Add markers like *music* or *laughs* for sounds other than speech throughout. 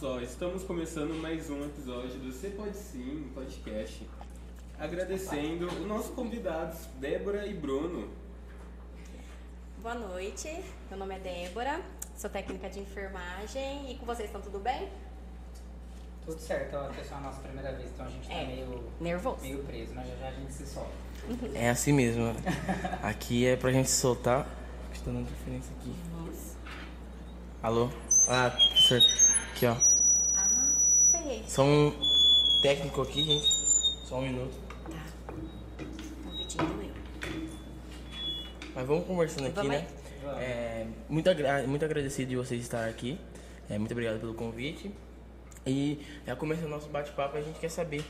Pessoal, estamos começando mais um episódio do Você Pode Sim podcast. Agradecendo os nossos convidados, Débora e Bruno. Boa noite, meu nome é Débora, sou técnica de enfermagem e com vocês estão tudo bem? Tudo certo, ó, essa é a nossa primeira vez, então a gente tá É. meio, Nervoso. meio preso, mas já já a gente se solta. É assim mesmo. *laughs* Aqui é pra gente soltar. Estou dando interferência aqui. Nossa. Alô? Ah, professor. Aqui, ó. Ah. Só um técnico aqui, gente. Só um minuto. Tá. Doeu. Mas vamos conversando aqui, Vamos né? É, muito, agra- muito agradecido de vocês estar aqui. É, muito obrigado pelo convite. E já começando o nosso bate-papo, a gente quer saber.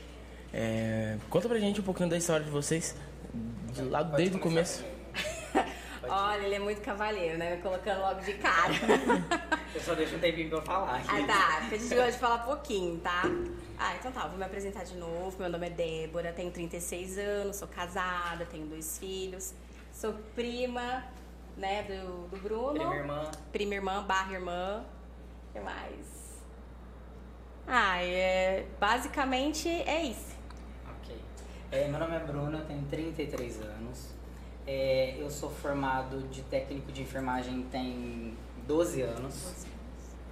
É, conta pra gente um pouquinho da história de vocês. De lá Pode desde o começo. *laughs* Olha, ele é muito cavalheiro, né? Colocando logo de cara. *laughs* Eu só deixo um tempinho pra eu falar. aqui. ah, tá. Porque a gente gosta de falar pouquinho, tá? Ah, então tá. Vou me apresentar de novo. Meu nome é Débora, tenho 36 anos, sou casada, tenho dois filhos. Sou prima, né, do, do Bruno. Prima irmã, prima irmã, barra irmã. O que mais? Ah, é, basicamente é isso. ok. É, meu nome é Bruno, eu tenho 33 anos. É, eu sou formado de técnico de enfermagem tem 12 anos.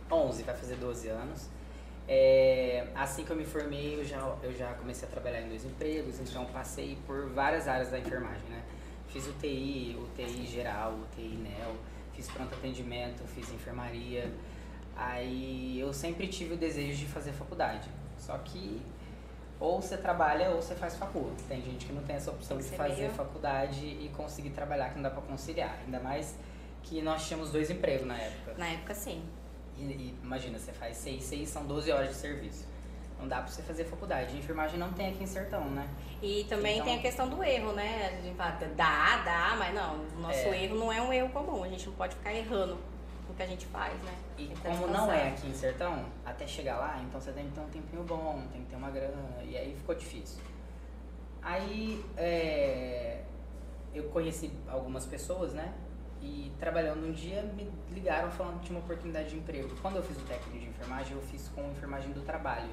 11, vai fazer 12 anos. É, assim que eu me formei, eu já, eu já comecei a trabalhar em dois empregos, então passei por várias áreas da enfermagem, né? Fiz UTI, UTI geral, UTI NEL, fiz pronto atendimento, fiz enfermaria. Aí eu sempre tive o desejo de fazer faculdade. Só que ou você trabalha ou você faz facul. Tem gente que não tem essa opção Tem de ser fazer meio- faculdade e conseguir trabalhar, que não dá pra conciliar. Ainda mais que nós tínhamos dois empregos na época. Na época, sim. E, e imagina, você faz seis, seis são 12 horas de serviço. Não dá pra você fazer faculdade. Enfermagem não tem aqui em Sertão, né? E também Então- tem a questão do erro, né? A gente fala, dá, dá, mas não, o nosso É. erro não é um erro comum. A gente não pode ficar errando no que a gente faz, né? E como descansar. não é aqui em Sertão, até chegar lá, então você tem que ter um tempinho bom, tem que ter uma grana, e aí ficou difícil. Aí é, eu conheci algumas pessoas, né? E trabalhando um dia me ligaram falando que tinha uma oportunidade de emprego. Quando eu fiz o técnico de enfermagem, eu fiz com enfermagem do trabalho.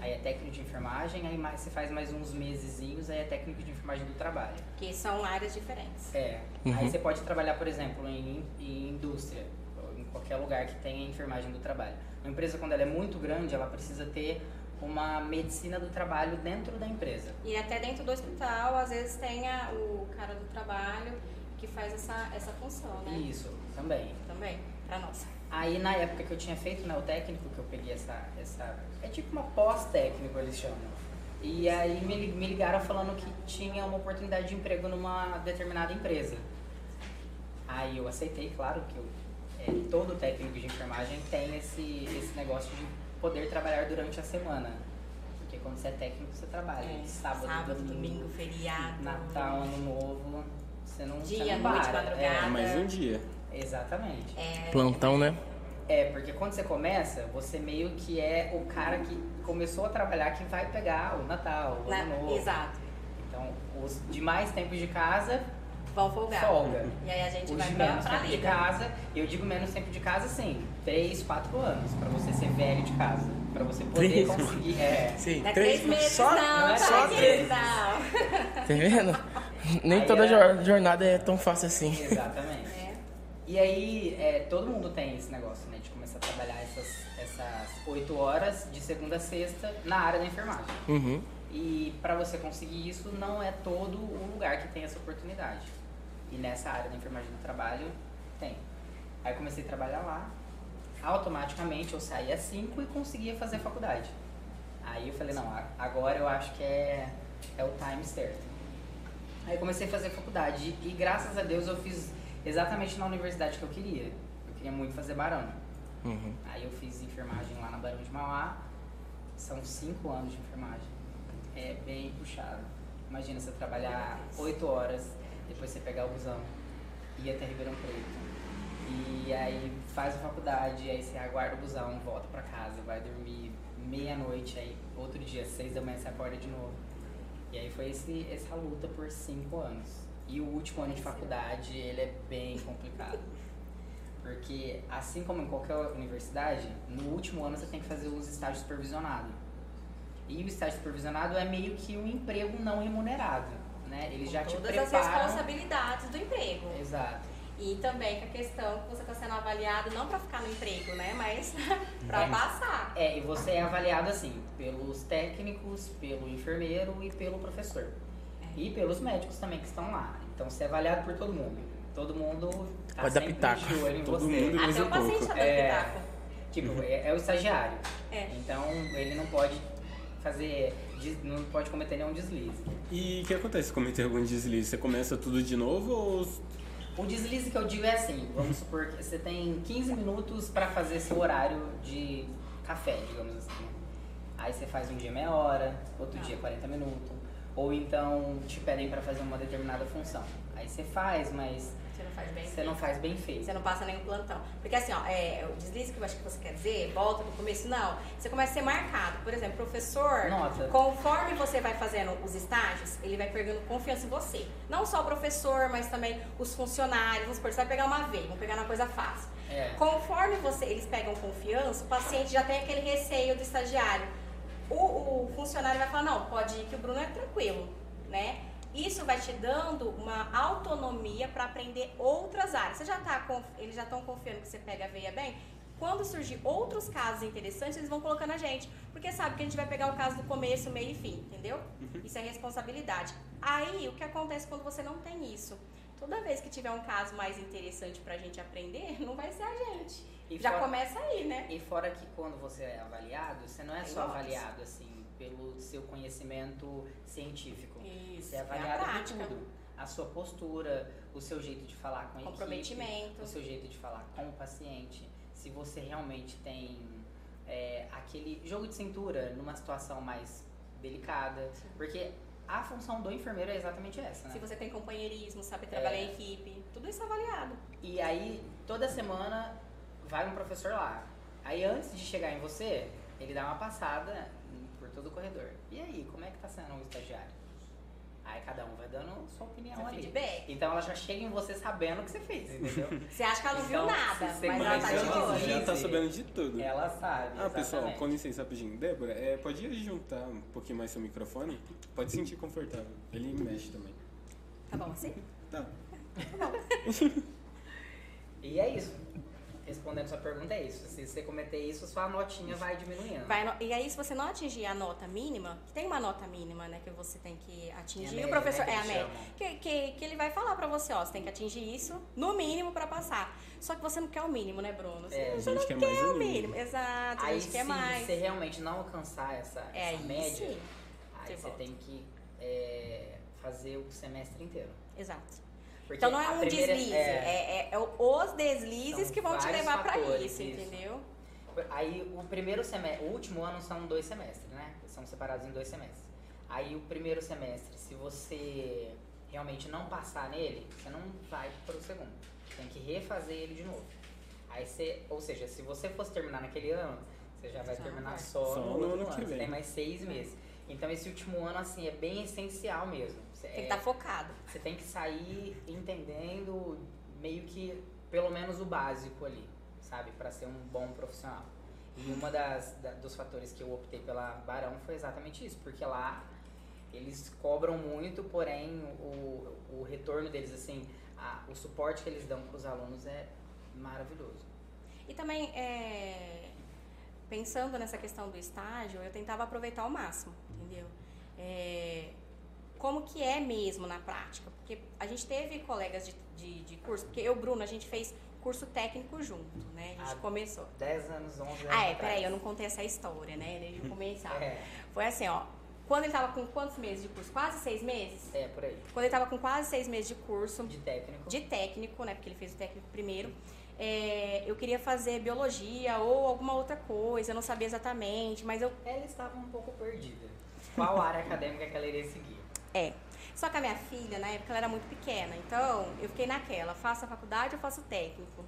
Aí é técnico de enfermagem, aí mais, você faz mais uns mesezinhos, aí é técnico de enfermagem do trabalho. Que são áreas diferentes. É. Uhum. Aí você pode trabalhar, por exemplo, em, em indústria, ou em qualquer lugar que tenha enfermagem do trabalho. Uma empresa, quando ela é muito grande, ela precisa ter uma medicina do trabalho dentro da empresa. E até dentro do hospital, às vezes tem a- o cara do trabalho que faz essa, essa função, né? Isso, também. Também, pra nós. Aí na época que eu tinha feito né, o técnico, que eu peguei essa, essa. É tipo uma pós-técnico, eles chamam. E aí me, me ligaram falando que tinha uma oportunidade de emprego numa determinada empresa. Aí eu aceitei, claro que eu, é, todo técnico de enfermagem tem esse, esse negócio de poder trabalhar durante a semana. Porque quando você é técnico, você trabalha. É, sábado, sábado, domingo, domingo, feriado. Natal, ano novo. Você não, você Dia, não noite, para. madrugada. É mais um dia. Exatamente. É, Plantão, né? É, porque quando você começa, você meio que é o cara que começou a trabalhar que vai pegar o Natal, o na- Ano Novo. exato. Então, os demais tempos de casa, Vão folgar. folga. E aí a gente Os vai de pra, menos pra tempo de casa, eu digo menos tempo de casa, sim, 3, 4 anos, pra você ser velho de casa. Pra você poder Três? conseguir. É, Sim, é três meses, só, não, não é só três. não. Tá vendo? *laughs* *laughs* Nem Aí toda é- jor- jornada é tão fácil assim. exatamente. É. E aí, é, todo mundo tem esse negócio, né? De começar a trabalhar essas, essas 8 horas de segunda a sexta na área da enfermagem. Uhum. E para você conseguir isso, não é todo o lugar que tem essa oportunidade. E nessa área da enfermagem do trabalho, tem. Aí eu comecei a trabalhar lá. Automaticamente eu saí às 5 e conseguia fazer faculdade. Aí eu falei, não, agora eu acho que é, é o time certo. Aí comecei a fazer faculdade e graças a Deus eu fiz exatamente na universidade que eu queria. Eu queria muito fazer Barão. Uhum. Aí eu fiz enfermagem lá na Barão de Mauá. São cinco anos de enfermagem. É bem puxado. Imagina você trabalhar oito horas, depois você pegar o busão, ir até Ribeirão Preto. E aí faz a faculdade, aí você aguarda o busão, volta pra casa, vai dormir meia-noite, aí outro dia, seis da manhã, você acorda de novo. E aí foi esse, essa luta por cinco anos. E o último ano de faculdade, ele é bem complicado. *laughs* Porque, assim como em qualquer universidade, no último ano você tem que fazer os estágios supervisionados. E o estágio supervisionado é meio que um emprego não remunerado, né? Eles já te Todas as preparam... responsabilidades do emprego. Exato. E também com a questão que você está sendo avaliado não para ficar no emprego, né? Mas *laughs* para É. passar. É, e você é avaliado assim, pelos técnicos, pelo enfermeiro e pelo professor. É. E pelos médicos também que estão lá. Então você é avaliado por todo mundo. Todo mundo tá Pode dar sempre pitaco. de olho em Todo você. mundo. Mais Até um o paciente pouco. está dando É. pitaco. Tipo, é, é o estagiário. É. Então ele não pode fazer, não pode cometer nenhum deslize. E o que acontece se cometer algum deslize? Você começa tudo de novo ou. O deslize que eu digo é assim, vamos supor que você tem 15 minutos para fazer seu horário de café, digamos assim. Aí você faz um dia meia hora, outro dia 40 minutos, ou então te pedem para fazer uma determinada função. Aí você faz, mas não faz bem você não faz bem feito. Você não passa nenhum plantão. Porque assim, ó, é, o deslize que eu acho que você quer dizer, volta do começo, não. Você começa a ser marcado. Por exemplo, professor, Nota. conforme você vai fazendo os estágios, ele vai pegando confiança em você. Não só o professor, mas também os funcionários. Vamos supor, você vai pegar uma veia, vamos pegar uma coisa fácil. É. Conforme você, eles pegam confiança, o paciente já tem aquele receio do estagiário. O, o funcionário vai falar, não, pode ir que o Bruno é tranquilo, né? Isso vai te dando uma autonomia para aprender outras áreas. Você já tá, eles já estão confiando que você pega a veia bem? Quando surgir outros casos interessantes, eles vão colocando a gente. Porque sabe que a gente vai pegar o caso do começo, meio e fim, entendeu? Isso é responsabilidade. Aí, o que acontece quando você não tem isso? Toda vez que tiver um caso mais interessante pra gente aprender, *laughs* não vai ser a gente. E Já fora- começa aí, né? E fora que quando você é avaliado, você não é só Nossa. avaliado assim pelo seu conhecimento científico. Isso, Você é é avaliado por tudo. A sua postura, o seu jeito de falar com a equipe, Comprometimento. o seu jeito de falar com o paciente, se você realmente tem é, aquele jogo de cintura numa situação mais delicada, porque a função do enfermeiro é exatamente essa, né? Se você tem companheirismo, sabe trabalhar em equipe, tudo isso é avaliado. E aí, toda semana vai um professor lá. Aí, antes de chegar em você, ele dá uma passada todo o corredor. E aí, como é que tá sendo o estagiário? Aí, cada um vai dando sua opinião Seu ali. feedback. Então, ela já chega em você sabendo o que você fez, entendeu? *laughs* Você acha que ela não viu Então, nada, se você mas ela tá de olho. Já tá sabendo de tudo. ela sabe. Ah, pessoal, exatamente. com licença rapidinho. Débora, é, pode juntar um pouquinho mais seu microfone? Pode sentir confortável. Ele mexe também. Tá bom assim? Tá. *laughs* E é isso. Respondendo sua pergunta, é isso. Se você cometer isso, sua notinha vai diminuindo. Vai no- E aí, se você não atingir a nota mínima, que tem uma nota mínima, né, que você tem que atingir, É a o média, professor. né, é que a eles média. Que, que, que ele vai falar pra você, ó, você tem que atingir isso, no mínimo, pra passar. Só que você não quer o mínimo, né, Bruno? Você, É, a você gente não quer quer mais o o mínimo. mínimo. Exato, a Aí, gente se quer mais. você realmente não alcançar essa, É essa aí média, sim. aí Você você tem que é, fazer o semestre inteiro. Exato. Porque Então não é um primeira- deslize, é, é, é- é os deslizes que vão te levar pra fatores, isso, isso. entendeu? Aí o primeiro semestre, o último ano são dois semestres, né? São separados em dois semestres. Aí o primeiro semestre, se você realmente não passar nele, você não vai pro segundo. Tem que refazer ele de novo. Aí você, ou seja, se você fosse terminar naquele ano, você já vai Já terminar vai. só, Só no ano ano. que Você vem. tem mais seis meses. Então esse último ano, assim, é bem essencial mesmo. Tem que estar focado. você tem que sair entendendo meio que pelo menos o básico ali, sabe, Pra ser um bom profissional. E uma das da- dos fatores que eu optei pela Barão foi exatamente isso, porque lá eles cobram muito, porém o, o retorno deles assim, a- o suporte que eles dão para os alunos é maravilhoso. E também, é, pensando nessa questão do estágio, eu tentava aproveitar ao máximo, entendeu? É, como que é mesmo na prática? Porque a gente teve colegas de, de, de curso, porque eu, Bruno, a gente fez curso técnico junto, né? A gente Ah, começou. 10 anos, 11 anos Ah, é, atrás. peraí, eu não contei essa história, né? Desde o começar. *laughs* É, Foi assim, ó. Quando ele tava com quantos meses de curso? Quase seis meses? é, por aí. Quando ele tava com quase seis meses de curso, De técnico. de técnico, né? Porque ele fez o técnico primeiro. é, eu queria fazer biologia ou alguma outra coisa, eu não sabia exatamente, mas eu. Ela estava um pouco perdida. Qual área *laughs* acadêmica que ela iria seguir? É. Só que a minha filha, na época, ela era muito pequena, então eu fiquei naquela: faço a faculdade ou faço o técnico?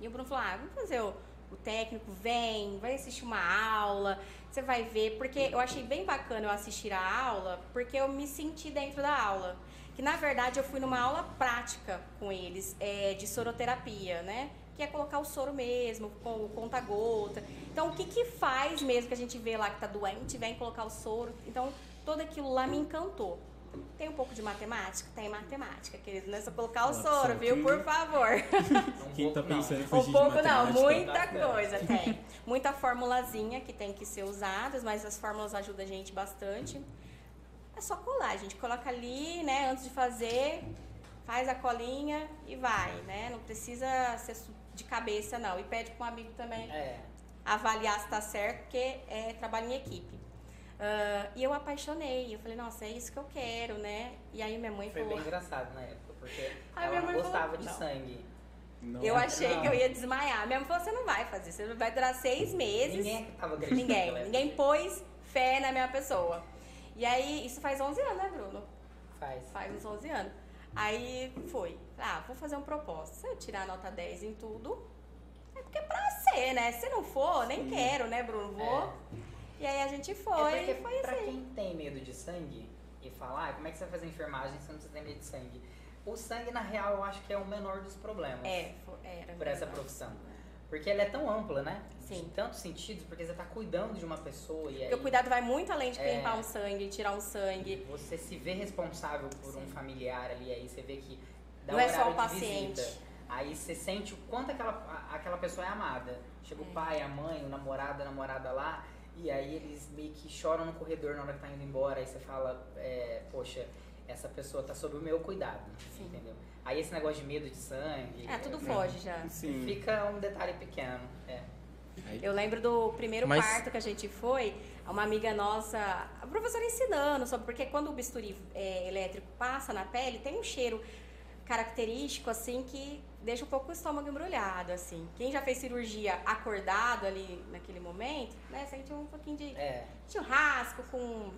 E o Bruno falou: ah, vamos fazer o, o técnico, vem, vai assistir uma aula, você vai ver. Porque eu achei bem bacana eu assistir a aula, porque eu me senti dentro da aula. Que na verdade eu fui numa aula prática com eles, é, de soroterapia, né? que é colocar o soro mesmo, com o conta-gota. Então, o que que faz mesmo que a gente vê lá que tá doente, vem colocar o soro? Então, tudo aquilo lá me encantou. Tem um pouco de matemática? Tem matemática, querido. Não é só colocar o soro, viu? que- Por favor. *laughs* Um Quem tá pouco não. pensando em Um fugir pouco de não, muita coisa tem. *laughs* Muita formulazinha que tem que ser usadas, mas as fórmulas ajudam a gente bastante. É só colar, a gente coloca ali, né, antes de fazer, faz a colinha e vai, né? Não precisa ser de cabeça, não. E pede para um amigo também É. avaliar se tá certo, porque é trabalho em equipe. Ah, e eu apaixonei, eu falei, nossa, é isso que eu quero, né? E aí minha mãe Foi falou, bem engraçado na época, porque ela minha não mãe gostava falou, de não. sangue. Não. eu achei Não. que eu ia desmaiar. Minha mãe falou, você não vai fazer, você vai durar seis meses. Ninguém tava acreditando. Ninguém. Ninguém pôs fé na minha pessoa. E aí, isso faz 11 anos, né, Bruno? Faz. Faz uns 11 anos. Aí foi. Ah, vou fazer um propósito. Se eu tirar a nota 10 em tudo, é porque é pra ser, né? Se não for, nem quero, né, Bruno? Vou. E aí a gente foi. é porque e foi pra assim. quem tem medo de sangue e falar, ah, como é que você vai fazer enfermagem se não precisa ter medo de sangue? O sangue, na real, eu acho que é o menor dos problemas. É, fo- era. por essa profissão. Porque ela é tão ampla, né? Sim. Em tantos sentidos, porque você tá cuidando de uma pessoa e aí Porque o cuidado vai muito além de É. limpar um sangue, tirar um sangue. você se vê responsável por um familiar ali, aí você vê que dá Não é só o de paciente. visita. Aí você sente o quanto aquela, aquela pessoa é amada. Chega o pai, a mãe, o namorado, a namorada lá, e aí eles meio que choram no corredor na hora que tá indo embora, aí você fala, é, poxa, essa pessoa tá sob o meu cuidado, Sim. entendeu? Aí esse negócio de medo de sangue... É, tudo é, foge já. Sim. Fica um detalhe pequeno, é. Eu lembro do primeiro Mas- parto que a gente foi, uma amiga nossa, a professora ensinando sobre, porque quando o bisturi é, elétrico passa na pele, tem um cheiro característico, assim, que deixa um pouco o estômago embrulhado, assim. Quem já fez cirurgia acordado ali naquele momento, né, sente um pouquinho de É, churrasco com,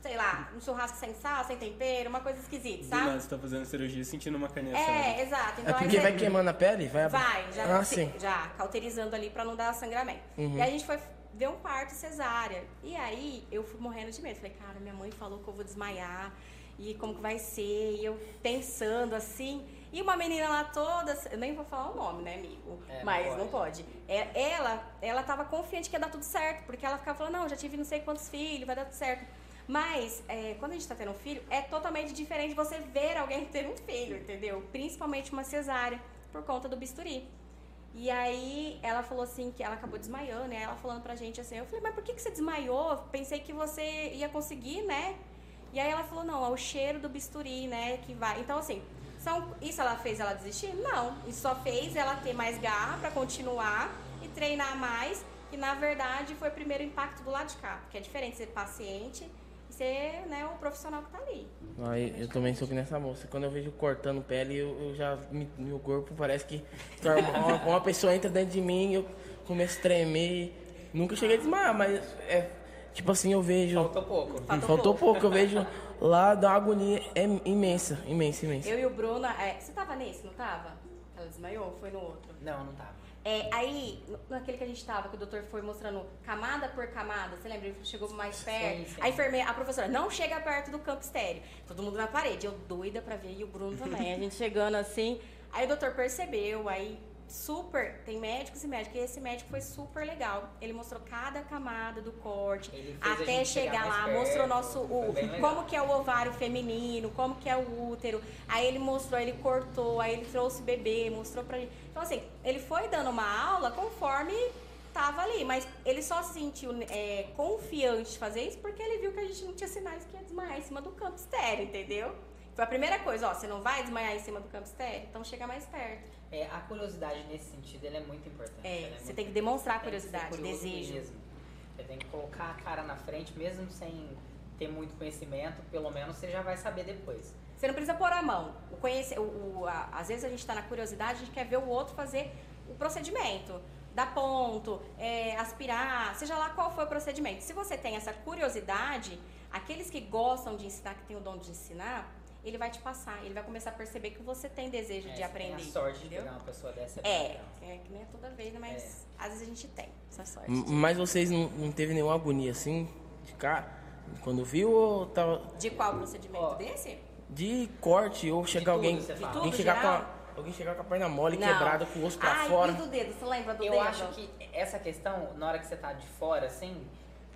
sei lá, um churrasco sem sal, sem tempero, uma coisa esquisita, sabe? você tá fazendo cirurgia sentindo uma caneação. É, exato. É Então, aí porque vai queimando a pele? Vai, abrir? Vai, já, Ah, sim. já cauterizando ali pra não dar sangramento. Uhum. E aí a gente foi ver um parto cesárea. E aí eu fui morrendo de medo. Falei, cara, minha mãe falou que eu vou desmaiar. E como que vai ser? E eu pensando assim. E uma menina lá toda, eu nem vou falar o nome, né, amigo? É, Mas não não pode. É, ela, ela tava confiante que ia dar tudo certo, porque ela ficava falando, não, já tive não sei quantos filhos, vai dar tudo certo. Mas, é, quando a gente tá tendo um filho, é totalmente diferente você ver alguém ter um filho, entendeu? Principalmente uma cesárea, por conta do bisturi. E aí ela falou assim que ela acabou desmaiando, né? Ela falando pra gente assim, eu falei, mas por que, que você desmaiou? Pensei que você ia conseguir, né? E aí ela falou, não, é o cheiro do bisturi, né, que vai. Então, assim, são, isso ela fez ela desistir? Não. Isso só fez ela ter mais garra pra continuar e treinar mais. E na verdade foi o primeiro impacto do lado de cá. Porque é diferente ser paciente e ser né, o profissional que tá ali. Aí, eu também sou que nessa moça. Quando eu vejo cortando pele, eu, eu já. me- meu corpo parece que. Uma, uma pessoa entra dentro de mim e eu começo a tremer. Nunca cheguei a desmaiar, mas é. Tipo assim, eu vejo. faltou pouco. Faltou Faltou pouco. pouco, eu vejo lá dá uma agonia é imensa, imensa, imensa. Eu e o Bruno, é, você tava nesse, não tava? Ela desmaiou ou foi no outro? Não, não tava. É, aí, no- naquele que a gente tava, que o doutor foi mostrando camada por camada, você lembra? Ele chegou mais perto. Sim, sim. A enfermeira, a professora, não chega perto do campo estéreo. Todo mundo na parede. Eu doida pra ver, e o Bruno também. A gente chegando assim. Aí o doutor percebeu, aí super. Tem médicos e médicos. E esse médico foi super legal. Ele mostrou cada camada do corte. Até chegar chegar lá, perto, mostrou nosso. O, como que é o ovário feminino, como que é o útero. Aí ele mostrou, ele cortou, aí ele trouxe bebê, mostrou pra gente. Então, assim, ele foi dando uma aula conforme tava ali, mas ele só se sentiu é, confiante de fazer isso porque ele viu que a gente não tinha sinais que ia desmaiar em cima do campo estéreo, entendeu? Foi a primeira coisa, ó, você não vai desmaiar em cima do campo estéreo, então chega mais perto. É, a curiosidade nesse sentido é muito importante. É, você muito tem que demonstrar tem que ser curiosidade, curioso desejo. Mesmo. Você tem que colocar a cara na frente, mesmo sem ter muito conhecimento, pelo menos você já vai saber depois. Você não precisa pôr a mão. O conhece, o, o- a- às vezes a gente está na curiosidade, a gente quer ver o outro fazer o procedimento. Dar ponto, é, aspirar, seja lá qual for o procedimento. Se você tem essa curiosidade, aqueles que gostam de ensinar, que tem o dom de ensinar, ele vai te passar. Ele vai começar a perceber que você tem desejo É, de aprender. Tem a sorte de entendeu? pegar uma pessoa dessa. é bem É, é que nem é toda vez, né? Mas às vezes a gente tem essa sorte. Mas vocês não, não teve nenhuma agonia assim de cara quando viu ou tava De qual procedimento? Ó, Desse? de corte ou chegar tudo, alguém, alguém De tudo, chegar com a, alguém chegar com a perna mole, Não. quebrada, com o osso pra Ai, fora. e do dedo? Você lembra do Eu dedo? acho que essa questão, na hora que você tá de fora, assim,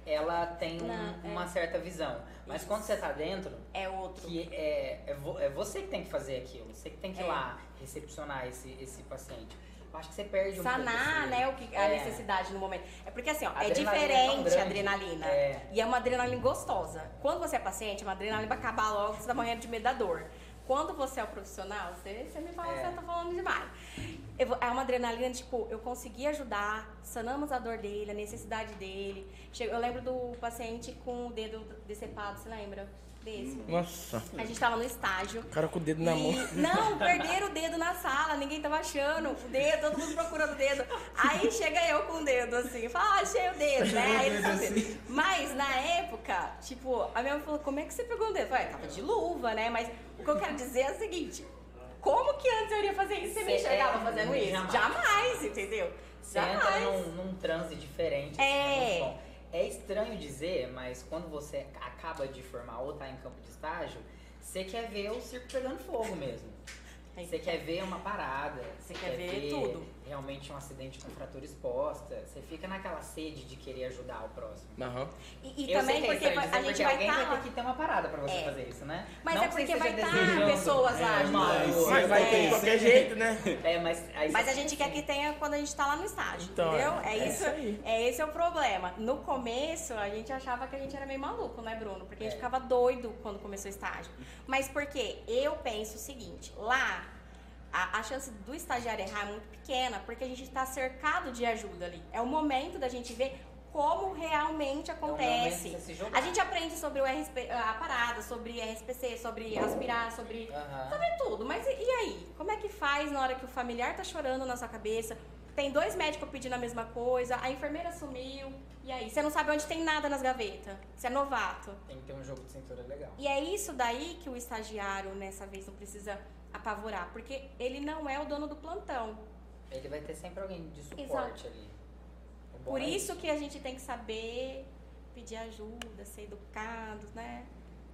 ela tem um- Não, é. uma certa visão. Mas Isso. quando você tá dentro, É outro. que é, é, vo- é você que tem que fazer aquilo. Você que tem que ir É. lá recepcionar esse, esse paciente. Eu acho que você perde um pouco sanar, né, o que, a É. necessidade no momento. É porque assim, ó, é é diferente a adrenalina. É. E é uma adrenalina gostosa. Quando você é paciente, é uma adrenalina vai acabar logo, você tá morrendo de medo da dor. Quando você é o profissional, você, você me fala É. que você tá falando demais. Eu é uma adrenalina, tipo, eu consegui ajudar, sanamos a dor dele, a necessidade dele. Eu lembro do paciente com o dedo decepado, você lembra? Desse. Nossa, A gente tava no estágio. o cara com o dedo na mão. E- Não, perderam o dedo na sala, ninguém tava achando o dedo, todo mundo procurando o dedo. Aí chega eu com o dedo assim, fala, ah, achei o dedo, né? Aí eles sabem. Mas na época, tipo, a minha mãe falou, como é que você pegou o dedo? Eu falei, "Ah, tava de luva, né? Mas o que eu quero dizer é o seguinte. Como que antes eu iria fazer isso? Você me enxergava é, fazendo isso? jamais. Jamais, entendeu? Você entra Jamais. num, num transe diferente. É. assim, muito bom. É estranho dizer, mas quando você acaba de formar ou tá em campo de estágio, você quer ver o circo pegando fogo mesmo. Você quer ver uma parada, Você quer ver tudo. Realmente um acidente com fratura exposta. Você fica naquela sede de querer ajudar o próximo. Aham. E, e também é porque vai- dizer, a gente porque vai alguém estar vai ter que ter uma parada pra você É. fazer isso, né? Mas Não é porque vai esteja estar pessoas lá ajudando. dor. Mas vai ter de É. qualquer jeito, né? É, mas aí Mas a gente quer que tenha quando a gente tá lá no estágio, Então, entendeu? é- É, é isso, é esse é o problema. No começo, a gente achava que a gente era meio maluco, né, Bruno? Porque a gente É. ficava doido quando começou o estágio. Mas por quê? Eu penso o seguinte, lá a, a chance do estagiário errar é muito pequena, porque a gente está cercado de ajuda ali. É o momento da gente ver como realmente É acontece. se jogar. A gente aprende sobre o RSP, a parada, sobre RSPC, sobre aspirar, sobre Aham. sobre tudo. Mas e, e aí? Como é que faz na hora que o familiar tá chorando na sua cabeça? Tem dois médicos pedindo a mesma coisa, a enfermeira sumiu. E aí? Você não sabe onde tem nada nas gavetas. Você é novato. Tem que ter um jogo de cintura legal. E é isso daí que o estagiário, nessa vez, não precisa apavorar. Porque ele não é o dono do plantão. Ele vai ter sempre alguém de suporte Exato. ali. Bom Por é isso que a gente tem que saber pedir ajuda, ser educado, né?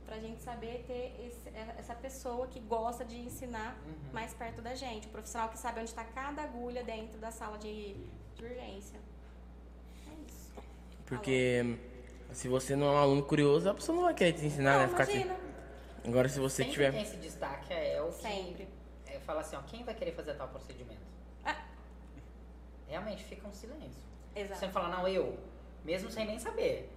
Pra gente saber ter esse- essa pessoa que gosta de ensinar Uhum. mais perto da gente. O profissional que sabe onde está cada agulha dentro da sala de, de urgência. É isso. Porque se você não é um aluno curioso, a pessoa não vai querer te ensinar, né? Não, Ficar te- imagina. Agora se você Sempre tiver. quem se destaca é o que Sempre. é, fala assim, ó, quem vai querer fazer tal procedimento? Ah. Realmente fica um silêncio. Exato. Você fala, não, eu, mesmo sem nem saber.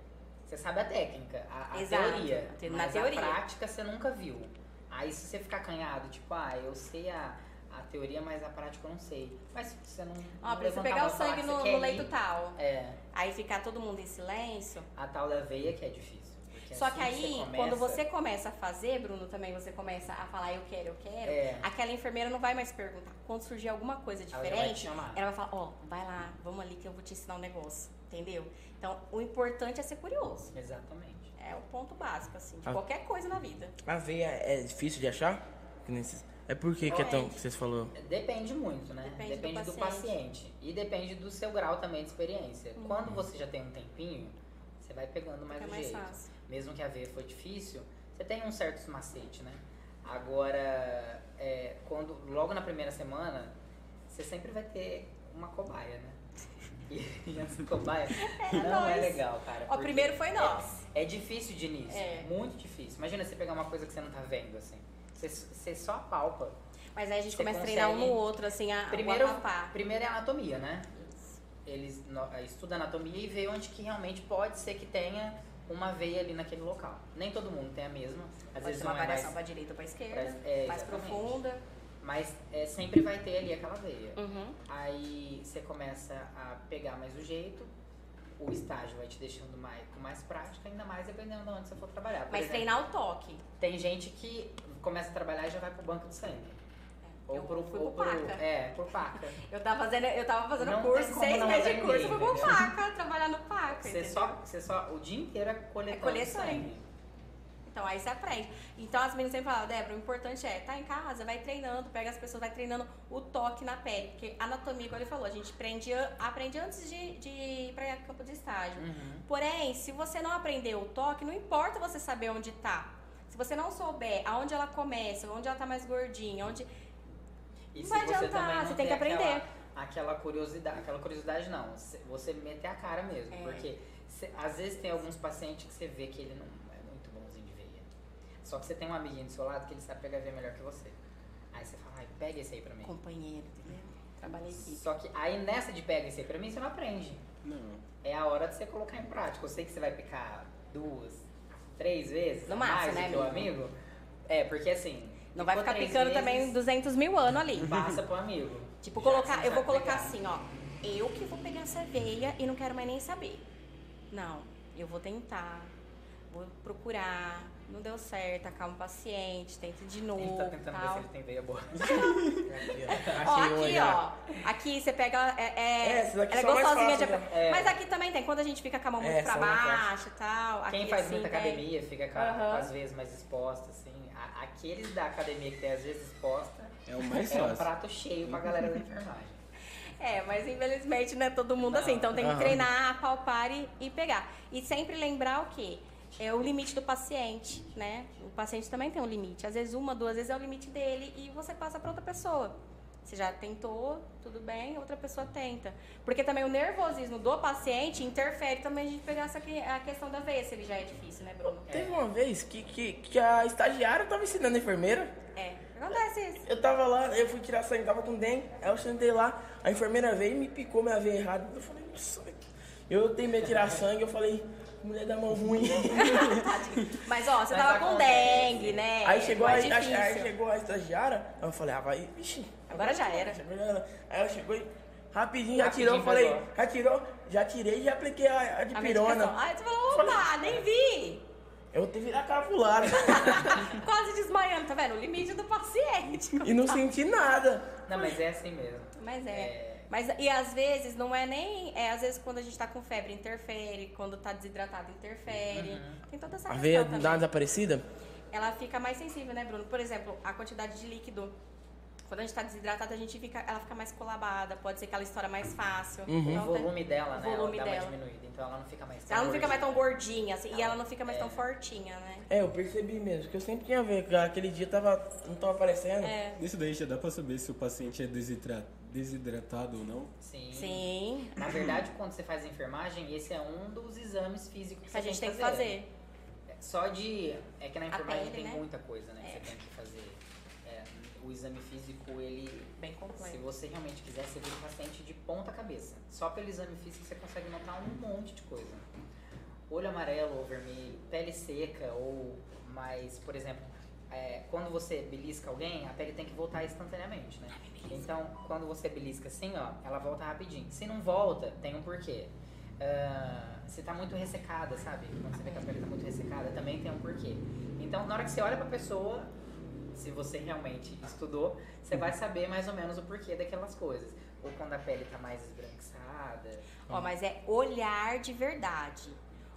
Você sabe a técnica, a, a Exato. teoria, Na mas teoria. a prática você nunca viu. Aí se você ficar canhado, tipo, ah, eu sei a, a teoria, mas a prática eu não sei. Mas se você não, Ó, não pra você pegar o sangue no, no leito ir, tal. É, Aí ficar todo mundo em silêncio. a tal da veia que é difícil. Porque Só assim que aí, você quando começa- você começa a fazer, Bruno, também você começa a falar eu quero, eu quero, É. aquela enfermeira não vai mais perguntar. Quando surgir alguma coisa Ela já vai diferente, ela vai falar, ó, vai lá, vamos ali que eu vou te ensinar um negócio. Entendeu? Então, o importante é ser curioso. Exatamente. É o ponto básico, assim, de Ah. qualquer coisa na vida. A veia é difícil de achar? Que É por que que é tão. que Vocês falou. Depende muito, né? Depende do do, paciente. paciente. E depende do seu grau também de experiência. Uhum. Quando você já tem um tempinho, você vai pegando mais Fica o mais jeito. fácil. Mesmo que a veia foi difícil, você tem uns certos macetes, né? Agora, é, quando logo na primeira semana, você sempre vai ter uma cobaia, né? *laughs* E, e essa cobaia não é nós. legal, cara. Ó, porque primeiro foi nós. É, é difícil de início, É. muito difícil. Imagina você pegar uma coisa que você não tá vendo, assim. Você, você só apalpa. Mas aí a gente Você começa a treinar um no outro, assim, a, Primeiro, o primeiro é a anatomia, né? Eles no- eh, estudam anatomia e veem onde que realmente pode ser que tenha uma veia ali naquele local. Nem todo mundo tem a mesma. Às Pode vezes uma é variação mais, pra direita ou pra esquerda, Parece- é, mais exatamente. profunda. mas é, sempre vai ter ali aquela veia. Uhum. Aí você começa a pegar mais o jeito, o estágio vai te deixando mais, com mais prática, ainda mais dependendo de onde você for trabalhar. Por Mas exemplo, treinar o toque. Tem gente que começa a trabalhar e já vai pro banco de sangue. Ou Eu pro, fui ou pro paca. É, por paca. Eu tava fazendo, eu tava fazendo Não curso, como seis meses de curso, eu fui entendeu? paca, trabalhar no paca. Você entendeu? só, você só o dia inteiro é coletando É colher sangue. Então aí você aprende. Então as meninas sempre falam, Débora, o importante é, tá em casa, vai treinando, pega as pessoas, vai treinando o toque na pele. Porque anatomia, igual ele falou, a gente aprende, aprende antes de, de ir pra campo de estágio. Uhum. Porém, se você não aprender o toque, não importa você saber onde tá. Se você não souber aonde ela começa, onde ela tá mais gordinha, onde. E Não se vai você adiantar, também não você tem que aquela- aprender. Aquela, curiosidade, aquela curiosidade não, você meter a cara mesmo, É. porque cê- às vezes tem alguns pacientes que você vê que ele não é muito bonzinho de veia. Só que você tem um amiguinho do seu lado que ele sabe pegar veia melhor que você. Aí você fala, ai, pega esse aí pra mim. Companheiro, entendeu? Trabalha em equipe. Só que aí nessa de pega esse aí pra mim, você não aprende. Não. É a hora de você colocar em prática. Eu sei que você vai picar duas, três vezes, No a máximo, mais né, do que o amigo? amigo. É, porque assim. Não vai ficar picando vezes, também 200 mil anos ali. Passa pro amigo. Tipo, Já colocar, eu vou colocar pegar. assim, ó. Eu que vou pegar essa veia e não quero mais nem saber. Não, eu vou tentar, vou procurar. Não deu certo, acalma o paciente, tenta de novo. Ele tá tentando ver tal. se ele tem veia boa. *laughs* Ó, aqui, ó. Aqui você pega. É, é, É, essa daqui ela é gostosinha de. né? É. Mas aqui também tem, quando a gente fica com a mão muito É, pra mais baixo e tal. Quem aqui, faz assim, muita tem. academia fica com, com as vezes mais expostas, assim. A- aqueles da academia que tem as vezes expostas É o mais é um fácil. prato cheio pra galera da enfermagem. *laughs* É, mas infelizmente não é todo mundo Não. assim. Então tem que Aham. treinar, palpar e, e pegar. E sempre lembrar o quê? É o limite do paciente, né? O paciente também tem um limite. Às vezes uma, duas vezes é o limite dele e você passa para outra pessoa. Você já tentou, tudo bem, outra pessoa tenta. Porque também o nervosismo do paciente interfere também a gente pegar essa que- a questão da veia, se ele já é difícil, né, Bruno? Teve uma vez que, que, que a estagiária tava ensinando a enfermeira. É, acontece isso. Eu tava lá, eu fui tirar sangue, tava com dengue. Aí eu sentei lá, a enfermeira veio e me picou minha veia errada. Eu falei, nossa, eu tenho medo de tirar sangue. Eu falei, mulher da mão ruim. *laughs* Mas ó, você Mas tava com dengue, né? Aí chegou, a, mais a- difícil. aí chegou a estagiária, eu falei, ah, vai, vixi. Agora já era. Aí ela chegou e rapidinho já tirou, eu falei, já tirou, já tirei e já apliquei a, a de A pirona. Aí você falou, opa, nem vi. Eu tive pro lado Quase desmaiando, tá vendo? O limite do paciente. e não senti nada. Não, mas é assim mesmo. Mas é. É. Mas, e às vezes não é nem. É, às vezes quando a gente tá com febre interfere, quando tá desidratado interfere. Uhum. Tem toda essa A questão veia dá uma desaparecida? Ela fica mais sensível, né, Bruno? Por exemplo, a quantidade de líquido. Quando a gente tá desidratado, a gente fica, ela fica mais colabada, pode ser que ela estoura mais fácil. O Então, tem- volume dela, né? o volume ela dela. diminuída, então ela não fica mais Ela não fica mais tão gordinha. gordinha, assim, e ela não fica mais É. tão fortinha, né? É, eu percebi mesmo, que eu sempre tinha a ver, que aquele dia tava, não tava aparecendo. É. Isso daí já dá pra saber se o paciente é desidra- desidratado ou não? Sim. Sim. Na verdade, quando você faz a enfermagem, esse é um dos exames físicos que Que a você gente tem que fazer. Só de. É que na enfermagem pele, tem né? muita coisa, né? É. Que você tem que fazer. É, o exame físico, ele. Bem Se completo. você realmente quiser, você vira o paciente de ponta cabeça. Só pelo exame físico você consegue notar um monte de coisa. Olho amarelo ou vermelho, pele seca ou mais, por exemplo, é, quando você belisca alguém, a pele tem que voltar instantaneamente, né? Então, quando você belisca assim, ó, ela volta rapidinho. Se não volta, tem um porquê. Ah, se tá muito ressecada, sabe? Quando você vê que a pele tá muito ressecada, também tem um porquê. Então, na hora que você olha pra pessoa, se você realmente estudou, você vai saber mais ou menos o porquê daquelas coisas. Ou quando a pele tá mais esbranquiçada. Ó, mas é olhar de verdade.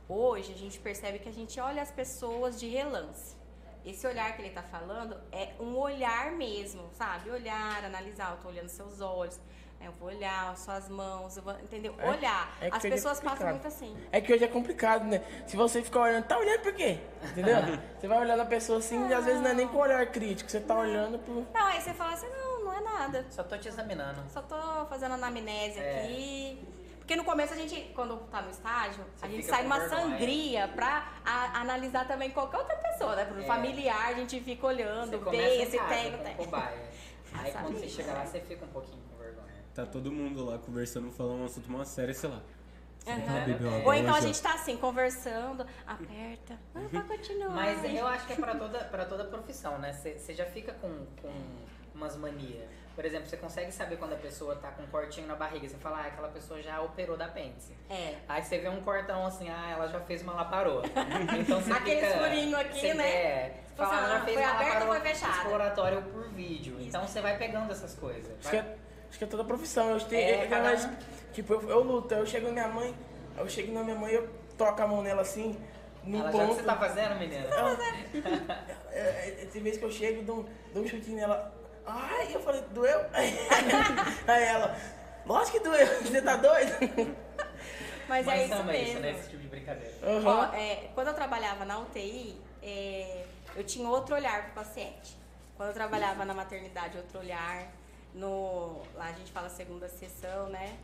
Hoje a gente percebe que a gente olha as pessoas de relance. Esse olhar que ele tá falando é um olhar mesmo, sabe? Olhar, analisar, eu tô olhando seus olhos? Eu vou olhar as suas mãos, eu vou, entendeu? É- olhar. é as hoje é pessoas passam muito assim. É que hoje é complicado, né? Se você ficar olhando, tá olhando por quê? Entendeu? *laughs* você vai olhando a pessoa assim e às vezes não é nem com olhar crítico, você tá olhando por. Não, aí você fala assim, não, não é nada. Só tô te examinando. Só tô fazendo anamnese É. aqui. Porque no começo a gente, quando tá no estágio, Você a gente sai numa vergonha. sangria pra a- analisar também qualquer outra pessoa, né? Pro É. familiar, a gente fica olhando, vê se tem, não tem. Aí quando você chega lá, você fica um pouquinho. Tá todo mundo lá conversando, falando um assunto uma série, sei lá. Ah, bebeu Ou então a gente tá assim, conversando, aperta, ah, pra continuar. Mas eu acho que é pra toda, pra toda profissão, né? Você já fica com, com umas manias. Por exemplo, você consegue saber quando a pessoa tá com um cortinho na barriga. Você fala, ah, aquela pessoa já operou da apêndice. É. Aí você vê um cortão assim, ah, ela já fez uma laparô. *laughs* Então você Aqueles furinhos aqui, você né? É, fala, ela já ah, fez foi uma aberto ou foi fechado? exploratório por vídeo. Então você vai pegando essas coisas. É, acho que é toda profissão. Eu tenho, É, eu- cada um. Tipo, eu, eu luto, eu chego na minha mãe, eu chego na minha mãe eu toco a mão nela assim, no Ela já ponto. que você tá fazendo, menina? É, é, Tem vezes que eu chego, dou, dou um chutinho nela. Ai, eu falei, doeu? *laughs* Aí ela, lógico que doeu, você tá doido? Mas, é isso ama mesmo. isso, né? Esse tipo de brincadeira. Aham. Ó, é, quando eu trabalhava na UTI, é, eu tinha outro olhar pro paciente. Quando eu trabalhava na maternidade, outro olhar. No. Lá a gente fala segunda sessão, né?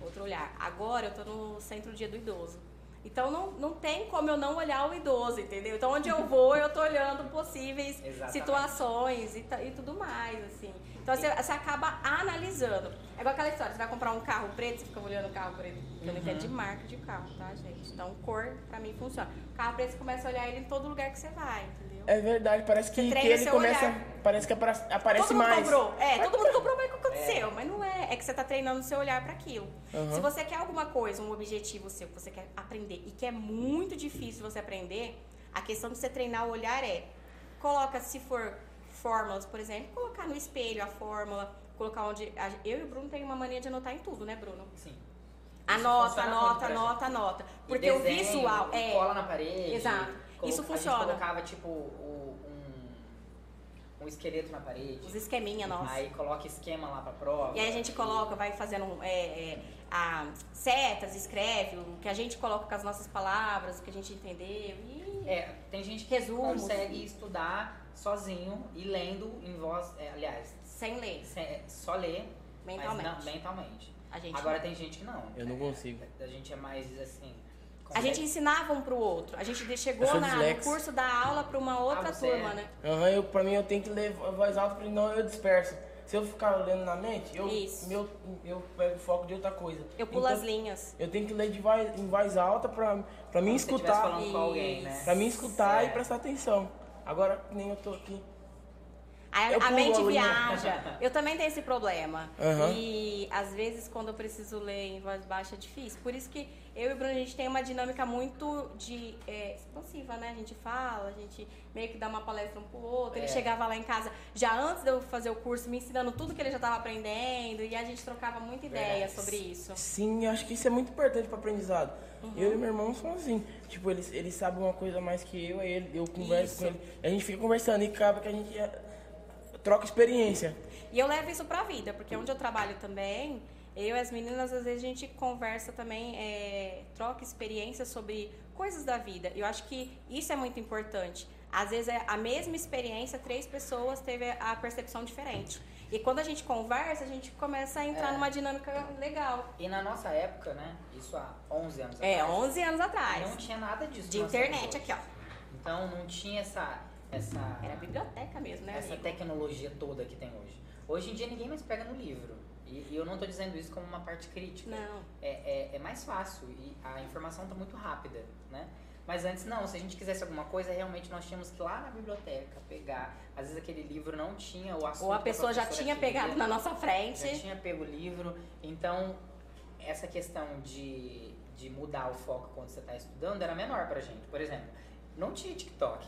Outro olhar. Agora eu tô no centro dia do idoso. Então não, não tem como eu não olhar o idoso, entendeu? Então onde eu vou, eu tô olhando possíveis *laughs* Exatamente. situações e, e tudo mais, assim. Então você, você acaba analisando. É igual aquela história, você vai comprar um carro preto, você fica olhando o carro preto. Eu não entendo de marca de carro, tá, gente? Então cor, pra mim, funciona. O carro preto, você começa a olhar ele em todo lugar que você vai, entendeu? É verdade, parece que, que ele começa. olhar. Parece que aparece todo mundo mais. comprou. É, todo mundo comprou, mas o que aconteceu? Mas não é. É que você tá treinando o seu olhar para aquilo. Aham. Se você quer alguma coisa, um objetivo seu que você quer aprender e que é muito difícil você aprender, a questão de você treinar o olhar é coloca, se for fórmulas, por exemplo, colocar no espelho a fórmula, colocar onde. a- Eu e o Bruno tem uma mania de anotar em tudo, né, Bruno? Sim. Anota, anota, anota, anota. E Porque o desenho, visual é. Cola na parede. Exato. Isso A funciona. gente colocava, tipo, o- um, um esqueleto na parede. Os esqueminha nossos. Aí coloca esquema lá pra prova. E aí a gente coloca, vai fazendo é, é, a, setas, escreve o que a gente coloca com as nossas palavras, o que a gente entendeu. E É, tem gente que Resumos. consegue estudar sozinho e lendo em voz. é, aliás, sem ler, se- só ler. mentalmente. Mas não, mentalmente. A gente Agora não. tem gente que não. Eu não consigo. A gente é mais assim. A gente ensinava um pro outro. A gente chegou na, no curso da aula pra uma outra Ah, turma, é? né? Aham, eu, pra mim eu tenho que ler a voz alta, porque não eu disperso. Se eu ficar lendo na mente, eu, Isso. meu, eu pego o foco de outra coisa. Eu pulo Então, as linhas. Eu tenho que ler de voz, em voz alta pra, pra mim escutar. falando com alguém, né? Pra mim escutar É. e prestar atenção. Agora, nem eu tô aqui. A, Eu a mente a viaja. *laughs* Eu também tenho esse problema. Aham. E às vezes quando eu preciso ler em voz baixa é difícil. Por isso que eu e o Bruno a gente tem uma dinâmica muito de é, expansiva, né? A gente fala, a gente meio que dá uma palestra um pro outro. Ele É. chegava lá em casa já antes de eu fazer o curso, me ensinando tudo que ele já estava aprendendo. E a gente trocava muita ideia Verdade. sobre isso. Sim, eu acho que isso é muito importante para aprendizado. Uhum. Eu e meu irmão são assim. Tipo, eles, eles sabem uma coisa a mais que eu, aí ele, eu converso Isso. com ele. A gente fica conversando e acaba que a gente eh, troca experiência. E eu levo isso pra vida, porque onde eu trabalho também, eu e as meninas, às vezes a gente conversa também, é, troca experiências sobre coisas da vida. Eu acho que isso é muito importante. Às vezes é a mesma experiência, três pessoas teve a percepção diferente. E quando a gente conversa, a gente começa a entrar É. numa dinâmica legal. E na nossa época, né? Isso há 11 anos É, atrás. 11 anos atrás. Não tinha nada disso. De internet aqui, ó. Então não tinha essa. essa Era biblioteca mesmo, né, essa amigo? tecnologia toda que tem hoje. Hoje em dia ninguém mais pega no livro. E, e eu não estou dizendo isso como uma parte crítica. Não. É, é, é mais fácil e a informação está muito rápida, né? Mas antes não, se a gente quisesse alguma coisa, realmente nós tínhamos que ir lá na biblioteca pegar. Às vezes aquele livro não tinha o assunto. Ou a pessoa já professora tinha queria. pegado na nossa frente. Já tinha pego o livro. Então, essa questão de, de mudar o foco quando você está estudando era menor pra gente. Por exemplo, não tinha TikTok.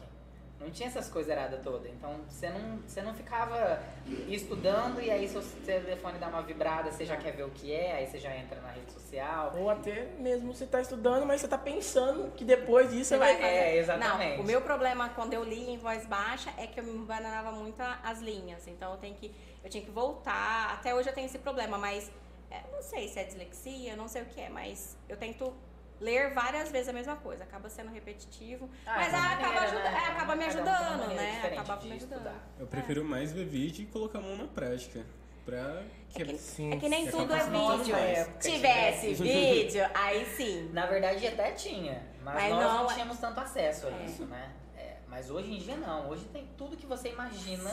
Não tinha essas coisas erradas todas. Então, você não, você não ficava estudando e aí seu telefone dá uma vibrada, você já quer ver o que é, aí você já entra na rede social. Ou até mesmo você tá estudando, mas você tá pensando que depois disso você vai fazer. É, exatamente. Não, o meu problema quando eu li em voz baixa é que eu me bananava muito as linhas. Então eu tenho que eu tinha que voltar. Até hoje eu tenho esse problema, mas é, não sei se é dislexia, não sei o que é, mas eu tento ler várias vezes a mesma coisa. Acaba sendo repetitivo, Ah, mas é ah, acaba, maneira, ajuda- né? é, acaba me um ajudando, maneira né? Acaba me ajudando. estudar. Eu prefiro mais ver vídeo e colocar a mão na prática. Pra É que, Sim. é que nem É tudo é vídeo. época, Tivesse tivesse. vídeo, aí sim. Na verdade até tinha, mas, Mas nós não, não- tínhamos tanto acesso a É. isso, né? É, mas hoje em dia não. Hoje tem tudo que você imagina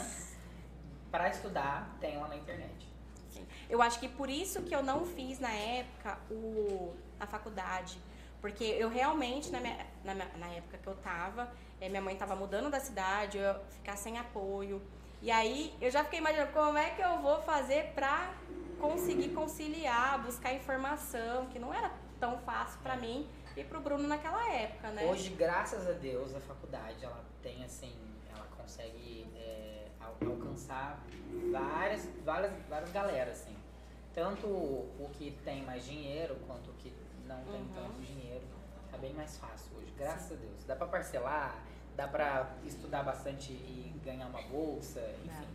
para estudar, tem lá na internet. Sim. Eu acho que por isso que eu não fiz na época o, a faculdade. Porque eu realmente, na, minha, na, minha- na época que eu tava, eh, minha mãe tava mudando da cidade, eu ia ficar sem apoio. E aí eu já fiquei imaginando como é que eu vou fazer pra conseguir conciliar, buscar informação, que não era tão fácil pra mim e pro Bruno naquela época, né? Hoje, graças a Deus, a faculdade ela tem assim, ela consegue é, al- alcançar várias, várias, várias galeras, assim. Tanto o que tem mais dinheiro quanto o que não tem Uhum. tanto dinheiro. Tá bem mais fácil hoje, graças a Deus. Dá pra parcelar, dá pra estudar bastante e ganhar uma bolsa, enfim.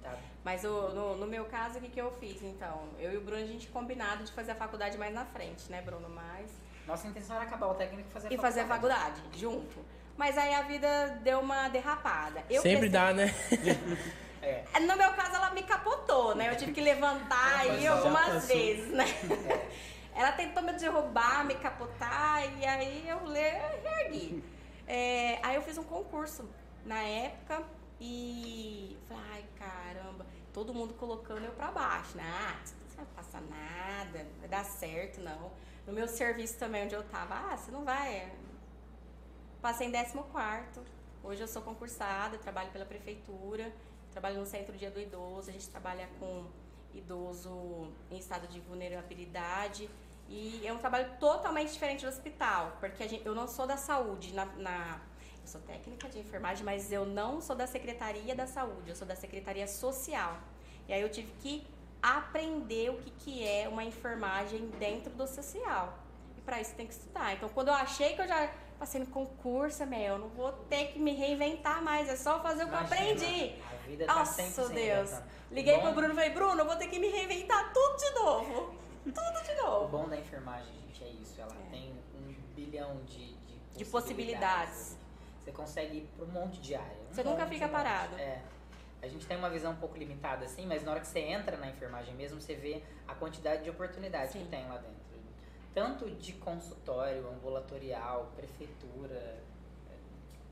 Tá Mas o- no, no meu caso, o que, que eu fiz, então? Eu e o Bruno, a gente combinado de fazer a faculdade mais na frente, né, Bruno? Mas Nossa intenção era acabar o técnico e fazer a e fazer a faculdade junto. Mas aí a vida deu uma derrapada. Eu Sempre prestei- dá, né? *laughs* É. No meu caso, ela me capotou, né? Eu tive que levantar aí algumas vezes, né? Ela tentou me derrubar, me capotar, e aí eu reergui. É, aí eu fiz um concurso na época e falei, ai caramba, todo mundo colocando eu pra baixo, né? Ah, você não vai passar nada, não vai dar certo, não. No meu serviço também, onde eu tava, ah, você não vai. Passei em 14. Hoje eu sou concursada, trabalho pela prefeitura, trabalho no Centro Dia do Idoso, a gente trabalha com idoso em estado de vulnerabilidade. E é um trabalho totalmente diferente do hospital, porque gente- eu não sou da saúde, na, na- eu sou técnica de enfermagem, mas eu não sou da Secretaria da Saúde, eu sou da Secretaria Social. E aí eu tive que aprender o que, que é uma enfermagem dentro do social. E para isso tem que estudar. Então, quando eu achei que eu já passei no concurso, meu, eu não vou ter que me reinventar mais, é só fazer o que eu aprendi. A vida tá Nossa, Deus. Liguei bom- pro Bruno e falei, Bruno, eu vou ter que me reinventar tudo de novo. Tudo de O novo. bom da enfermagem, gente, é isso. Ela É. tem um bilhão de, de, De possibilidades. Você consegue ir para um monte de área. um Você nunca fica parado. É. A gente tem uma visão um pouco limitada assim, mas na hora que você entra na enfermagem mesmo, você vê a quantidade de oportunidades Sim. que tem lá dentro. Tanto de consultório, ambulatorial, prefeitura, é,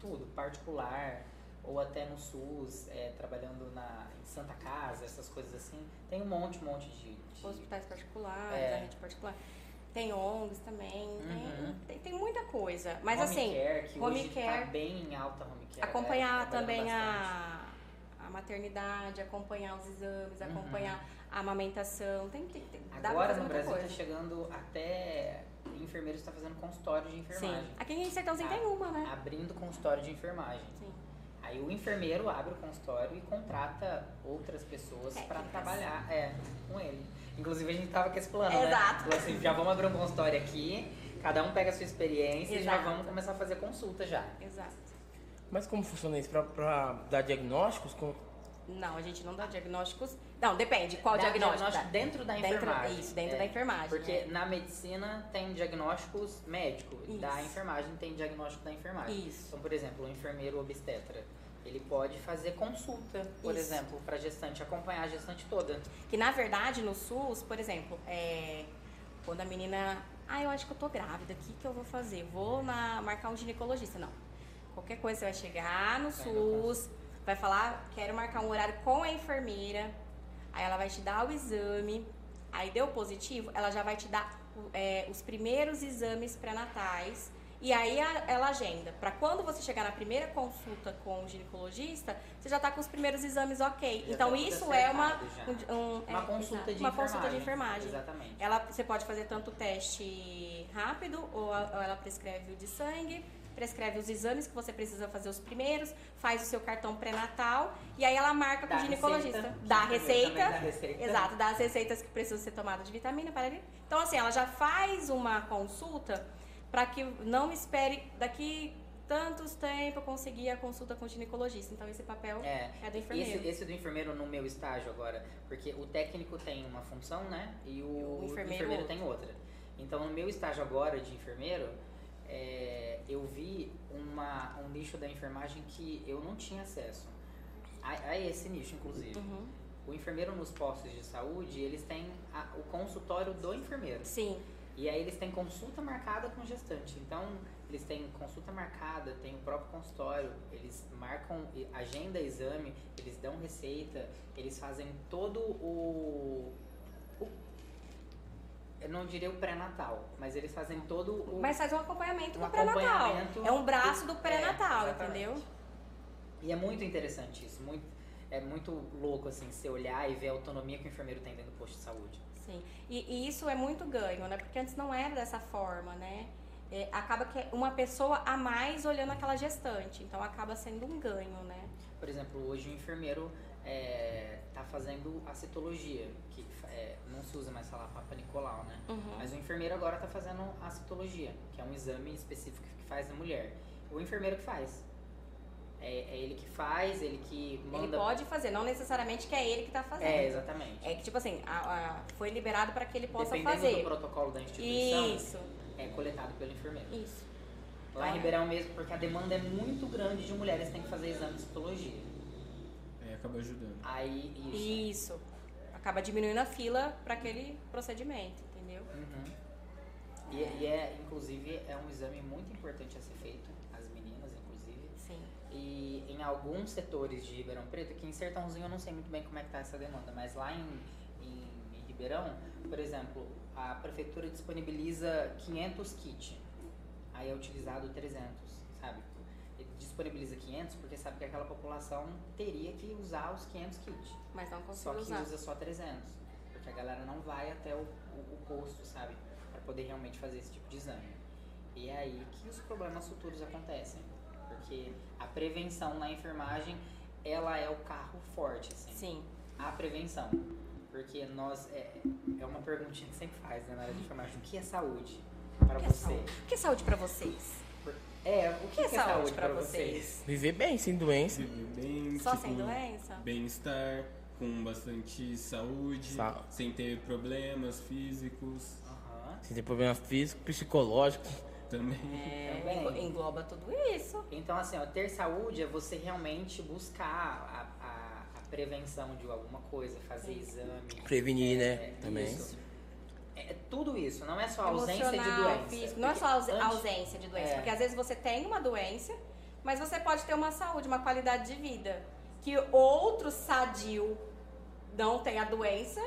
tudo, particular, ou até no SUS, é, trabalhando na, em Santa Casa, essas coisas assim. Tem um monte, um monte de. de- Hospitais particulares, É. a rede particular. Tem ONGs também, Uhum. tem, tem, tem muita coisa. Mas home assim, care, que home hoje care, tá bem em alta home care. acompanhar é, trabalhando também a, a maternidade, acompanhar os exames, Uhum. acompanhar a amamentação. Tem, tem, tem, dá pra Agora no Brasil coisa. tá chegando até enfermeiros está fazendo consultório de enfermagem. Sim. Aqui em Sertãozinho Ah, tem uma, né? Abrindo consultório de enfermagem. Sim. Aí o enfermeiro abre o consultório e contrata outras pessoas para trabalhar é, com ele. Inclusive a gente tava com esse plano, Exato. né? Falou assim, já vamos abrir um consultório aqui, cada um pega a sua experiência e já Exato. vamos começar a fazer consulta já. Exato. Mas como funciona isso? Pra, pra dar diagnósticos? Com... Não, a gente não dá diagnósticos. Não, depende. Qual Dá diagnóstico? dá? dentro da Dentro- enfermagem. isso, dentro é. da enfermagem, Porque é. na medicina tem diagnósticos médicos, da Isso. enfermagem tem diagnóstico da enfermagem. Isso. Então, por exemplo, o enfermeiro obstetra, ele pode fazer consulta, por Isso. exemplo, para gestante, acompanhar a gestante toda. Que na verdade no SUS, por exemplo, é, quando a menina. Ah, eu acho que eu tô grávida, o que, que eu vou fazer? Vou na, marcar um ginecologista. Não. Qualquer coisa você vai chegar no SUS, vai falar, quero marcar um horário com a enfermeira, aí ela vai te dar o exame, aí deu positivo, ela já vai te dar é, os primeiros exames pré-natais. E aí a- ela agenda. Pra quando você chegar na primeira consulta com o ginecologista, você já tá com os primeiros exames ok. Já então tá tudo isso é uma, um- um- Uma é, consulta de uma enfermagem. consulta de enfermagem. Exatamente. Ela, você pode fazer tanto o teste rápido ou, a- ou ela prescreve o de sangue, prescreve os exames que você precisa fazer os primeiros, faz o seu cartão pré-natal e aí ela marca com o ginecologista. receita. Dá a receita. dá receita. Exato, dá as receitas que precisam ser tomadas de vitamina para. Então assim, ela já faz uma consulta para que não espere daqui tantos tempo eu conseguir a consulta com o ginecologista. Então esse papel é, É, do enfermeiro. Esse, esse do enfermeiro no meu estágio agora, porque o técnico tem uma função, né? E o, o enfermeiro enfermeiro, tem outra. Então, no meu estágio agora de enfermeiro, é, eu vi uma, um nicho da enfermagem que eu não tinha acesso. A, a esse nicho, inclusive. Uhum. O enfermeiro nos postos de saúde, eles têm a- o consultório do enfermeiro. Sim, E aí eles têm consulta marcada com gestante. Então, eles têm consulta marcada, tem o próprio consultório, eles marcam agenda exame, eles dão receita, eles fazem todo o, o- eu não diria o pré-natal, mas eles fazem todo o mas faz um acompanhamento Um do pré-natal. É um braço do do- pré-natal, é, entendeu? e é muito interessante isso, muito é muito louco assim, você olhar e ver a autonomia que o enfermeiro tem dentro do posto de saúde. Sim. E, e isso é muito ganho, né? Porque antes não era dessa forma, né? É, acaba que é uma pessoa a mais olhando aquela gestante. Então acaba sendo um ganho, né? Por exemplo, hoje o enfermeiro está fazendo a citologia, que é, não se usa mais falar Papa Nicolau, né? Uhum. Mas o enfermeiro agora está fazendo a citologia, que é um exame específico que faz na mulher. O enfermeiro que faz. É, é ele que faz, ele que manda. Ele pode fazer, não necessariamente que é ele que tá fazendo. É, exatamente. É que, tipo assim, a- a- foi liberado para que ele possa Dependendo fazer. do protocolo da instituição, Isso, é coletado pelo enfermeiro. isso. Lá em. Ribeirão mesmo, porque a demanda é muito grande de mulheres que têm que fazer exame de citologia. Aí acaba ajudando. Aí, isso. Isso. Acaba diminuindo a fila para aquele procedimento, entendeu? Uhum. E, e é, inclusive, é um exame muito importante a ser feito, E em alguns setores de Ribeirão Preto, que em Sertãozinho eu não sei muito bem como é que tá essa demanda, mas lá em, em, em Ribeirão, por exemplo, a prefeitura disponibiliza 500 kits, aí é utilizado 300, sabe? Ele disponibiliza 500 porque sabe que aquela população teria que usar os 500 kits. Mas não Só consigo que usar. usa só 300. Porque a galera não vai até o, o, o posto, sabe? Pra poder realmente fazer esse tipo de exame. E é aí que os problemas futuros acontecem. Porque a prevenção na enfermagem, ela é o carro forte, assim. Sim. A prevenção. Porque nós. É, é uma perguntinha que sempre faz, né, na área de enfermagem. O que é saúde para é você? saúde? O que é saúde pra vocês? É, o que, que é é saúde saúde pra para vocês? vocês? Viver bem, sem doença. Viver bem, Só tipo, sem doença? Bem-estar, com bastante saúde, Sa- sem ter problemas físicos. Sem ter problema físico, psicológico. Também. É, *laughs* engloba tudo isso. Então, assim, ó, ter saúde é você realmente buscar a, a, a prevenção de alguma coisa, fazer exame. Prevenir, né? É, Também. isso. É, é tudo isso, não é só ausência de doença. físico. Não é só aus- antes- ausência de doença. É. Porque às vezes você tem uma doença, mas você pode ter uma saúde, uma qualidade de vida. Que outro sadio não tem a doença.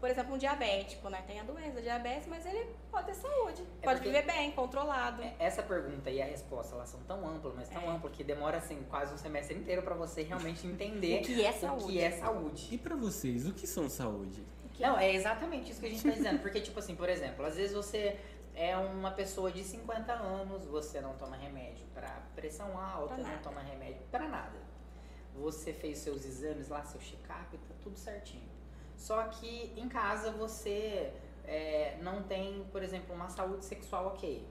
Por exemplo, um diabético, né? Tem a doença, diabetes, mas ele pode ter saúde. É pode viver bem, controlado. É, Essa pergunta e a resposta, elas são tão amplas, mas tão É. amplas que demora, assim, quase um semestre inteiro pra você realmente entender *laughs* O que é o saúde. que é saúde. E pra vocês, o que são saúde? Não, é exatamente isso que a gente tá dizendo. Porque, tipo assim, por exemplo, às vezes você é uma pessoa de 50 anos, você não toma remédio pra pressão alta, Pra não toma remédio pra nada. Você fez seus exames lá, seu check-up, tá tudo certinho. Só que em casa você é, não tem, por exemplo, uma saúde sexual ok.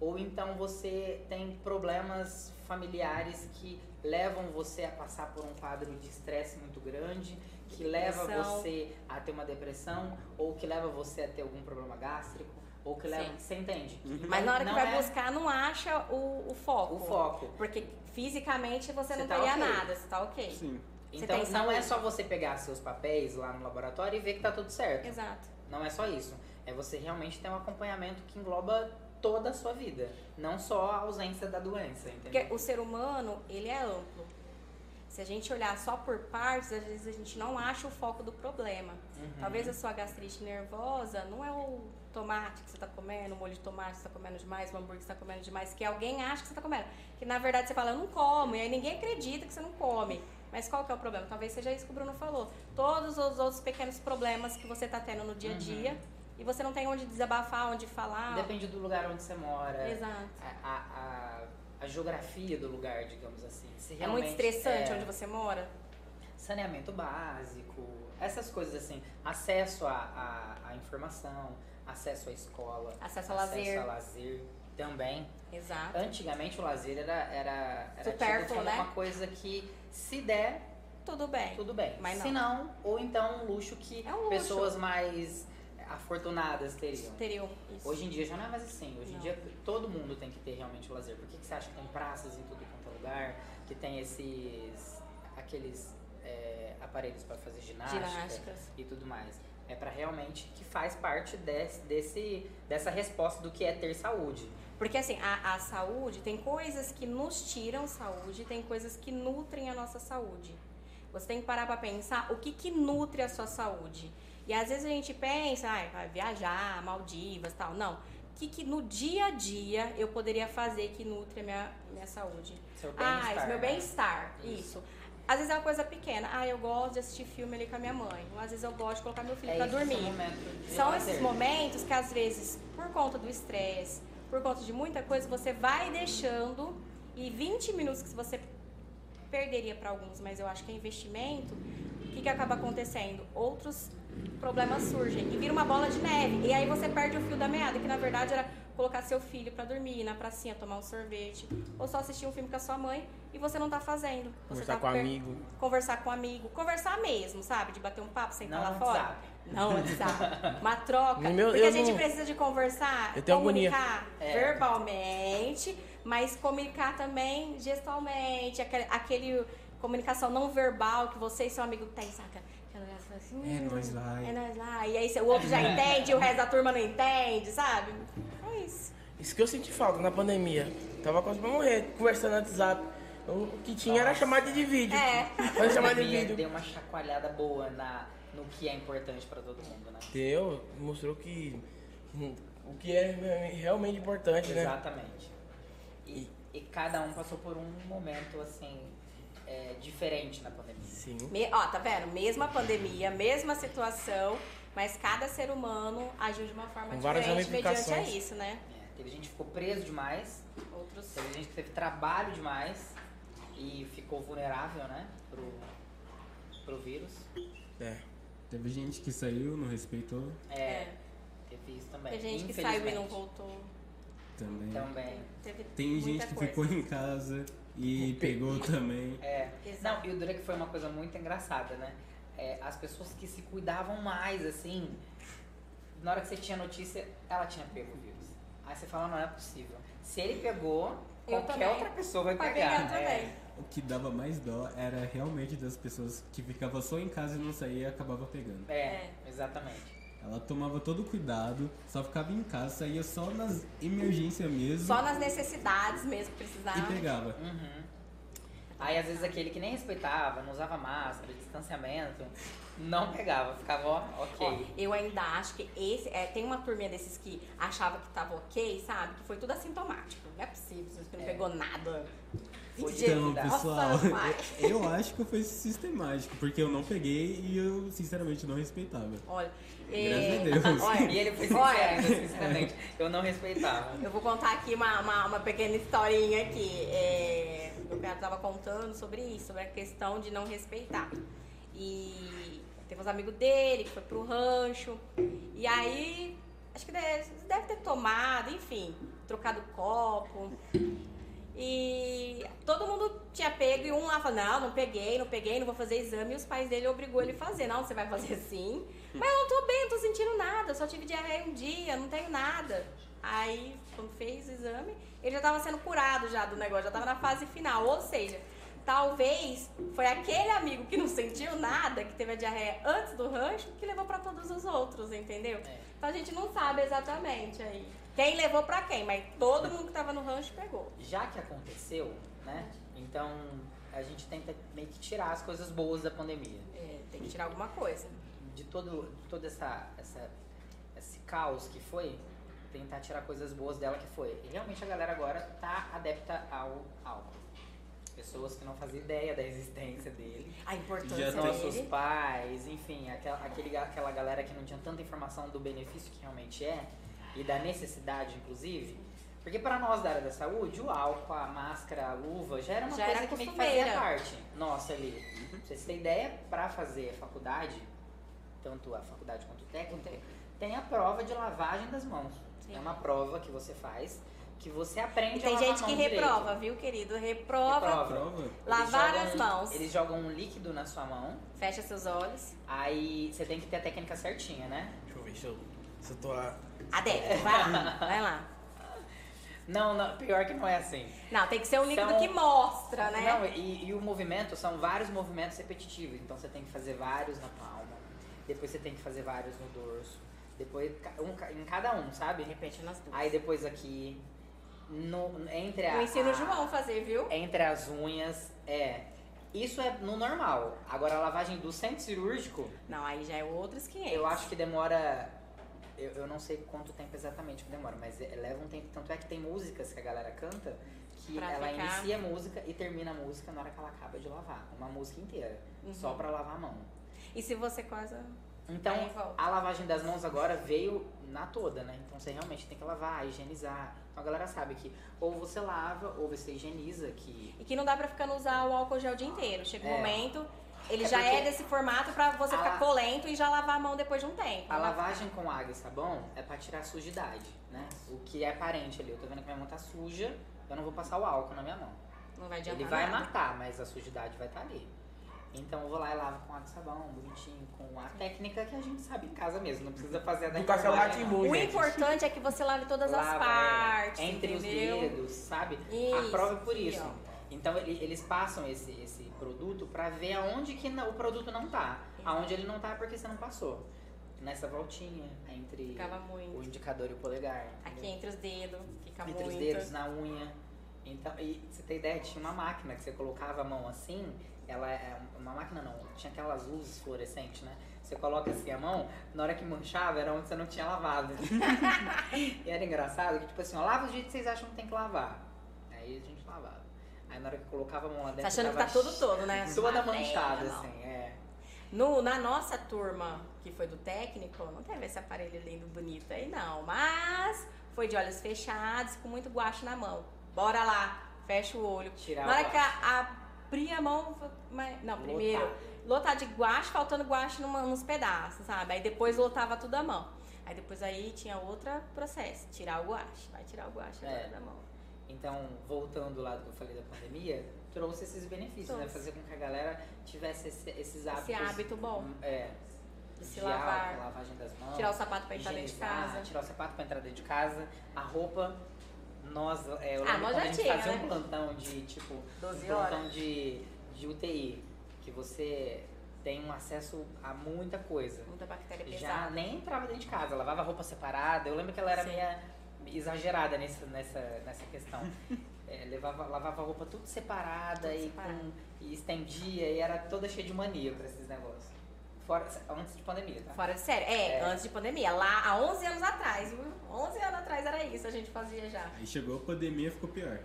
Ou então você tem problemas familiares que levam você a passar por um quadro de estresse muito grande, que leva Depressão. você a ter uma depressão, ou que leva você a ter algum problema gástrico, ou que leva. Sim. Você entende? Mas na hora que vai é buscar, não acha o, o foco. o foco. Porque fisicamente você, Você não tá teria ok. nada, você tá ok. Sim. Então não é só você pegar seus papéis lá no laboratório e ver que tá tudo certo. Exato. Não é só isso. É você realmente ter um acompanhamento que engloba toda a sua vida. Não só a ausência da doença, entendeu? Porque o ser humano, ele é amplo. Se a gente olhar só por partes, às vezes a gente não acha o foco do problema. Uhum. Talvez a sua gastrite nervosa não é o tomate que você está comendo, o molho de tomate que você está comendo demais, o hambúrguer que você está comendo demais, que alguém acha que você está comendo. Que na verdade você fala, eu não como, e aí ninguém acredita que você não come. Mas qual que é o problema? Talvez seja isso que o Bruno falou. Todos os outros pequenos problemas que você está tendo no dia a Uhum. dia e você não tem onde desabafar, onde falar. Depende do lugar onde você mora. Exato. A, a, a, a geografia do lugar, digamos assim. É muito estressante é, onde você mora. Saneamento básico, essas coisas assim. Acesso à informação, acesso à escola. Acesso ao lazer. a lazer também. Exato. Antigamente o lazer era, era, era tido Supérfluo, como né? uma coisa que se der, Tudo bem. tudo bem. Mas não. Se não, ou então um luxo que É um luxo. pessoas mais afortunadas teriam. Teriam isso. Hoje em dia já não é mais assim. Hoje em Não. dia todo mundo tem que ter realmente o lazer. Por que, que você acha que tem praças em tudo quanto é lugar? Que tem esses. aqueles é, aparelhos para fazer ginástica Ginásticas. e tudo mais. É para realmente que faz parte desse, desse, dessa resposta do que é ter saúde. Porque assim, a, a saúde tem coisas que nos tiram saúde, tem coisas que nutrem a nossa saúde. Você tem que parar pra pensar o que que nutre a sua saúde. E às vezes a gente pensa, ah, vai viajar, Maldivas, tal. Não. O que que no dia a dia eu poderia fazer que nutre a minha, minha saúde? Seu Ah, bem-estar, esse meu né? bem-estar, Isso. isso. Às vezes é uma coisa pequena. Ah, eu gosto de assistir filme ali com a minha mãe. Ou às vezes eu gosto de colocar meu filho É pra dormir. São lazer. esses momentos que às vezes, por conta do estresse, por conta de muita coisa, você vai deixando e 20 minutos que você perderia para alguns, mas eu acho que é investimento, o que, que acaba acontecendo? Outros problemas surgem e vira uma bola de neve. E aí você perde o fio da meada, que na verdade era colocar seu filho para dormir, ir na pracinha, tomar um sorvete, ou só assistir um filme com a sua mãe e você não tá fazendo. Você Conversar tá com per- amigo. Conversar com amigo. Conversar mesmo, sabe? De bater um papo, sentar Não lá fora. WhatsApp. Não, WhatsApp. Uma troca. Meu- Porque a gente não- precisa de conversar, Eu tenho agonia. comunicar É. verbalmente, mas comunicar também gestalmente, aquele, aquele comunicação não verbal que você e seu amigo tem, saca? Fala assim, É, "Hum, nós lá. É nós lá. E aí o outro já *laughs* entende e o resto da turma não entende, sabe? É isso. Isso que eu senti falta na pandemia. Tava quase pra morrer, conversando no WhatsApp. O que tinha era chamada de vídeo. É. Mas A chamada de vídeo. deu uma chacoalhada boa na, no que é importante pra todo mundo, né? Deu, mostrou que o que é realmente importante, né? Exatamente. E, e cada um passou por um momento, assim, é, diferente na pandemia. Sim. Me- ó, tá vendo? Mesma pandemia, mesma situação, mas cada ser humano agiu de uma forma Com várias diferente mediante a isso, né? É, teve gente que ficou preso demais, Outros. teve gente que teve trabalho demais e ficou vulnerável, né, pro, pro vírus. É. Teve gente que saiu, não respeitou É, É. teve isso também. Tem gente que saiu e não voltou. também. Também. Teve Tem gente que coisa. ficou em casa e *laughs* pegou também. É. Exato. Não, e o que foi uma coisa muito engraçada, né? É, as pessoas que se cuidavam mais, assim, na hora que você tinha notícia, ela tinha pego o vírus. Aí você fala, não é possível. Se ele pegou, Eu qualquer também. outra pessoa vai Vai pegar. pegar É. também. O que dava mais dó era realmente das pessoas que ficavam só em casa e não saía e acabava pegando. É, É. exatamente. Ela tomava todo o cuidado, só ficava em casa, saía só nas emergências mesmo Só nas necessidades mesmo que e precisava. pegava. Uhum. Aí às vezes aquele que nem respeitava, não usava máscara, distanciamento, não pegava, ficava ó, ok. Ó, eu ainda acho que esse. É, tem uma turminha desses que achava que tava ok, sabe? Que foi tudo assintomático. Não é possível, você não É. pegou nada. Então, pessoal, *laughs* pai. eu acho que foi sistemático, porque eu não peguei e eu sinceramente não respeitava. Olha. Graças é, a Deus. Olha, E ele foi sincero, sinceramente. Eu não respeitava. Eu vou contar aqui uma, uma, uma pequena historinha aqui. É, meu cara tava contando sobre isso, sobre a questão de não respeitar. E teve uns amigos dele que foi pro rancho. E aí, acho que deve, deve ter tomado, enfim, trocado copo. E todo mundo tinha pego e um lá falou, não, não peguei, não peguei, não vou fazer exame. E os pais dele obrigou ele a fazer. Não, você vai fazer sim. Mas eu não tô bem, não tô sentindo nada, só tive diarreia um dia, não tenho nada. Aí, quando fez o exame, ele já tava sendo curado já do negócio, já tava na fase final. Ou seja, talvez foi aquele amigo que não sentiu nada, que teve a diarreia antes do rancho, que levou pra todos os outros, entendeu? É. Então a gente não sabe exatamente aí. Quem levou pra quem, mas todo mundo que tava no rancho pegou. Já que aconteceu, né? Então a gente tenta meio que tirar as coisas boas da pandemia. É, tem que tirar alguma coisa. De todo, de todo essa, essa, esse caos que foi, tentar tirar coisas boas dela que foi. E realmente a galera agora tá adepta ao álcool. Pessoas que não faziam ideia da existência dele. A importância Já Nossos dele. pais, enfim, aquela, aquele, aquela galera que não tinha tanta informação do benefício que realmente é e da necessidade, inclusive. Porque para nós da área da saúde, o álcool, a máscara, a luva já era uma Já coisa era que meio que fazia parte nossa ali. Pra vocês terem ideia, para fazer a faculdade, tanto a faculdade quanto o técnico, tem a prova de lavagem das mãos. Sim. É uma prova que você faz, que você aprende E a tem lavar gente que mão direito. reprova, viu, querido? Reprova, Reprova. Lavar jogam- as mãos. Eles jogam um líquido na sua mão, fecha seus olhos. aí você tem que ter a técnica certinha, né? Deixa eu ver se eu, se eu tô. a- Adepto, vai lá, vai lá. Não, não, pior que não é assim. Não, tem que ser um líquido São- que mostra, né? Não, e, e o movimento são vários movimentos repetitivos. Então você tem que fazer vários na palma, depois você tem que fazer vários no dorso, depois um, em cada um, sabe? Repete nas duas. Aí depois aqui, no, entre a, Eu ensino a- o João a fazer, viu? entre as unhas, é. Isso é no normal. Agora a lavagem do centro cirúrgico, Não, aí já é outros 500. eu acho que demora. Eu, eu não sei quanto tempo exatamente que demora, mas é- leva um tempo. Tanto é que tem músicas que a galera canta que Pra ela ficar- inicia a música e termina a música na hora que ela acaba de lavar. Uma música inteira. Uhum. Só pra lavar a mão. E se você quase... Então, a lavagem das mãos agora veio na toda, né? Então você realmente tem que lavar, higienizar. Então a galera sabe que ou você lava ou você higieniza, que E que não dá pra ficar no usar o álcool gel o dia inteiro. Chega um É. momento, ele É já é desse formato pra você ficar la- colento e já lavar a mão depois de um tempo. a lavagem com água e sabão é pra tirar a sujidade, né? O que é aparente ali. Eu tô vendo que minha mão tá suja, eu não vou passar o álcool na minha mão. Não vai adiantar Ele vai nada. matar, mas a sujidade vai estar ali. Então eu vou lá e lavo com água e sabão, bonitinho, com a técnica que a gente sabe em casa mesmo. Não precisa fazer a da café. O gente. importante é que você lave todas as Lava, é, partes, entre entendeu? os dedos, sabe? Isso, a prova é por aqui, isso. ó. Então ele- eles passam esse, esse produto pra ver aonde que o produto não tá. Aonde ele não tá é porque você não passou. Nessa voltinha entre o indicador e o polegar. Aqui entendeu? entre os dedos, fica entre muito. os dedos, na unha. Então, e você tem ideia, tinha uma máquina que você colocava a mão assim, ela é uma máquina não, tinha aquelas luzes fluorescentes, né? Você coloca assim a mão, na hora que manchava era onde você não tinha lavado. *laughs* e era engraçado que, tipo assim, ó, lava do jeito que vocês acham que tem que lavar. Aí a gente lavava. Aí na hora que colocava a mão lá dentro. Tá achando que tá todo todo, né? *laughs* Toda manchada, assim, é. No, na nossa turma, que foi do técnico, não teve esse aparelho lindo, bonito aí não. Mas foi de olhos fechados, com muito guache na mão. Bora lá, fecha o olho. Tirar na hora que a- abri a mão, mas- não, primeiro, Lotar. lotar de guache, faltando guache numa, nos pedaços, sabe? Aí depois lotava tudo a mão. Aí depois aí tinha outro processo, tirar o guache. Vai tirar o guache É. da mão. Então, voltando lá do que eu falei da pandemia, trouxe esses benefícios, né? Trouxe. Fazer com que a galera tivesse esse- esses hábitos. Esse hábito bom. É. De se álcool, lavar. lavagem das mãos. Tirar o sapato pra entrar dentro de casa. Tirar o sapato pra entrar dentro de casa. A roupa, nós, é, eu Ah, lembro nós já a gente tinha, fazia né? um plantão de, tipo, 12 um plantão horas. de, de UTI, que você tem um acesso a muita coisa. Muita bactéria Já pesada. nem entrava dentro de casa, lavava roupa separada. Eu lembro que ela era Sim. meio exagerada nessa, nessa, nessa questão. *laughs* É, levava, lavava roupa tudo separada Tudo e, separado. com- e estendia e era toda cheia de mania pra esses negócios. Fora, antes de pandemia, tá? Fora de série. É, É. antes de pandemia. Lá, há 11 anos atrás, viu? 11 anos atrás era isso, a gente fazia já. Aí chegou a pandemia ficou pior.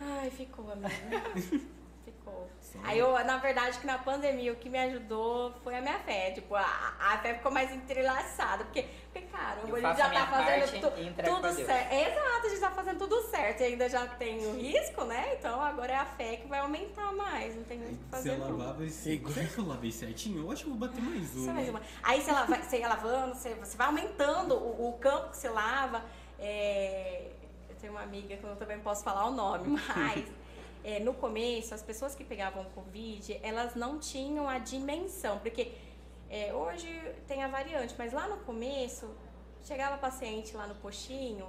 Ai, ficou, amiga. *laughs* ficou. Só- Aí eu, na verdade, que na pandemia o que me ajudou foi a minha fé. Tipo, a, a fé ficou mais entrelaçada. Porque, porque caramba, Eu a gente faço já tá fazendo parte tu- tudo certo. Exato, a gente tá fazendo tudo certo e ainda já tem o risco, né? Então agora é a fé que vai aumentar mais. Não tem muito o que Você fazer. não. lavava esse. Será que eu lavei certinho? Eu acho que eu vou bater mais um. Só mais uma. Aí você, lava, você ia lavando, você, você vai aumentando o, o campo que você lava. É, eu tenho uma amiga que eu também não posso falar o nome, *laughs* mas é, no começo, as pessoas que pegavam Covid, elas não tinham a dimensão, porque é, hoje tem a variante, mas lá no começo, chegava paciente lá no postinho,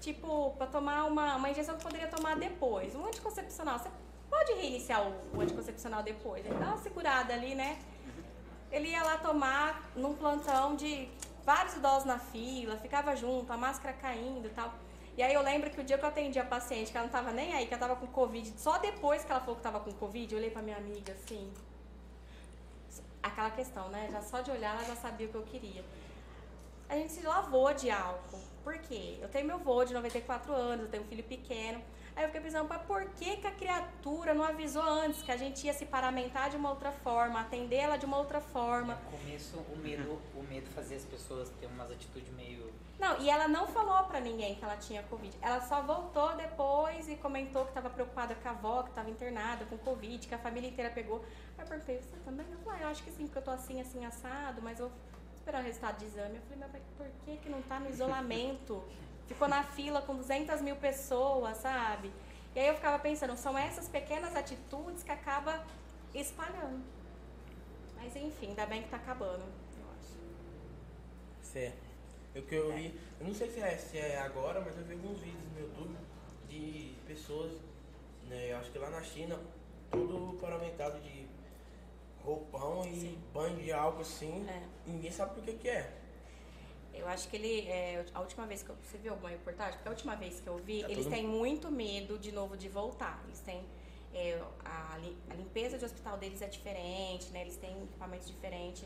tipo, para tomar uma, uma injeção que poderia tomar depois, um anticoncepcional. Você pode reiniciar o, o anticoncepcional depois, ele dá uma segurada ali, né? Ele ia lá tomar num plantão de vários idosos na fila, ficava junto, a máscara caindo e tal. E aí eu lembro que o dia que eu atendi a paciente, que ela não tava nem aí, que ela tava com Covid, só depois que ela falou que tava com Covid, eu olhei pra minha amiga assim. Aquela questão, né? Já só de olhar ela já sabia o que eu queria. A gente se lavou de álcool. Por quê? Eu tenho meu vô de 94 anos, eu tenho um filho pequeno. Aí eu fiquei pensando, mas por que, que a criatura não avisou antes que a gente ia se paramentar de uma outra forma, atender ela de uma outra forma? No começo, o medo, o medo fazia as pessoas ter umas atitudes meio. Não, e ela não falou pra ninguém que ela tinha Covid. Ela só voltou depois e comentou que estava preocupada com a avó, que estava internada com Covid, que a família inteira pegou. Aí eu perguntei, você também? Falou, ah, eu acho que sim, porque eu tô assim, assim, assado, mas eu vou esperar o resultado de exame. Eu falei, mas por que que não tá no isolamento? Ficou na fila com 200 mil pessoas, sabe? E aí eu ficava pensando, são essas pequenas atitudes que acaba espalhando. Mas enfim, ainda bem que tá acabando, eu acho. Certo. O que eu vi, eu não sei se é, se é agora, mas eu vi alguns vídeos no YouTube de pessoas, né, eu acho que lá na China, tudo paramentado de roupão e Sim. banho de álcool assim, É. e ninguém sabe por que que é. Eu acho que ele. é, a última vez que eu. Você viu alguma reportagem? Porque a última vez que eu vi, Tá eles têm muito medo de novo de voltar. Eles têm. é, a, a limpeza de hospital deles é diferente, né? Eles têm equipamentos diferentes.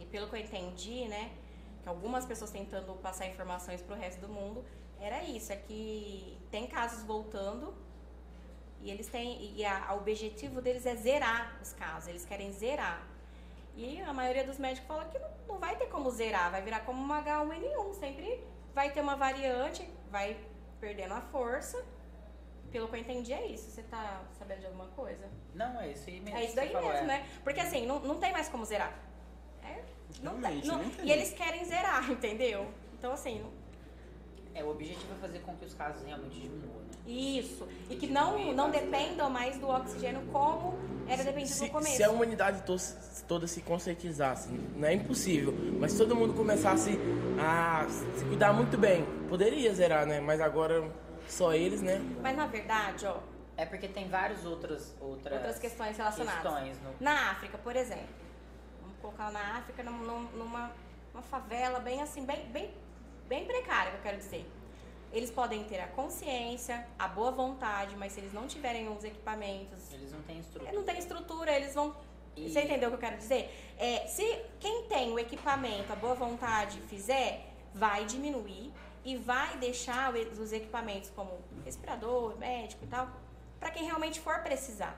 E pelo que eu entendi, né? Que algumas pessoas tentando passar informações pro resto do mundo, era isso, é que tem casos voltando e eles têm. E a, o objetivo deles é zerar os casos, eles querem zerar. E a maioria dos médicos fala que não, não vai ter como zerar, vai virar como uma H1N1. Sempre vai ter uma variante, vai perdendo a força. Pelo que eu entendi, é isso. Você tá sabendo de alguma coisa? Não, é isso aí mesmo. É isso daí falou, mesmo, é. né? Porque assim, não, não tem mais como zerar. É, não tem, não-. E eles querem zerar, *laughs* entendeu? Então, assim, não- É, o objetivo é fazer com que os casos realmente diminuam? Isso. E que não, não dependam mais do oxigênio como era dependido Se, no começo. se a humanidade to- toda se conscientizasse, não é impossível, mas se todo mundo começasse a se cuidar muito bem, poderia zerar, né? Mas agora só eles, né? Mas na verdade, ó, É porque tem várias outras outras, Outras questões relacionadas. questões no- Na África, por exemplo. Vamos colocar na África num- num- numa uma favela bem assim, bem, bem, bem precária, que eu quero dizer. Eles podem ter a consciência, a boa vontade, mas se eles não tiverem os equipamentos, Eles não têm estrutura. não tem estrutura, eles vão. E- Você entendeu o que eu quero dizer? É, se quem tem o equipamento, a boa vontade fizer, vai diminuir e vai deixar os equipamentos como respirador, médico e tal, para quem realmente for precisar.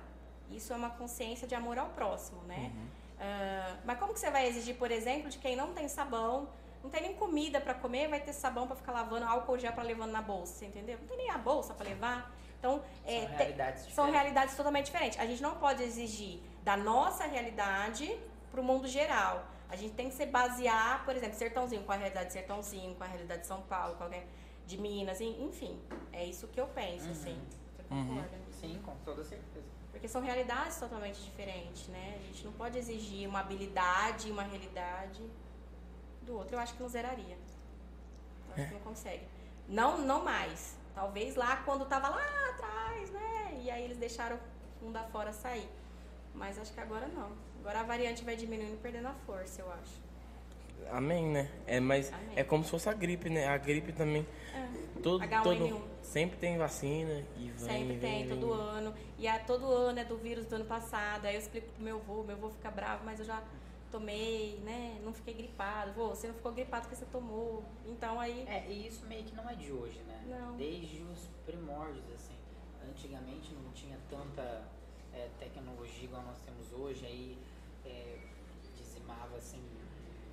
Isso é uma consciência de amor ao próximo, né? Ah, mas como que você vai exigir, por exemplo, de quem não tem sabão, não tem nem comida para comer, vai ter sabão para ficar lavando, álcool gel para levando na bolsa, você entendeu? Não tem nem a bolsa para levar. Então, é, São te- realidades são diferentes. realidades totalmente diferentes. A gente não pode exigir da nossa realidade para o mundo geral. A gente tem que se basear, por exemplo, Sertãozinho com a realidade de Sertãozinho, com a realidade de São Paulo, com a de Minas, en- enfim. É isso que eu penso, Uhum. assim. Você concorda? Sim, com toda certeza. Porque são realidades totalmente diferentes, né? A gente não pode exigir uma habilidade, uma realidade do outro. Eu acho que não zeraria. Eu acho que não consegue. Não, não mais. Talvez lá quando tava lá atrás, né? E aí eles deixaram o mundo afora sair. Mas acho que agora não. Agora a variante vai diminuindo perdendo a força, eu acho. Amém, né? É, mas Amém. é como se fosse a gripe, né? A gripe também. É. Todo, H1N1. todo, sempre tem vacina e vem, Sempre vem, tem, vem. todo ano. E a, todo ano é do vírus do ano passado. Aí eu explico pro meu avô, meu avô fica bravo, mas eu já tomei, né? Não fiquei gripado. Vô, você não ficou gripado porque você tomou. Então aí. É, e isso meio que não é de hoje, né? Não. Desde os primórdios, assim. Antigamente não tinha tanta é, tecnologia igual nós temos hoje, aí é, dizimava, assim,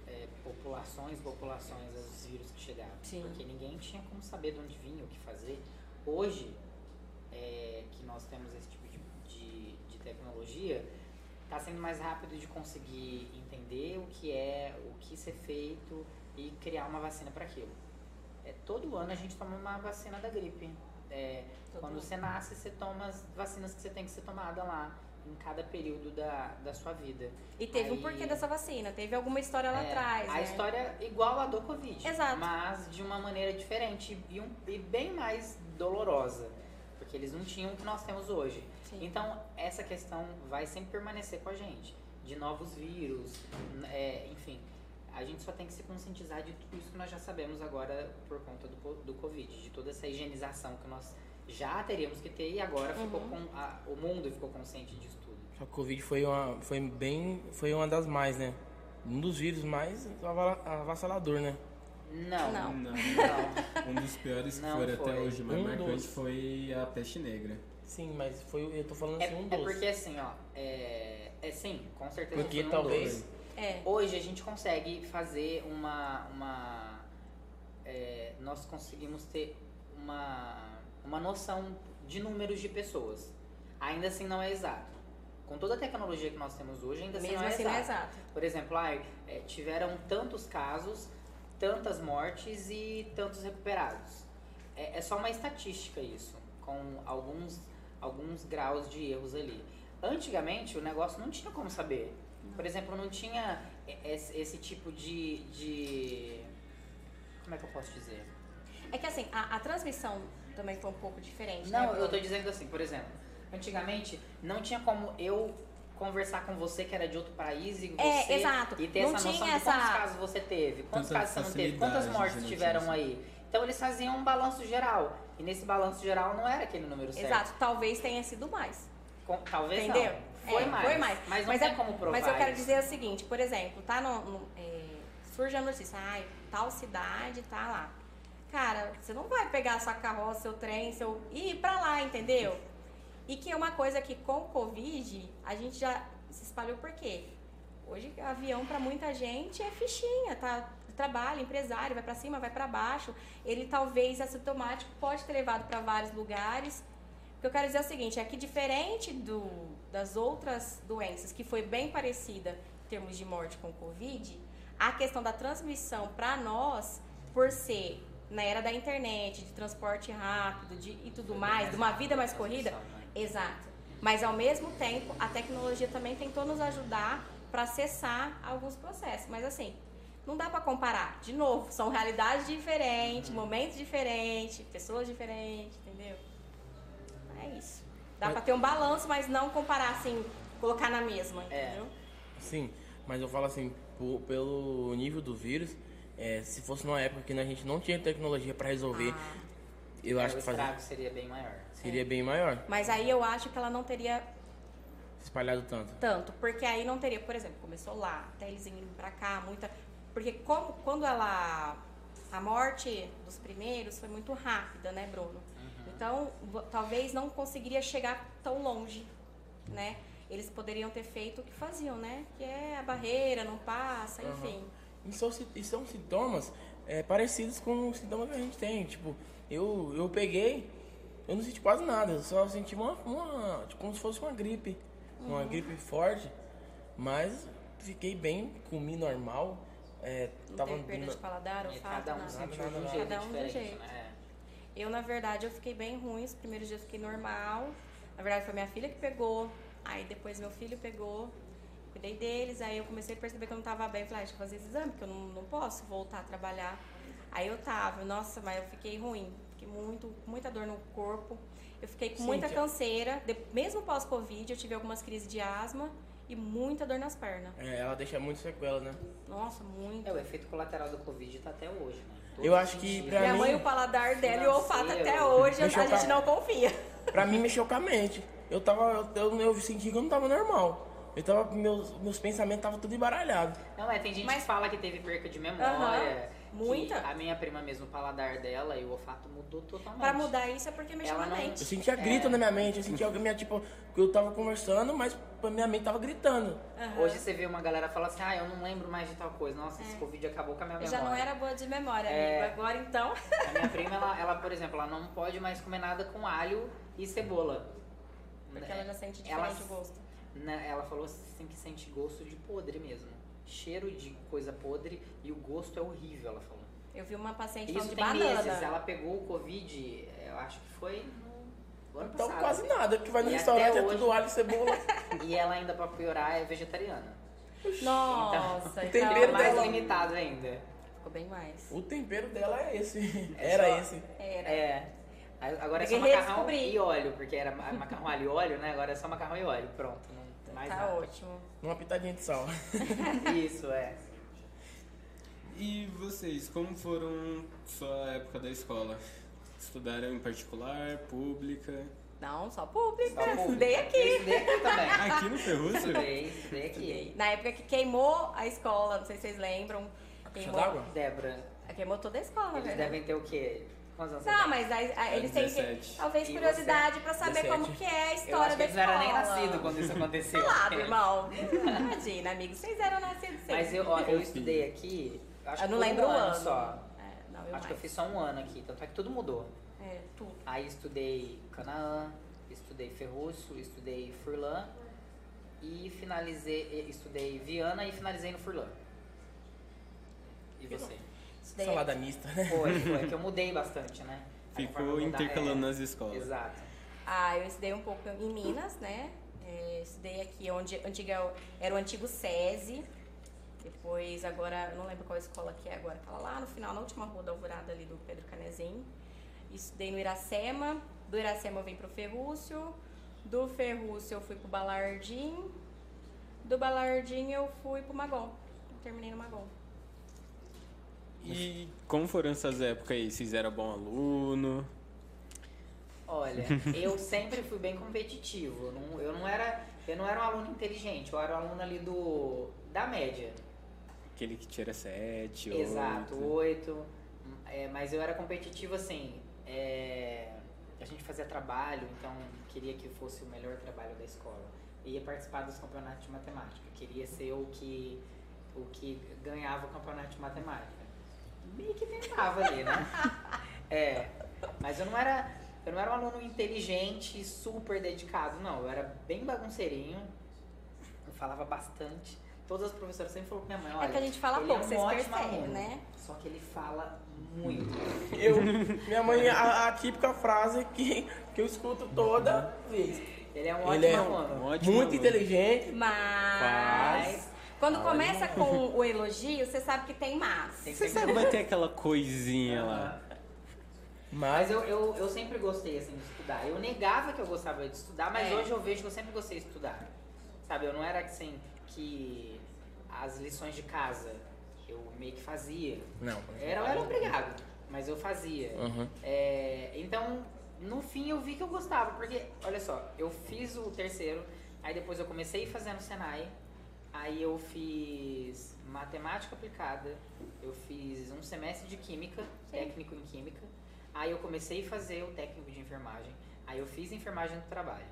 é, populações, populações, os vírus que chegavam. Sim. Porque ninguém tinha como saber de onde vinha, o que fazer. Hoje, é, que nós temos esse tipo de, de, de tecnologia, está sendo mais rápido de conseguir entender o que é, o que ser feito e criar uma vacina para aquilo. É, todo ano a gente toma uma vacina da gripe. É, quando você nasce, você toma as vacinas que você tem que ser tomada lá em cada período da, da sua vida. E teve um Aí- porquê dessa vacina. Teve alguma história lá É, atrás. A né? história é igual a do Covid. Exato. Mas de uma maneira diferente e, um- e bem mais dolorosa. Porque eles não tinham o que nós temos hoje. Sim. Então, essa questão vai sempre permanecer com a gente. De novos vírus, é, enfim. A gente só tem que se conscientizar de tudo isso que nós já sabemos agora por conta do, do Covid. De toda essa higienização que nós já teríamos que ter e agora ficou Uhum. com a- o mundo ficou consciente disso tudo. A Covid foi uma, foi bem, foi uma das mais, né? Um dos vírus mais avassalador, né? Não. Não. Não. Não. Um dos piores que foi. até hoje, mais Um marcante, dos. foi a peste negra. Sim, mas foi, eu tô falando É, assim, um é dos. porque assim, ó, é, é sim, com certeza Porque foi um talvez- dos. É. Hoje a gente consegue fazer uma. uma é, nós conseguimos ter uma, uma noção de números de pessoas. Ainda assim não é exato. Com toda a tecnologia que nós temos hoje, ainda assim Mesmo não é assim exato. não é exato. Por exemplo, ai, é, tiveram tantos casos, tantas mortes e tantos recuperados. É, é só uma estatística isso, com alguns, alguns graus de erros ali. Antigamente o negócio não tinha como saber. Por exemplo, não tinha esse, esse tipo de, de. Como é que eu posso dizer? É que assim, a, a transmissão também foi um pouco diferente. Não, né, eu tô dizendo assim, por exemplo, antigamente não tinha como eu conversar com você que era de outro país e É, você exato. e ter Não essa noção tinha de quantos essa- casos você teve, quantos Tanta casos você não teve, quantas mortes tiveram aí. Então eles faziam um balanço geral. E nesse balanço geral não era aquele número certo. Exato, talvez tenha sido mais. Com- talvez Entendeu? não. Foi, É, mais, foi mais. Mas não Mas tem é- como provar Mas eu quero isso. dizer o seguinte, por exemplo, tá no. no é, surge a notícia, ai, tal cidade tá lá. Cara, você não vai pegar sua carroça, seu trem, seu. e ir pra lá, entendeu? E que é uma coisa que com o Covid a gente já se espalhou por quê? Hoje avião pra muita gente é fichinha, tá? Trabalho, empresário, vai pra cima, vai pra baixo. Ele talvez assintomático pode ter levado pra vários lugares. O que eu quero dizer é o seguinte, é que diferente do, das outras doenças, que foi bem parecida em termos de morte com o Covid, a questão da transmissão para nós, por ser na era da internet, de transporte rápido de, e tudo mais, de uma vida mais corrida, né? exato. Mas ao mesmo tempo, a tecnologia também tentou nos ajudar para acessar alguns processos. Mas assim, não dá para comparar. De novo, são realidades diferentes, momentos diferentes, pessoas diferentes, entendeu? É isso. Dá Mas- pra ter um balanço, mas não comparar assim, colocar na mesma, É. entendeu? Sim, mas eu falo assim, po- pelo nível do vírus, é, se fosse numa época que a gente não tinha tecnologia pra resolver, Ah. eu É, acho o que estrago seria bem maior. seria bem maior, Mas aí eu acho que ela não teria espalhado tanto. tanto, porque aí não teria, por exemplo, começou lá, até eles indo pra cá, muita. Porque como, quando ela. A morte dos primeiros foi muito rápida, né, Bruno? Então, vo- talvez não conseguiria chegar tão longe, né? Eles poderiam ter feito o que faziam, né? Que é a barreira, não passa, Aham. enfim. E são, e são sintomas é, parecidos com os sintomas que a gente tem. Tipo, eu, eu peguei, eu não senti quase nada, eu só senti uma, uma tipo, como se fosse uma gripe. Uma Uhum. gripe forte. Mas fiquei bem, comi normal. É, Não tava teve perda de paladar, E olfato, cada um sentiu de um jeito Cada um jeito. né? Eu, na verdade, eu fiquei bem ruim. Os primeiros dias eu fiquei normal. Na verdade, foi minha filha que pegou. Aí depois meu filho pegou. Cuidei deles. Aí eu comecei a perceber que eu não tava bem. Falei, ah, deixa eu fazer esse exame, porque eu não, não posso voltar a trabalhar. Aí eu tava. Nossa, mas eu fiquei ruim. Fiquei muito, com muita dor no corpo. Eu fiquei com muita Cíntia. canseira. De- mesmo pós-Covid, eu tive algumas crises de asma e muita dor nas pernas. É, ela deixa muito sequela, né? Nossa, muito. É, o efeito colateral do Covid tá até hoje, né? Eu acho que pra Minha mim- mãe, o paladar dela e o olfato até hoje, a gente não confia. Pra mim mexeu com a mente. Eu tava. Eu, eu, eu senti que eu não tava normal. Eu tava. Meus, meus pensamentos estavam tudo embaralhados. Não, é, tem gente Mas- que fala que teve perca de memória. Que muita. A minha prima mesmo, o paladar dela e o olfato mudou totalmente. Pra mudar isso é porque mexeu Ela na não- mente. Eu sentia grito É. na minha mente. Eu sentia minha, tipo, que eu tava conversando, mas a minha mente tava gritando. Aham. Hoje você vê uma galera falar assim, ah, eu não lembro mais de tal coisa. Nossa, esse Covid acabou com a minha É. Eu memória. já não era boa de memória, É. amigo. Agora então. A minha prima, ela, *laughs* ela, por exemplo, ela não pode mais comer nada com alho e cebola. Porque ela já sente Ela- diferente o gosto. Né, Ela falou assim que sente gosto de podre mesmo. Cheiro de coisa podre e o gosto é horrível, ela falou. Eu vi uma paciente Isso falando de tem banana. meses. Ela pegou o Covid, eu acho que foi no ano Então passado. quase nada, porque vai no E restaurante até é hoje- tudo alho e cebola. *laughs* E ela ainda, pra piorar, é vegetariana. Nossa, O então, tempero É mais dela- limitado ainda. ficou bem mais. o tempero dela é esse. *laughs* É Era só- esse. Era. É. Agora é só macarrão e óleo, porque era ma- macarrão, alho e óleo, né? Agora é só macarrão e óleo. Pronto, não tem mais tá nada. ótimo. Uma pitadinha de sal. *laughs* Isso, é. E vocês, como foram sua época da escola? Estudaram em particular, pública? Não, só pública. Só. Estudei Eu aqui. estudei aqui também. *laughs* Aqui no Ferrúcio? Estudei, estudei aqui. Na época que queimou a escola, não sei se vocês lembram. Queimou, d'água? Débora, queimou toda a escola, eles verdade. devem ter o quê? Quantos anos Não, você mas aí- aí eles têm que, 17. talvez E curiosidade pra saber 17. como que é a? Eu história acho que da eles não eram nem escola. nascidos quando isso *laughs* aconteceu. Claro, *laughs* irmão. Imagina, amigo, vocês eram nascidos sim. Mas eu, ó, eu estudei aqui, acho Eu que não por lembro um o ano ano. só. É, não, eu Acho que eu mais. fiz só um ano aqui, tanto é que tudo mudou. É, tudo. Aí estudei Canaã, estudei Ferrúcio, estudei Furlan e finalizei, estudei Viana e finalizei no Furlan. E você? Estudei Salada mista, né? Foi, foi, que eu mudei bastante, né? Ficou eu mudar- intercalando é, nas escolas. Exato. Ah, eu estudei um pouco em Minas, né? É, estudei aqui onde antiga, era o antigo SESI. Depois, agora, eu não lembro qual escola que é agora. Aquela lá no final, na última rua da Alvorada ali do Pedro Canezinho. Estudei no Iracema. Do Iracema eu vim pro Ferrúcio. Do Ferrúcio eu fui pro Balardim. Do Balardim eu fui pro Magon. Terminei no Magon. E como foram essas épocas aí? Vocês eram bom aluno? Olha, *laughs* eu sempre fui bem competitivo. Eu não, eu não era, eu não era um aluno inteligente, eu era um aluno ali do da média. Aquele que tira sete, Exato, oito. oito. É, mas eu era competitivo assim. é, a gente fazia trabalho, então queria que fosse o melhor trabalho da escola. Eu ia participar dos campeonatos de matemática. Queria ser o que, o que ganhava o campeonato de matemática. Meio que tentava ali, né? *laughs* É. Mas eu não era. Eu não era um aluno inteligente, super dedicado, não. Eu era bem bagunceirinho. Eu falava bastante. Todas as professoras sempre falaram pra minha mãe, olha... É que a gente fala ele pouco, é um vocês percebem, aluno, né? Só que ele fala muito. *laughs* Eu, minha mãe, a, a típica frase que, que eu escuto toda vez. Ele é um Ele ótimo é aluno. Um ótimo Muito aluno. inteligente. Mas. Quando começa com o elogio, você sabe que tem mais. Tem Você sabe, vai ter aquela coisinha lá. Mas eu, eu, eu sempre gostei assim de estudar. Eu negava que eu gostava de estudar, mas É. hoje eu vejo que eu sempre gostei de estudar. Sabe, eu não era assim que as lições de casa eu meio que fazia. Não. Era, eu era obrigado, mas eu fazia. Uhum. É, então, no fim eu vi que eu gostava, porque, olha só, eu fiz o terceiro, aí depois eu comecei a fazer no Senai, aí eu fiz matemática aplicada, eu fiz um semestre de química, técnico em química, aí eu comecei a fazer o técnico de enfermagem, aí eu fiz enfermagem do trabalho.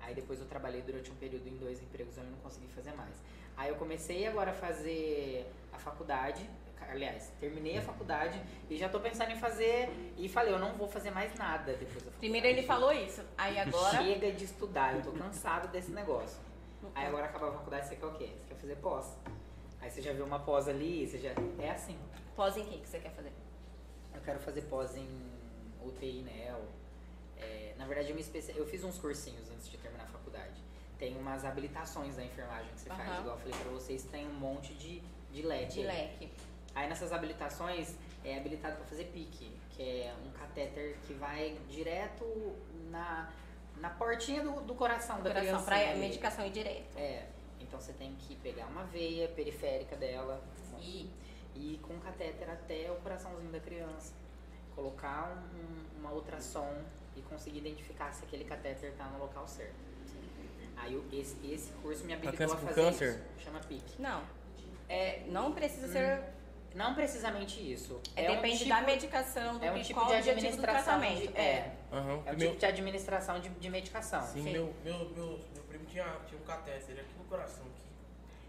Aí depois eu trabalhei durante um período em dois empregos, eu não consegui fazer mais. Aí eu comecei agora a fazer a faculdade, aliás, terminei a faculdade e já tô pensando em fazer e falei, eu não vou fazer mais nada depois da faculdade. Primeiro ele falou isso, aí agora. Chega de estudar, eu tô cansado desse negócio. Aí agora acabou a faculdade, você quer o quê? Você quer fazer pós. Aí você já viu uma pós ali, você já. É assim. Pós em que que você quer fazer? Eu quero fazer pós em UTI, NEL. É, na verdade, eu, me especia... eu fiz uns cursinhos antes de terminar a faculdade. Tem umas habilitações da enfermagem que você faz, Aham. igual eu falei pra vocês, tem um monte de, de leque. De leque. Aí nessas habilitações é habilitado para fazer pique, que é um catéter que vai direto na, na portinha do, do coração da Coração, criança. pra medicação ir direto. É, então você tem que pegar uma veia periférica dela E e ir com um catéter até o coraçãozinho da criança. Colocar um, um- uma ultrassom e conseguir identificar se aquele catéter tá no local certo. Aí o- esse, esse curso me habilitou criança a fazer câncer? isso. Chama PIC. não, É, não precisa ser. Não precisamente isso. É, um depende tipo- da medicação, do É um tipo de administração. tratamento. De, é, Aham. é um meu, tipo de administração de, de medicação. sim, Sim. Meu, meu, meu, meu primo tinha, tinha um catéter aqui no coração. Aqui.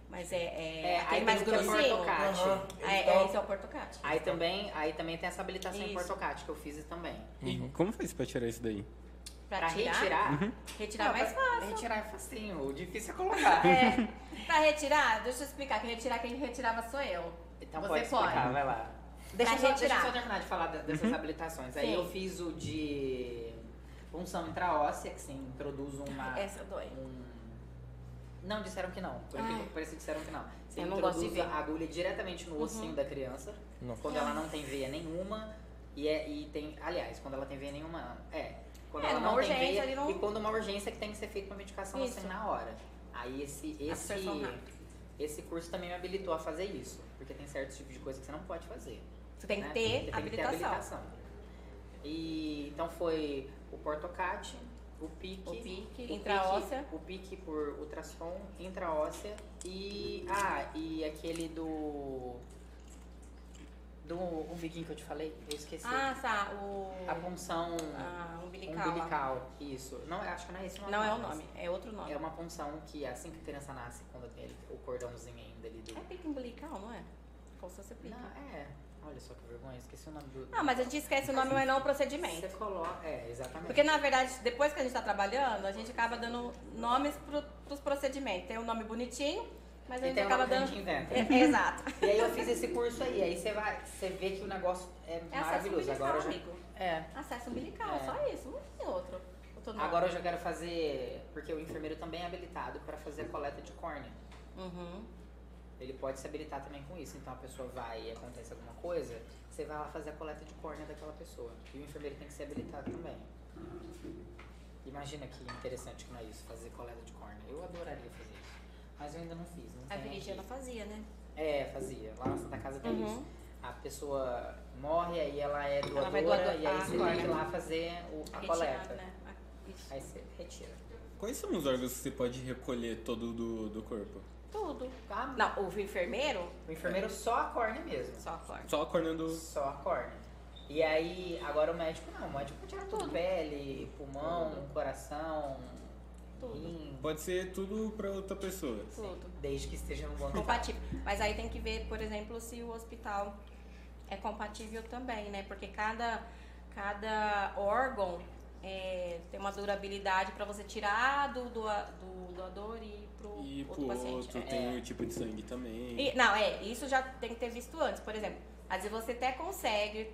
Mas é, é, É, aí mais tem o grossinho. portocate. Ah, é, é, esse é o portocate. Aí também, aí também tem essa habilitação em Isso. portocate que eu fiz também. E como faz pra tirar isso daí? Pra, Pra tirar, retirar, retirar Não, mais fácil. Retirar é facinho, o difícil é colocar. É, pra retirar, deixa eu explicar, que retirar quem retirava sou eu. Então Você pode explicar, pode. vai lá. Deixa eu, só, deixa eu só terminar de falar de- dessas habilitações. Aí Sim. eu fiz o de punção intraóssea, que você introduz uma... Essa dói. um- Não, disseram que não. Por Ai. incrível que pareça, disseram que não. Você Eu não introduz ver. a agulha diretamente no ossinho da criança, Nossa. quando ela não tem veia nenhuma. E, é, e tem... Aliás, quando ela tem veia nenhuma, não. É. Quando É, ela não tem urgência, veia ele não- e quando uma urgência que tem que ser feita uma medicação Isso. assim na hora. Aí esse, esse, esse curso também me habilitou a fazer isso. Porque tem certos tipos de coisa que você não pode fazer. Você tem que né? ter Você habilitação. habilitação. E então foi o portocate, o pique, O pique, o intraóssea. pique- o pique por ultrassom, intraóssea e ah, e aquele do do umbiguinho que eu te falei, eu esqueci. Ah, tá, o... a punção Ah, umbilical. umbilical, isso. Não, acho que não é esse o nome. Não é o nome, é outro nome. É uma punção que assim que a criança nasce, quando tem ele- o cordãozinho ainda ali do É pique umbilical, não é? Como se fosse pique. Não, é. Olha só que vergonha, esqueci o nome do. Ah, mas a gente esquece o nome, mas não o procedimento. Você coloca. É, exatamente. Porque, na verdade, depois que a gente tá trabalhando, a gente acaba dando nomes pro, pros procedimentos. Tem um nome bonitinho, mas a gente tem um acaba a dando... inventa. É, é, exato. *laughs* E aí eu fiz esse curso aí, aí você vai, você vê que o negócio é, É maravilhoso. Agora já, amigo. é. Acesso umbilical, É. só isso. Não tem outro. outro. Agora eu já quero fazer, porque o enfermeiro também é habilitado para fazer a coleta de córnea. Uhum. Ele pode se habilitar também com isso. Então a pessoa vai e acontece alguma coisa, você vai lá fazer a coleta de córnea daquela pessoa. E o enfermeiro tem que ser habilitado também. Imagina que interessante que não é isso, fazer coleta de córnea. Eu adoraria fazer isso. Mas eu ainda não fiz. Não A Viridiana aqui. fazia, né? É, fazia. Lá na Santa Casa tem Uhum. isso. A pessoa morre, aí ela é doadora, Ela e aí você tem que ir lá fazer o, a Retirada, coleta. né? Isso. Aí você retira. Quais são os órgãos que você pode recolher todo do, do corpo? Tudo. Ah, Não, o enfermeiro, O enfermeiro só a córnea mesmo. só a corda. Só a córnea do... Só a córnea. E aí, agora o médico não, o médico tira tudo. Tudo. Pele, pulmão, coração, Tudo. Pode ser tudo pra outra pessoa. Tudo. desde que esteja no bom. Compatível. Mas aí tem que ver, por exemplo, se o hospital é compatível também, né? Porque cada, cada órgão é, tem uma durabilidade para você tirar do, doa- do doador e pro E outro pro paciente. outro É. tem o tipo de sangue também. E- não, é, isso já tem que ter visto antes. Por exemplo, às vezes você até consegue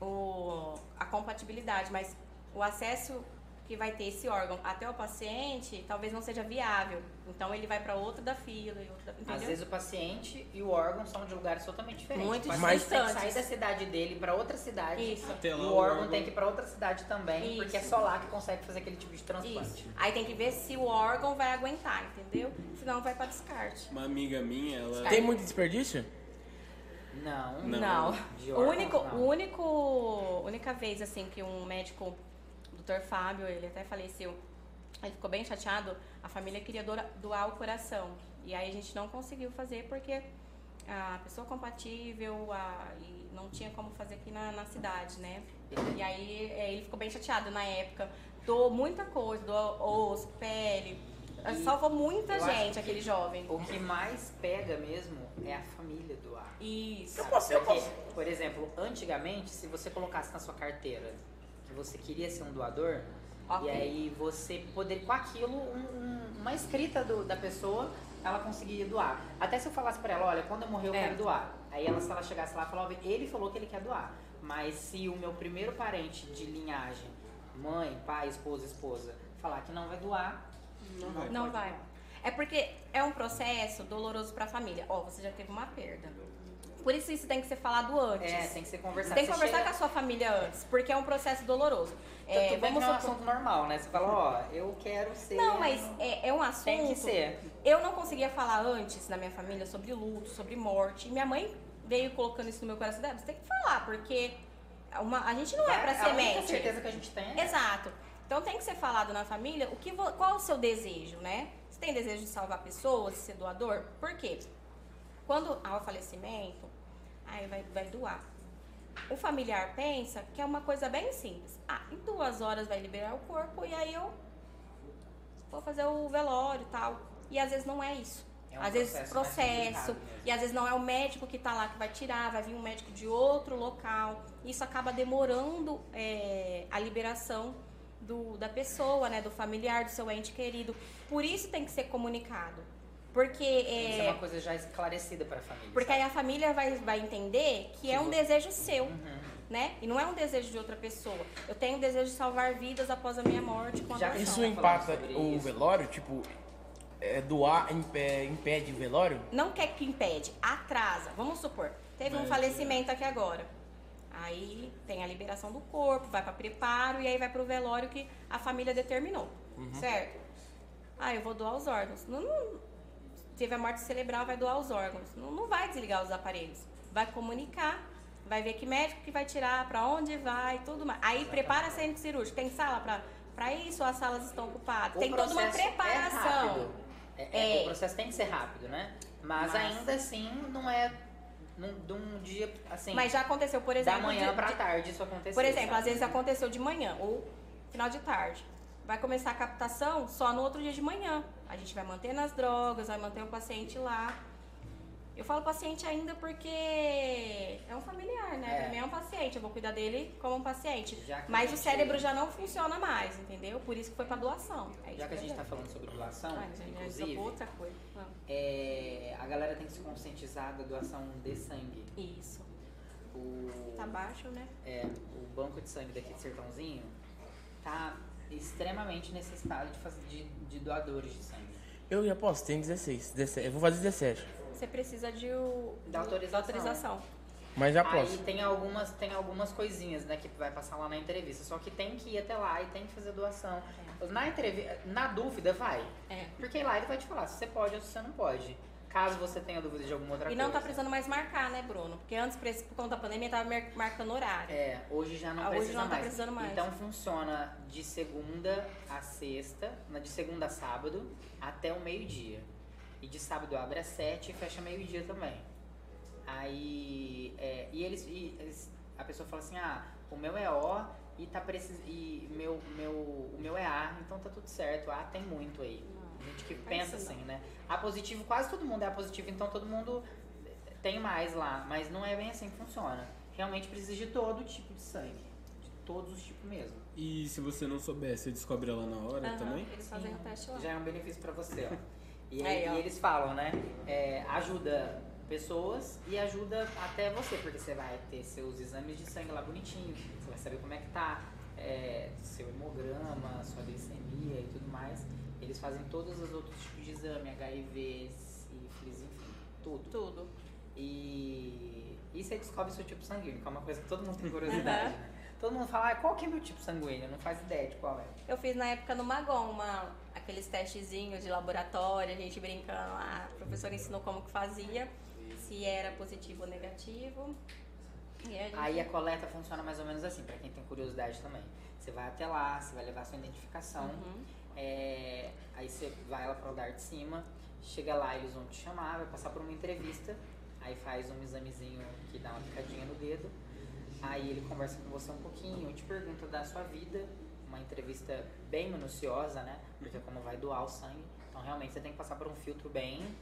o, a compatibilidade, mas o acesso que vai ter esse órgão até o paciente, talvez não seja viável. Então ele vai para outra da fila e outra, entendeu? Às vezes o paciente e o órgão são de lugares totalmente diferentes. Muito o Mas- tem que sair distantes. da cidade dele para outra cidade. Isso. Até E lá o órgão tem que ir para outra cidade também, porque é Isso. só lá que consegue fazer aquele tipo de transplante. Isso. Aí tem que ver se o órgão vai aguentar, entendeu? Senão vai para descarte. Uma amiga minha, ela. Tem muito desperdício? Não. Não. Não. O órgãos, único, não. o único, única vez assim que um médico, o Dr. Fábio, ele até faleceu, ele ficou bem chateado. A família queria doar, doar o coração e aí a gente não conseguiu fazer porque a pessoa compatível a, e não tinha como fazer aqui na, na cidade, né? E aí é, ele ficou bem chateado na época. Doou muita coisa, doou osso, pele. E Salvou muita eu gente, que aquele jovem. O que mais pega mesmo é a família doar. Isso. Porque, por exemplo, antigamente, se você colocasse na sua carteira você queria ser um doador, Ok. e aí você poderia, com aquilo, um- um- uma escrita do- da pessoa, ela conseguiria doar. Até se eu falasse pra ela, olha, quando eu morrer eu É. quero doar. Aí ela, se ela chegasse lá e falava, ele falou que ele quer doar. Mas se o meu primeiro parente de linhagem, mãe, pai, esposa, esposa, falar que não vai doar, Não vai. Não vai. É porque é um processo doloroso pra família. Ó, você já teve uma perda. Por isso isso tem que ser falado antes. é, tem que ser conversado. Tem que Você conversar chega- com a sua família antes, porque é um processo doloroso. É, que vamos não é um supor- assunto normal, né? Você fala, ó, eu quero ser. Não, mas é, é um assunto. Tem que ser. Eu não conseguia falar antes na minha família sobre luto, sobre morte. E minha mãe veio colocando isso no meu coração. "Débora, Você tem que falar, porque uma, a gente não é pra a ser única mente. certeza que a gente tem é Exato. Então tem que ser falado na família o que vo- qual o seu desejo, né? Você tem desejo de salvar pessoas, de ser doador? Por quê? Quando há o falecimento, aí vai, vai doar. O familiar pensa que é uma coisa bem simples. Ah, em duas horas vai liberar o corpo e aí eu vou fazer o velório e tal. E às vezes não é isso. É um às vezes processo mais processo. E às vezes não é o médico que tá lá que vai tirar, vai vir um médico de outro local. Isso acaba demorando é, a liberação do, da pessoa, né? Do familiar, do seu ente querido. Por isso tem que ser comunicado. Porque, que ser é, uma coisa já esclarecida pra família. porque sabe? aí a família vai, vai entender que é um vo- desejo seu, Uhum. né? E não é um desejo de outra pessoa. Eu tenho o desejo de salvar vidas após a minha morte com a Já que. Isso impacta o isso. velório? Tipo, é, doar impe- impede o velório? Não quer que impede, atrasa. Vamos supor, teve um Vai falecimento aqui agora. Aí tem a liberação do corpo, vai para preparo e aí vai pro velório que a família determinou, certo? Ah, eu vou doar os órgãos. Não, não- teve a morte cerebral, vai doar os órgãos. Não, não vai desligar os aparelhos. Vai comunicar, vai ver que médico que vai tirar, para onde vai, tudo mais. Aí prepara centro cirúrgico. Tem sala para para isso ou as salas estão ocupadas? O tem toda uma é preparação. É, é, É. O processo tem que ser rápido, né? Mas, Mas- ainda assim, não é num, de um dia, assim, Mas já aconteceu, por exemplo, da manhã de- tarde isso acontecer. Por exemplo, sabe? às vezes aconteceu de manhã ou final de tarde. Vai começar a captação só no outro dia de manhã. A gente vai manter nas drogas, vai manter o paciente lá. Eu falo paciente ainda porque é um familiar, né? É. Pra mim é um paciente, eu vou cuidar dele como um paciente. Mas o cérebro já não funciona mais, entendeu? Por isso que foi pra doação. É Já que a gente tá falando sobre doação, Ah, inclusive, outra coisa. É, a galera tem que se conscientizar da doação de sangue. Isso. O, Tá baixo, né? é, o banco de sangue daqui de Sertãozinho tá extremamente necessitado de, fazer, de, de doadores de sangue. Eu já posso, tenho 16, 17. Eu vou fazer 17. Você precisa de o, Da autorização. autorização. Mas já Aí posso. tem algumas, tem algumas coisinhas, né, que vai passar lá na entrevista. Só que tem que ir até lá e tem que fazer doação. Na entrevista, na dúvida, vai. É. Porque lá ele vai te falar se você pode ou se você não pode. Caso você tenha dúvida de alguma outra E coisa. não tá precisando mais marcar, né, Bruno? Porque antes, por conta da pandemia, tava marcando horário. É, hoje já não Ah, hoje precisa não tá mais. precisando mais. Então funciona de segunda a sexta, de segunda a sábado, até o meio-dia. E de sábado abre às sete e fecha meio-dia também. Aí. é, e eles, e eles- A pessoa fala assim, ah, o meu é O e tá precis, e meu, meu, o meu é A, então tá tudo certo. A tem muito aí. Gente que pensa assim, né? A positivo, quase todo mundo é A positivo, então todo mundo tem mais lá, mas não é bem assim que funciona. Realmente precisa de todo tipo de sangue. De todos os tipos mesmo. E se você não souber, você descobre ela na hora Aham, também? Eles fazem o teste lá. Já é um benefício pra você, ó. *laughs* E, Aí, e ó. eles falam, né? é, ajuda pessoas e ajuda até você, porque você vai ter seus exames de sangue lá bonitinho, você vai saber como é que tá, é, seu hemograma, sua eles fazem todos os outros tipos de exame, HIV, sífilis, enfim, tudo. Tudo. E, e você descobre seu tipo sanguíneo, que é uma coisa que todo mundo tem *laughs* curiosidade? Todo mundo fala, ah, qual que é meu tipo sanguíneo? Não faz ideia de qual é. Eu fiz na época no Magon, uma, aqueles testezinhos de laboratório, a gente brincando lá, a professora ensinou como que fazia, se era positivo ou negativo. A gente... Aí a coleta funciona mais ou menos assim, pra quem tem curiosidade também. Você vai até lá, você vai levar sua identificação, Uhum. É, aí você vai lá para o andar de cima, chega lá, eles vão te chamar, vai passar por uma entrevista, aí faz um examezinho que dá uma picadinha no dedo, aí ele conversa com você um pouquinho, te pergunta da sua vida, uma entrevista bem minuciosa, né? Porque como vai doar o sangue, então realmente você tem que passar por um filtro bem.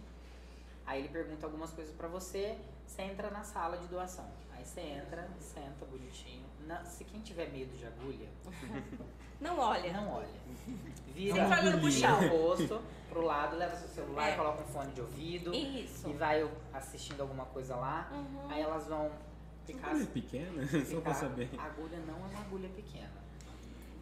Aí ele pergunta algumas coisas pra você, você entra na sala de doação. Aí você entra, senta bonitinho. Na- se quem tiver medo de agulha, *laughs* Não olha. não olha. Vira, olhando pro vira chão. o rosto pro lado, leva seu celular, É. coloca um fone de ouvido Isso. e vai assistindo alguma coisa lá. Uhum. Aí elas vão ficar. Agulha pequena? *laughs* Só ficar- pra saber. A agulha não é uma agulha pequena.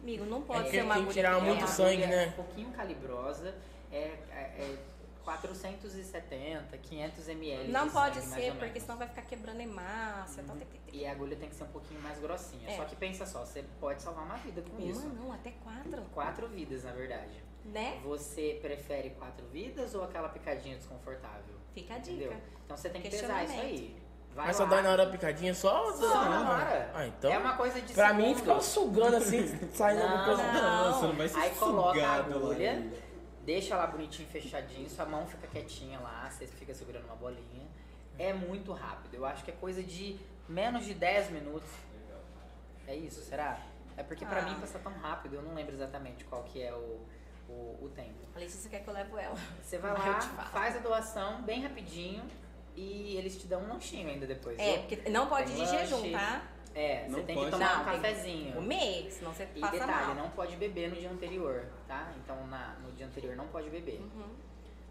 Amigo, não pode É, ser uma tem que agulha tirar pequena. muito uma sangue, agulha né? Um pouquinho calibrosa, é, é, é 470, 500 ml. Não de pode sangue, ser, porque senão vai ficar quebrando hemácia. Tal, tal, tal. E a agulha tem que ser um pouquinho mais grossinha. É. Só que pensa só, você pode salvar uma vida com Uma isso. não, até quatro. Quatro vidas, na verdade. Né? Você prefere quatro vidas ou aquela picadinha desconfortável? Fica a dica. Entendeu? Então você tem que pesar isso aí. Vai Mas só dói na hora da picadinha só? Só na hora. Ah, então. É uma coisa de Pra mim, segundo. ficar sugando assim, *laughs* saindo Não, alguma coisa. não. você não vai ser Aí coloca a sugado lá. Deixa lá bonitinho, fechadinho, sua mão fica quietinha lá, você fica segurando uma bolinha. É muito rápido. Eu acho que é coisa de menos de 10 minutos. É isso, será? É porque pra Ah. mim passa tão rápido, eu não lembro exatamente qual que é o, o, o tempo. A Letícia quer que eu levo ela. Você vai *laughs* lá, faz a doação bem rapidinho e eles te dão um lanchinho ainda depois. É, viu? porque não pode de jejum, tá? É, você Não tem pode. que tomar um tem cafezinho. Comer, senão você E passa detalhe, mal. não pode beber no dia anterior, tá? Então na, no dia anterior não pode beber. Uhum.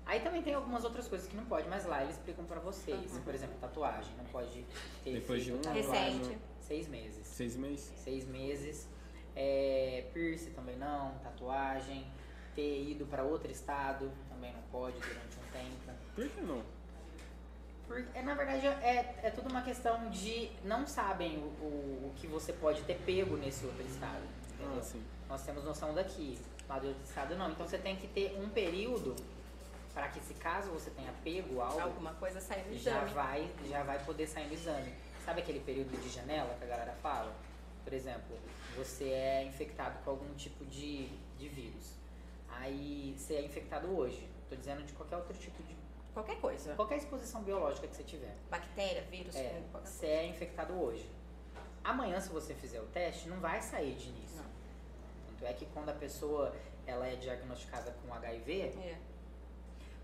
Aí também tem algumas outras coisas que não pode, mas lá eles explicam pra vocês. Uhum. Por exemplo, tatuagem, não pode ter Depois de um tatuagem. Recente. Seis meses. Seis meses? Seis meses. É, piercing também não, tatuagem. Ter ido pra outro estado também não pode durante um tempo. Por que não? Porque, é, na verdade, é, é tudo uma questão de não sabem o, o, o que você pode ter pego nesse outro estado. Entendeu? Ah, sim. Nós temos noção daqui, lá do outro estado não. Então você tem que ter um período para que, se caso você tenha pego algo, Alguma coisa saiu no já exame. vai, já vai poder sair no exame. Sabe aquele período de janela que a galera fala? Por exemplo, você é infectado com algum tipo de, de vírus. Aí você é infectado hoje. Tô dizendo de qualquer outro tipo de. Qualquer coisa. qualquer exposição biológica que você tiver. Bactéria, vírus, É, fungo, qualquer você é infectado hoje. Amanhã, se você fizer o teste, não vai sair de início. Não. Tanto é que quando a pessoa ela é diagnosticada com HIV. É.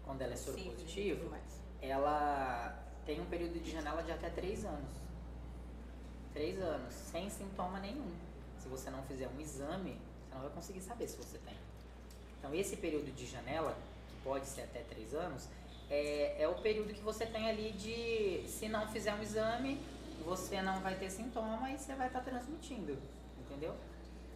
quando ela é tudo mais. ela tem um período de janela de até 3 anos. 3 anos, sem sintoma nenhum. Se você não fizer um exame, você não vai conseguir saber se você tem. Então, esse período de janela, que pode ser até 3 anos, é, é o período que você tem ali de, se não fizer um exame, você não vai ter sintoma e você vai estar transmitindo, entendeu?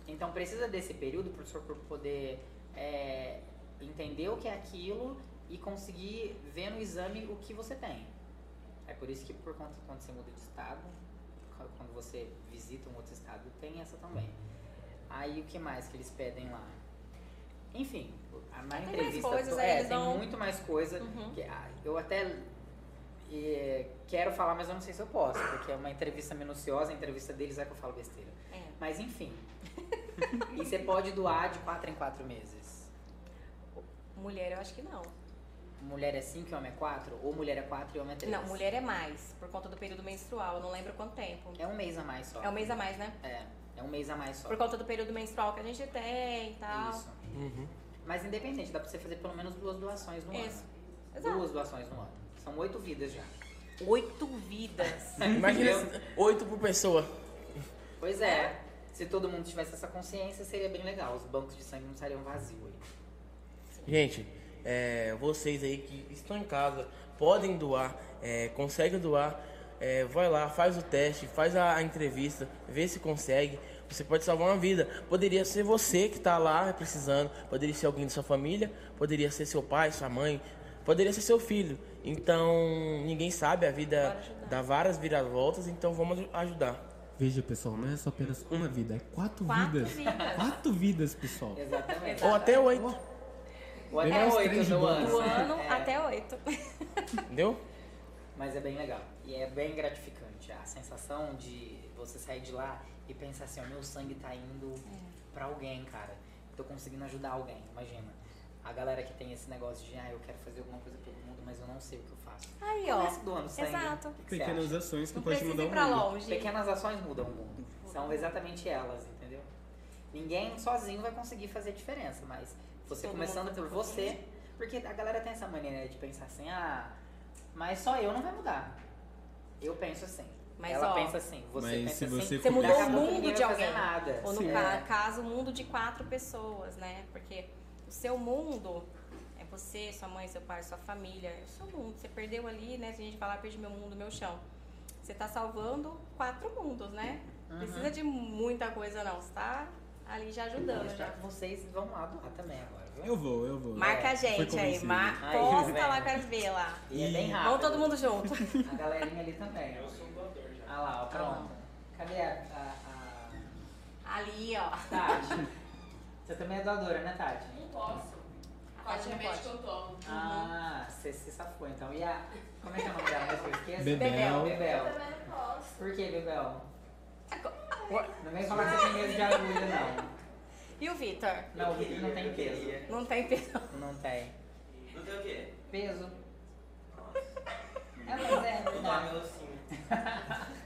Então, precisa desse período para o seu corpo poder é, entender o que é aquilo e conseguir ver no exame o que você tem. É por isso que por conta quando você muda de estado, quando você visita um outro estado, tem essa também. Aí o que mais que eles pedem lá? Enfim, na Tem mais entrevista coisas, to- aí é, tem dão- muito mais coisa. Uhum. que, eu até eh, quero falar, mas eu não sei se eu posso, porque é uma entrevista minuciosa, a entrevista deles é que eu falo besteira. É. Mas enfim. *laughs* e você pode doar de 4 em 4 meses. Mulher, eu acho que não. Mulher é 5 e homem é 4? Ou mulher é 4 e homem é 3? Não, mulher é mais, por conta do período menstrual. Eu não lembro quanto tempo. É um mês a mais só. É um mês a mais, né? É, é um mês a mais só. Por conta do período menstrual que a gente tem e tal. Isso. Uhum. Mas independente, dá pra você fazer pelo menos duas doações no Isso. ano. Exato. Duas doações no ano. São oito vidas já. Oito vidas. *laughs* Imagina oito por pessoa. Pois é. Se todo mundo tivesse essa consciência, seria bem legal. Os bancos de sangue não estariam vazios aí. Gente, é, vocês aí que estão em casa, podem doar, é, conseguem doar, é, vai lá, faz o teste, faz a, a entrevista, vê se consegue. Você pode salvar uma vida. Poderia ser você que está lá precisando, poderia ser alguém da sua família, poderia ser seu pai, sua mãe, poderia ser seu filho. Então, ninguém sabe, a vida dá várias viravoltas, então vamos ajudar. Veja, pessoal, não é só apenas uma vida, é quatro, Quatro vidas. vidas. Quatro vidas, pessoal. Exatamente. Ou até oito, Ou até oito do ano. Do ano É, até oito. entendeu? Mas é bem legal. E é bem gratificante. A sensação de você sair de lá e pensar assim, ó, meu sangue tá indo pra alguém, cara. Tô conseguindo ajudar alguém, imagina. A galera que tem esse negócio de, ah, eu quero fazer alguma coisa pelo mundo, mas eu não sei o que eu faço. Aí, ó. Doando sangue. Exato. Que que Pequenas ações que Não podem mudar ir o mundo. longe. Pequenas ações mudam o mundo. São exatamente elas, entendeu? Ninguém sozinho vai conseguir fazer diferença, mas você Todo começando por você, porque a galera tem essa mania né, de pensar assim, ah, mas só eu não vai mudar. Eu penso assim. Mas, Ela ó, pensa assim, você mas pensa se assim. você mudou o a mundo de alguém. Nada. Ou no Sim. ca- É. caso, o mundo de quatro pessoas, né? Porque o seu mundo é você, sua mãe, seu pai, sua família. É o seu mundo. Você perdeu ali, né? Se a gente falar, perdi meu mundo, meu chão. Você tá salvando quatro mundos, né? Uhum. Precisa de muita coisa, não. Você tá ali já ajudando, já. Vocês vão lá doar também agora, viu? Eu vou, eu vou. Marca a Foi gente aí. Mar... Posta lá, quero ver lá. E é bem rápido. Vamos todo mundo junto. *laughs* A galerinha ali também. Eu sou doador. Ah lá, ó, pronto. Cadê a, a, Ali, ó. a Tati? *laughs* Você também é doadora, né, Tati? Não posso. A não remédio pode. que eu tomo? Ah, você se safou então. E a. Como é que é o nome dela? Eu esqueço? Bebel. Bebel. Eu também não posso. Por que, Bebel? Não vem falar que você tem medo de agulha, não. E o Vitor? Não, o Vitor não tem peso. Não tem peso. Não tem. Não tem o quê? Peso. É, mas é Não ossinho. *laughs*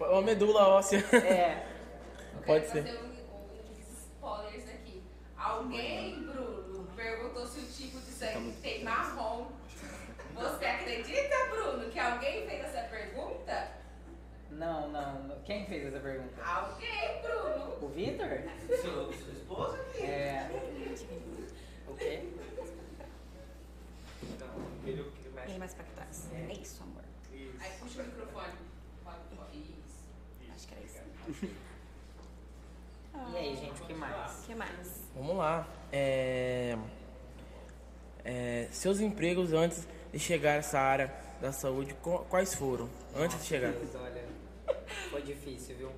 Uma medula óssea. É. *laughs* Pode ser. fazer um- uns spoilers aqui. Alguém, Bruno, perguntou se o tipo de sangue tem marrom. Você acredita, Bruno, que alguém fez essa pergunta? Não, não. Quem fez essa pergunta? Alguém, Bruno. O Vitor? Sua, sua esposa? É. *laughs* O quê? Não, ele. Ele mais pra trás. É isso, amor. Aí puxa o microfone. Isso. Acho que era isso. E aí, gente, o que mais? O que mais? Vamos lá. É... É, seus empregos antes de chegar a essa área da saúde, qu- quais foram? Antes de chegar. Deus, olha. Foi difícil, viu?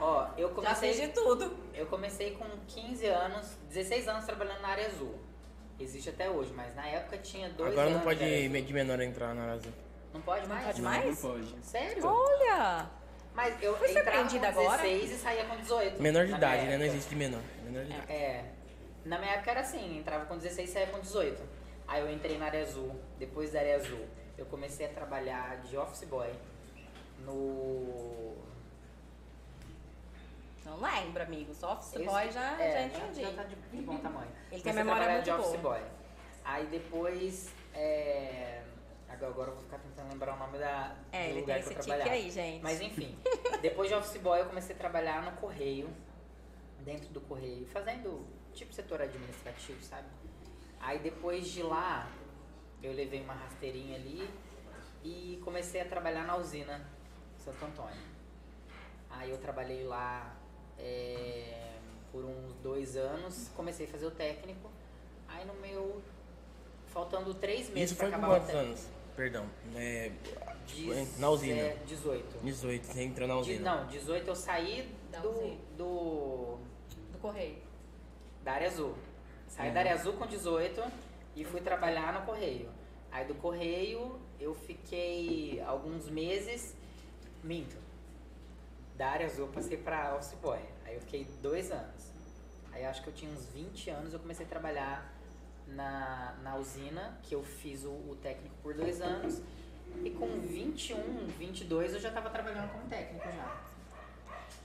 Ó, eu Já fez de comecei. tudo. Eu comecei com 15 anos, 16 anos trabalhando na área azul. Existe até hoje, mas na época tinha dois Agora não anos pode de área menor entrar na azul. Não pode mais? pode Não, mais? Não pode. Sério? Olha! Mas eu Foi entrava com surpreendida agora? 16 e saía com 18. Menor de idade, né? Não existe de menor. Menor de idade. É. Na minha época era assim, entrava com 16 e saía com 18. Aí eu entrei na área azul. Depois da área azul, eu comecei a trabalhar de office boy no. Não lembro, amigo. Só office Esse- boy já, é, já entendi. Já tá de, de bom *laughs* tamanho. Ele tem Comecei a memória trabalhar muito de office boa. boy. Aí depois. É... Agora agora eu vou ficar tentando lembrar o nome da, É, do ele lugar tem que eu trabalhava. aí, gente. Mas enfim, *laughs* depois de office boy eu comecei a trabalhar no correio, dentro do correio, fazendo tipo setor administrativo, sabe? Aí depois de lá, eu levei uma rasteirinha ali e comecei a trabalhar na usina Santo Antônio. Aí eu trabalhei lá é, por uns dois anos, comecei a fazer o técnico. Aí no meu. Faltando três meses Isso foi acabar quantos técnico. anos? Perdão. É, Diz- na usina. é, 18. 18, você entrou na De- usina. não, 18 eu saí Da do, usina. do Do correio. da área azul. Saí Uhum. da área azul com 18 e fui trabalhar no correio. Aí do correio eu fiquei alguns meses. Minto. Da área azul eu passei pra office boy. Aí eu fiquei dois anos. Aí acho que eu tinha uns 20 anos eu comecei a trabalhar na, na usina, que eu fiz o, o técnico por dois anos. E com 21, 22 eu já tava trabalhando como técnico já.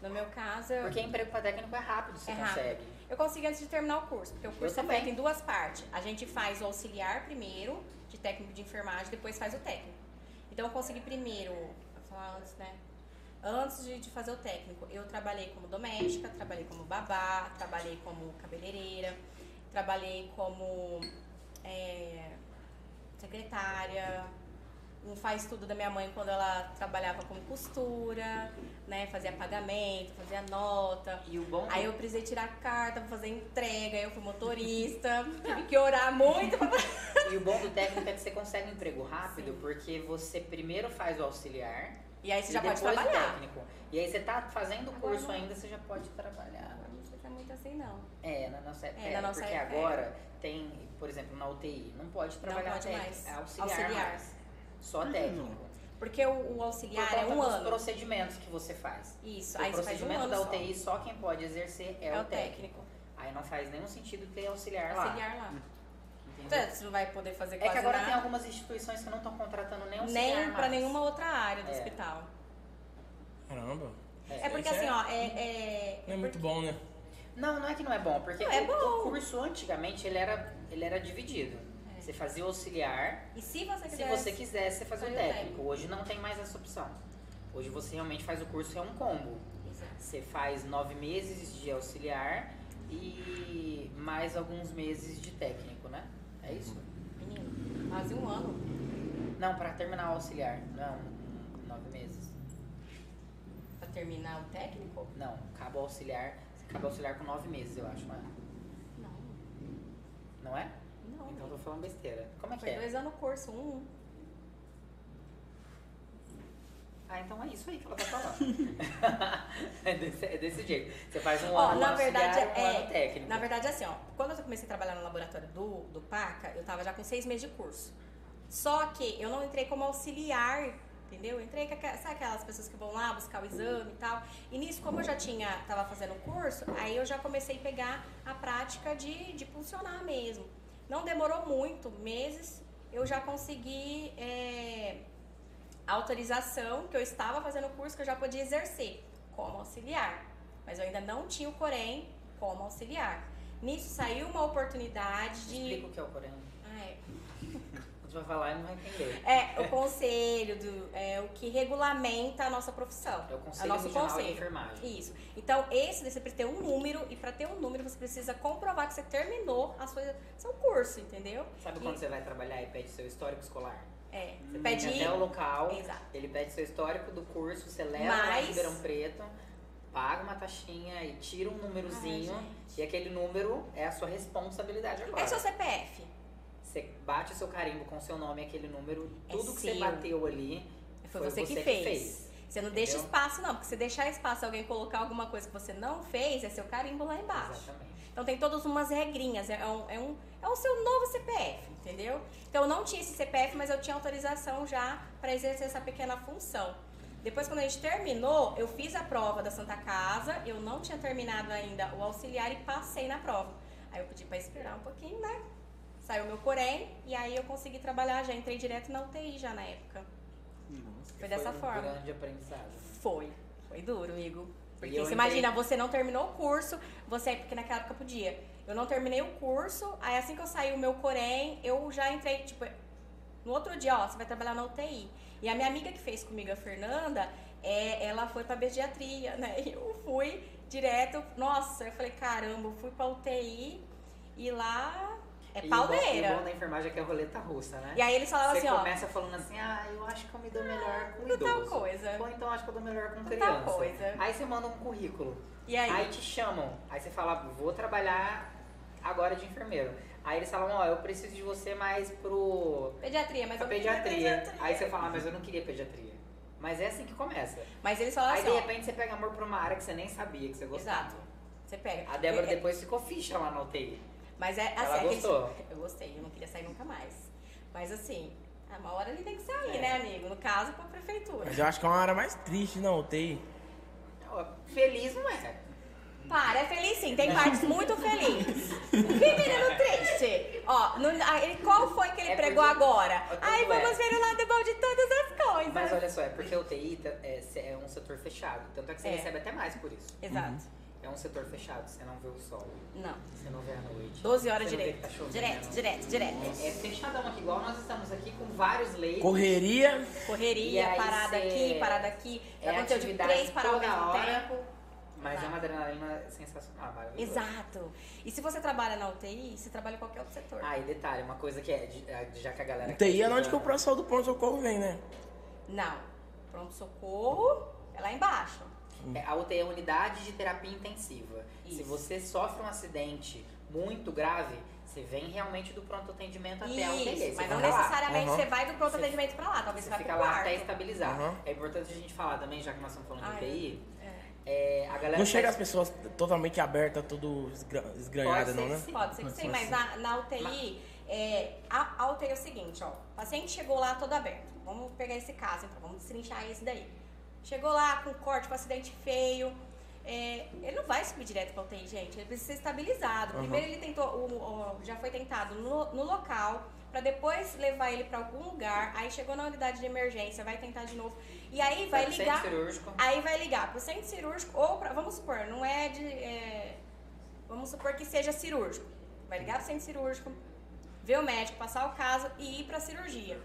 No meu caso, eu, Porque emprego para técnico é rápido, você É rápido. consegue. eu consegui antes de terminar o curso, porque o curso é também. feito em duas partes. A gente faz o auxiliar primeiro, de técnico de enfermagem, depois faz o técnico. Então eu consegui primeiro, vou falar antes, né? Antes de, de fazer o técnico, eu trabalhei como doméstica, trabalhei como babá, trabalhei como cabeleireira, trabalhei como é, secretária, um faz tudo da minha mãe quando ela trabalhava com costura, né? Fazia pagamento, fazia nota. E o bom Aí eu precisei tirar carta pra fazer entrega, aí eu fui motorista, *laughs* tive que orar muito pra *laughs* E o bom do técnico é que você consegue um emprego rápido, porque você primeiro faz o auxiliar E aí você e já pode trabalhar. técnico. E aí você tá fazendo o curso ainda, você já pode trabalhar. Não é muito assim, não. É, na nossa época, É, na nossa porque época agora tem, por exemplo, na UTI, não pode trabalhar pode técnico, mais. é auxiliar, Auxiliar. mais. Só que técnico. Porque o, o Por auxiliar conta é um dos ano. procedimentos que você faz. Isso, o aí um procedimento ano da só. UTI, só. quem pode exercer é, É o técnico. técnico. Aí não faz nenhum sentido ter auxiliar, lá. Auxiliar lá. Então, você não vai poder fazer É quase que agora nada. tem algumas instituições que não estão contratando nem auxiliar Nem pra mais. nenhuma outra área do É. hospital. Caramba. É porque Isso assim, ó, é. é, Não é muito bom, né? Não, não é que não é bom, porque Não, é o, bom. o curso antigamente ele era, ele era dividido. É. Você fazia o auxiliar, E se você se quiser. você quisesse, você fazia o técnico. Hoje não tem mais essa opção. Hoje você realmente faz o curso, é um combo. Exato. Você faz nove meses de auxiliar e mais alguns meses de técnico, né? É isso? Menino, quase um ano. Não, pra terminar o auxiliar. Não, nove meses. Pra terminar o técnico? Não, acaba o auxiliar. O auxiliar com nove meses, eu acho, não é? Não. Não é? Não. Então eu tô falando besteira. Como é que Foi é? dois anos o curso, um. Ah, então é isso aí que ela tá falando. *laughs* é, desse, é desse jeito. Você faz um Ó, ano na auxiliar, verdade, um é. ano técnico. Na verdade, assim, ó, quando eu comecei a trabalhar no laboratório do, do PACA, eu tava já com seis meses de curso. Só que eu não entrei como auxiliar, entendeu? Eu entrei com aquelas, sabe aquelas pessoas que vão lá buscar o exame e tal. E nisso, como eu já tinha, tava fazendo o curso, aí eu já comecei a pegar a prática de, de funcionar mesmo. Não demorou muito, meses, eu já consegui é, autorização que eu estava fazendo o curso que eu já podia exercer como auxiliar. Mas eu ainda não tinha o Corém como auxiliar. Nisso saiu uma oportunidade Explica de. o que é o Corém. Ah, é. Vai falar e não vai entender. É, o conselho, do, é o que regulamenta a nossa profissão. É o Conselho nosso Regional de conselho. Enfermagem. Isso. Então, esse você precisa ter um número, e para ter um número, você precisa comprovar que você terminou a sua, seu curso, entendeu? Sabe E- quando você vai trabalhar e pede seu histórico escolar? É. Você pede. até o local, Exato. ele pede seu histórico do curso, você leva lá Mas- Ribeirão Preto, paga uma taxinha e tira um númerozinho. Ai, e aquele número é a sua responsabilidade agora. É seu CPF. Você bate o seu carimbo com o seu nome, aquele número, É tudo que você seu. bateu ali Foi, você, que, fez. Você não deixa Entendeu? espaço, não, porque se deixar espaço alguém colocar alguma coisa que você não fez, é seu carimbo lá embaixo. Exatamente. Então tem todas umas regrinhas, é um, é um, é o seu novo CPF, entendeu? Então eu não tinha esse CPF, mas eu tinha autorização já para exercer essa pequena função. Depois, quando a gente terminou, eu fiz a prova da Santa Casa, eu não tinha terminado ainda o auxiliar e passei na prova. Aí eu pedi para esperar um pouquinho, né? Saiu meu Corém e aí eu consegui trabalhar, já entrei direto na UTI já na época. Nossa. Foi dessa um forma. grande aprendizado. Foi. Foi duro, amigo. Porque você imagina, você não terminou o curso, você, porque naquela época podia. Eu não terminei o curso, aí assim que eu saí o meu Corém, eu já entrei, tipo, no outro dia, ó, você vai trabalhar na UTI. E a minha amiga que fez comigo, a Fernanda, é, ela foi pra pediatria, né? E eu fui direto, nossa, eu falei, caramba, eu fui pra UTI e lá é bom- E o bom da enfermagem é que é roleta russa, né? E aí eles falavam Você assim, ó, começa falando assim, ah, eu acho que eu me dou melhor com com tal idoso. coisa. Ou então acho que eu dou melhor com criança. tal coisa. Aí você manda um currículo. E aí? Aí te chamam. Aí você fala, vou trabalhar agora de enfermeiro. Aí eles falam, ó, eu preciso de você mais pro Pediatria, mas pra eu pediatria. pediatria. Aí você fala, ah, mas eu não queria pediatria. Mas é assim que começa. Mas eles falavam Aí assim, de ó, repente você pega amor por uma área que você nem sabia que você gostava. Exato. Você pega. A Débora Eu- é- depois ficou ficha lá na UTI. Mas é assim, Ela aqueles- gostou? Eu gostei, eu não queria sair nunca mais. Mas assim, a uma hora ele tem que sair, É. né, amigo? No caso, pra prefeitura. Mas eu acho que é uma hora mais triste na UTI. Feliz não é. Para, é feliz sim, tem partes muito felizes. Que menino triste! Ó, no- ele- qual foi que ele É pregou porque- agora? Tanto Ai, é. vamos ver o lado bom de todas as coisas. Mas olha só, é porque a UTI é, é um setor fechado. Tanto é que você É. recebe até mais por isso. Exato. É um setor fechado, você não vê o sol, Não. você não vê a noite. 12 horas você não vê direto. tá direto, direto, direto. É, é fechadão aqui, igual nós estamos aqui com vários leitos. Correria. Correria, parada aqui, parada aqui. Já é aconteceu de atividade três para ao mesmo hora. tempo. Mas é Exato. uma adrenalina sensacional, maravilhosa. Exato. E se você trabalha na UTI, você trabalha em qualquer outro setor. Ah, e detalhe, uma coisa que é, é, já que a galera... TI é onde que o pesquisa- pessoal do pronto-socorro vem, né? Não. Pronto-socorro é lá embaixo. É, a UTI é a unidade de terapia intensiva. Se Isso. você sofre um acidente muito grave, você vem realmente do pronto atendimento até a UTI. Isso, mas não necessariamente Uhum. você vai do pronto Você- atendimento pra lá. Talvez Você você, vá fica pro lá quarto. até estabilizar. Uhum. É importante a gente falar também, já que nós estamos falando Ah, de. UTI, É. é, a galera... Não chega faz- as pessoas totalmente abertas, tudo esgra- esgranhada, Pode não, ser né? Pode ser que sim, mas na, na UTI, é, a, a UTI é o seguinte, ó. O paciente chegou lá todo aberto. Vamos pegar esse caso, então, vamos destrinchar esse daí. Chegou lá com corte, com acidente feio. é, ele não vai subir direto pra UTI, gente. Ele precisa ser estabilizado. Uhum. Primeiro ele tentou, o- o- já foi tentado no, no local, pra depois levar ele pra algum lugar. Aí chegou na unidade de emergência, vai tentar de novo. E aí vai centro ligar. cirúrgico. Aí vai ligar pro centro cirúrgico ou pra, vamos supor, não é de. é, vamos supor que seja cirúrgico. Vai ligar pro centro cirúrgico, ver o médico, passar o caso e ir pra cirurgia.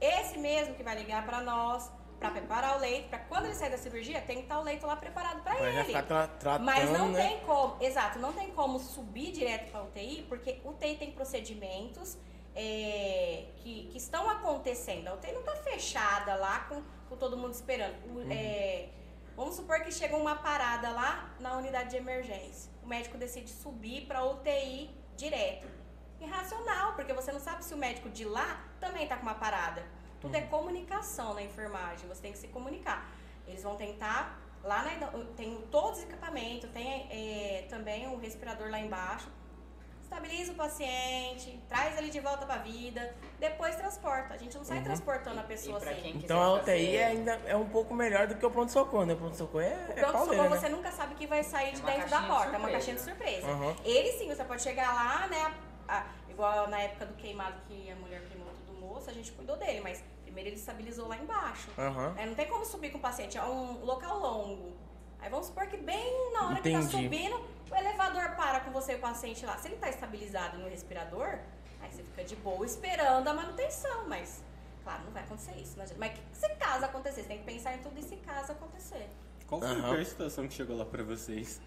Esse mesmo que vai ligar pra nós, pra preparar o leito, pra quando ele sair da cirurgia, tem que estar o leito lá preparado já ele. tratando, Mas não né? tem como, exato, não tem como subir direto para UTI, porque UTI tem procedimentos é, que, que estão acontecendo. A UTI não está fechada lá com, com todo mundo esperando. O- Uhum. é, vamos supor que chega uma parada lá na unidade de emergência. O médico decide subir para UTI direto. Irracional, porque você não sabe se o médico de lá também está com uma parada. Tudo Uhum. é comunicação na enfermagem, você tem que se comunicar. Eles vão tentar, lá na, tem todos os equipamentos, tem é, também um respirador lá embaixo. Estabiliza o paciente, traz ele de volta pra vida, depois transporta. A gente não sai Uhum. transportando a E pessoa assim. Então a UTI fazer- é ainda é um pouco melhor do que o pronto-socorro, né? O pronto-socorro é, O é pronto-socorro né? você nunca sabe o que vai sair de É dentro da caixinha de porta, é uma caixinha de surpresa. Uhum. Ele sim, você pode chegar lá, né? a- igual na época do queimado que a mulher queimou moço, a gente cuidou dele, mas primeiro ele estabilizou lá embaixo. Aham. É, não tem como subir com o paciente, é um local longo. Aí vamos supor que bem na hora que Entendi. tá subindo, o elevador para com você e o paciente lá. Se ele tá estabilizado no respirador, aí você fica de boa esperando a manutenção, mas claro, não vai acontecer isso. Mas que- se caso acontecer, você tem que pensar em tudo e se caso acontecer. Qual foi Aham. a situação que chegou lá pra vocês?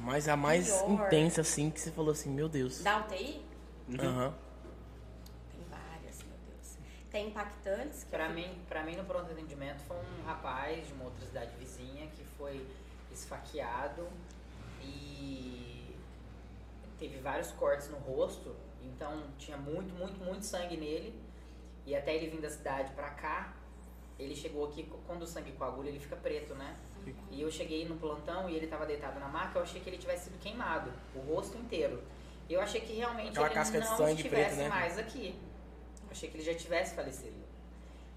Mas a mais Pior. intensa, assim, que você falou assim, meu Deus. Da UTI, Aham. meu Tem impactantes eu- mim, pra mim, no pronto atendimento, foi um rapaz de uma outra cidade vizinha que foi esfaqueado e teve vários cortes no rosto, então tinha muito, muito, muito sangue nele. E até ele vir da cidade pra cá, ele chegou aqui, quando o sangue coagula, ele fica preto, né? E eu cheguei no plantão e ele tava deitado na maca, eu achei que ele tivesse sido queimado, o rosto inteiro. E eu achei que realmente Aquela ele casca de não sangue estivesse preto, né? mais aqui. Achei que ele já tivesse falecido.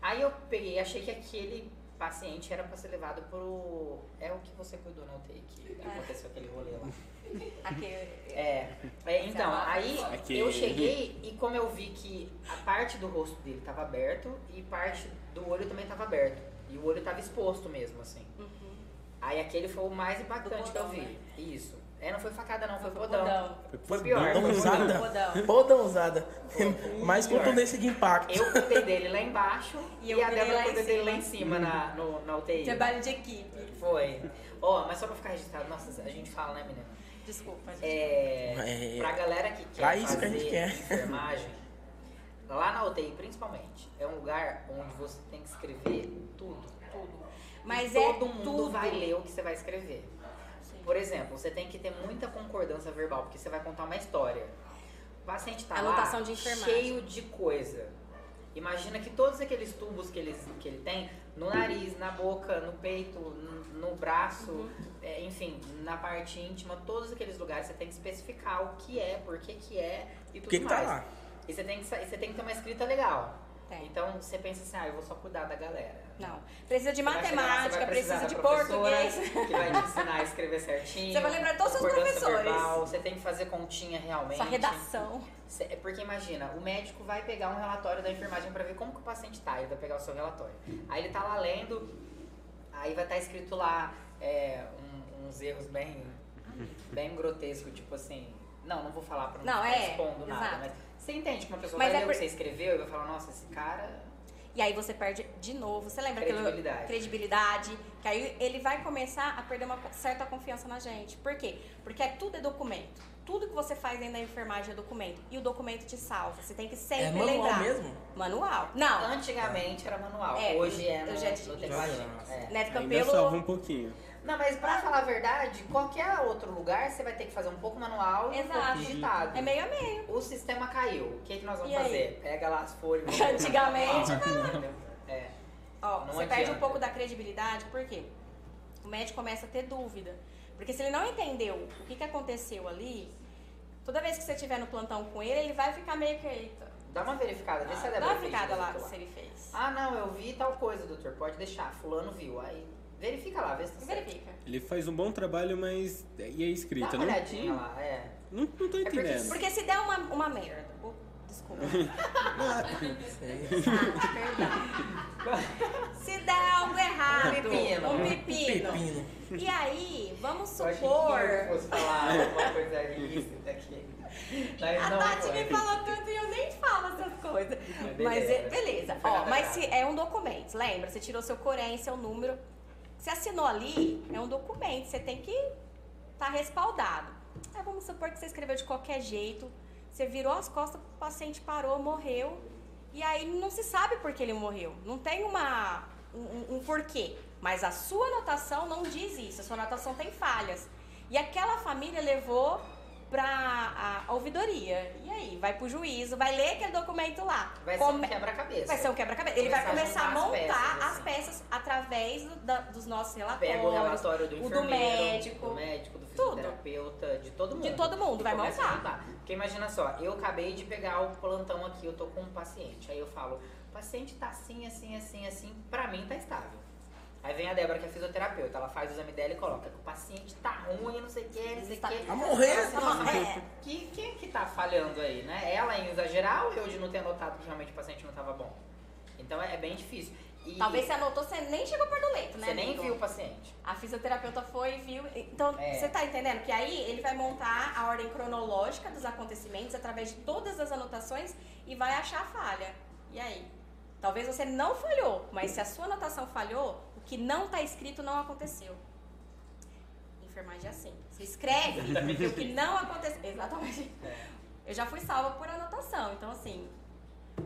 Aí eu peguei achei que aquele paciente era pra ser levado pro. É o que você cuidou na UTI, que É. aconteceu aquele rolê lá. *laughs* Aqui, É. é, então, aí Aquele- eu cheguei e como eu vi que a parte do rosto dele tava aberto e parte do olho também tava aberto. E o olho tava exposto mesmo, assim. Uhum. Aí aquele foi o mais impactante que eu vi. né? Isso. É, não foi facada não, foi Foi podão. podão. Foi pior. Podão foi usada. Podão. Podão usada. *laughs* Mais pior. contundência de impacto. Eu cuidei dele lá embaixo E e, eu a cuidei Débora lá em cuidou dele lá cima. em cima na, no, na UTI. Trabalho de equipe. Foi. Ó, mas só pra ficar registrado, nossa, a gente fala, né, menina? Desculpa, gente. É, É. pra galera que quer Pra isso que fazer a gente quer. enfermagem, lá na UTI principalmente, é um lugar onde você tem que escrever tudo. Tudo. Mas e é todo mundo tudo. vai ler o que você vai escrever. Por exemplo, você tem que ter muita concordância verbal, porque você vai contar uma história. O paciente tá Anotação lá de cheio de coisa. Imagina que todos aqueles tubos que ele, que ele tem, no nariz, na boca, no peito, no, no braço, Uhum. é, enfim, na parte íntima, todos aqueles lugares você tem que especificar o que é, por que que é e tudo O que que tá mais. lá? E você tem que, e você tem que ter uma escrita legal. Tem. Então você pensa assim, ah, eu vou só cuidar da galera. Não. Precisa de lá, matemática, precisar precisa de português. Que vai te ensinar a escrever certinho. Você vai lembrar todos os seus professores. verbal, você tem que fazer continha realmente. Sua redação. É Porque imagina, o médico vai pegar um relatório da enfermagem pra ver como que o paciente tá. Ele vai pegar o seu relatório. Aí ele tá lá lendo, aí vai estar escrito lá é, um- uns erros bem, bem grotescos, tipo assim. Não, não vou falar pra não, Não, é, expondo nada, exato. mas você entende que uma pessoa Mas vai é ler o por- que você escreveu e vai falar, nossa, esse cara. E aí você perde de novo. Você lembra aquilo? Credibilidade. Credibilidade. Que aí ele vai começar a perder uma certa confiança na gente. Por quê? Porque é, tudo é documento. Tudo que você faz dentro da enfermagem é documento. E o documento te salva. Você tem que sempre É manual lembrar. mesmo? Manual. Não. Antigamente era manual, É, hoje é eu no, já no disse. tecladinho. É. Neto Ainda Campelo. salva um pouquinho. Não, mas pra falar a verdade, qualquer outro lugar você vai ter que fazer um pouco manual e um pouco digitado. É meio a meio. O sistema caiu. O que, que nós vamos E aí? fazer? Pega lá as folhas. *laughs* Antigamente, É. Ó, Não você adianta. perde um pouco da credibilidade, por quê? O médico começa a ter dúvida. Porque se ele não entendeu o que, que aconteceu ali, toda vez que você estiver no plantão com ele, ele vai ficar meio que. Eita, Dá uma verificada, vê se a dá Débora uma fez ficada lá direito se ele fez. Ah, não, eu vi tal coisa, doutor. Pode deixar. Fulano viu. Aí verifica lá, vê se tá certo. Verifica. Ele faz um bom trabalho, mas. E a Dá escrita? uma Não, olhadinha lá, é. não, não tô porque- entendendo. Porque se der uma, uma merda. oh, desculpa. *laughs* Ah, perdão. Se der algo errado, Pepino. um pepino. Pepino. E aí, vamos Eu supor. que eu fosse falar alguma coisa ilícita aqui. Mas A não Tati foi. me falou tanto e eu nem falo essas coisas. Beleza. Mas é, beleza. Foi Ó, nada mas se é um documento, lembra? Você tirou seu corém, seu número. Você assinou ali, é um documento. Você tem que estar respaldado. Aí vamos supor que você escreveu de qualquer jeito. Você virou as costas, o paciente parou, morreu. E aí não se sabe por que ele morreu. Não tem uma, um, um porquê. Mas a sua anotação não diz isso. A sua anotação tem falhas. E aquela família levou para a, ouvidoria. E aí? Vai pro juízo, vai ler aquele documento lá. Vai ser Come- um quebra-cabeça. Vai ser um quebra-cabeça. Ele vai Começar a juntar as montar peças, as assim. peças através do- da- dos nossos relatórios. Pega o relatório do o do médico. do médico, do Tudo. fisioterapeuta, de todo mundo. De todo mundo, E vai montar. juntar. Porque imagina só, eu acabei de pegar o plantão aqui, eu tô com um paciente. Aí eu falo, o paciente tá assim, assim, assim, assim, pra mim tá estável. Aí vem a Débora, que é fisioterapeuta, ela faz o exame dela e coloca que o paciente tá ruim, não sei o que, não sei o Tá- que. Vai morrer. É. Que, quem que tá falhando aí, né? Ela em exagerar ou eu de não ter notado que realmente o paciente não tava bom? Então é, é bem difícil. E Talvez você anotou, você nem chegou perto do leito, né? você nem amigo? viu o paciente. A fisioterapeuta foi e viu. Então, É. você tá entendendo? Que aí ele vai montar a ordem cronológica dos acontecimentos através de todas as anotações e vai achar a falha. E aí? Talvez você não falhou, mas se a sua anotação falhou, que não tá escrito não aconteceu. Enfermagem é assim. Você escreve porque o que não aconteceu. Exatamente. É. Eu já fui salva por anotação, então assim,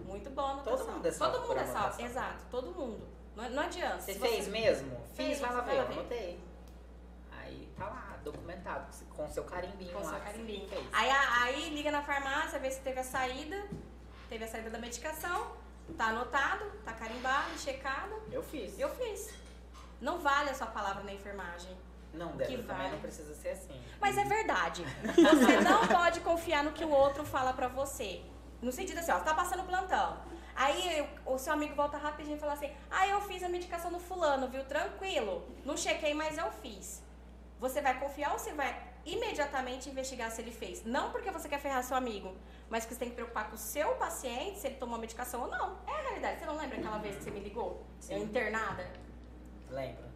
muito bom anotação. Todo mundo é salvo Todo mundo é salvo, exato, todo mundo. Não, não adianta. Você Se fez mesmo? Fiz, vai lá ver, anotei. Aí tá lá, documentado, com seu carimbinho Com lá. seu você carimbinho. Aí, aí liga na farmácia, vê se teve a saída, teve a saída da medicação, tá anotado, tá carimbado, checado. Eu fiz. Eu fiz. Não vale a sua palavra na enfermagem. Não, Débora, Que vale. não precisa ser assim. Mas é verdade. *laughs* Você não pode confiar no que o outro fala pra você. No sentido assim, ó, você tá passando plantão. Aí o seu amigo volta rapidinho e fala assim: Ah, eu fiz a medicação no fulano, viu? Tranquilo. Não chequei, mas eu fiz. Você vai confiar ou você vai imediatamente investigar se ele fez? Não porque você quer ferrar seu amigo, mas que você tem que preocupar com o seu paciente, se ele tomou a medicação ou não. É a realidade. Você não lembra aquela vez que você me ligou? Eu internada?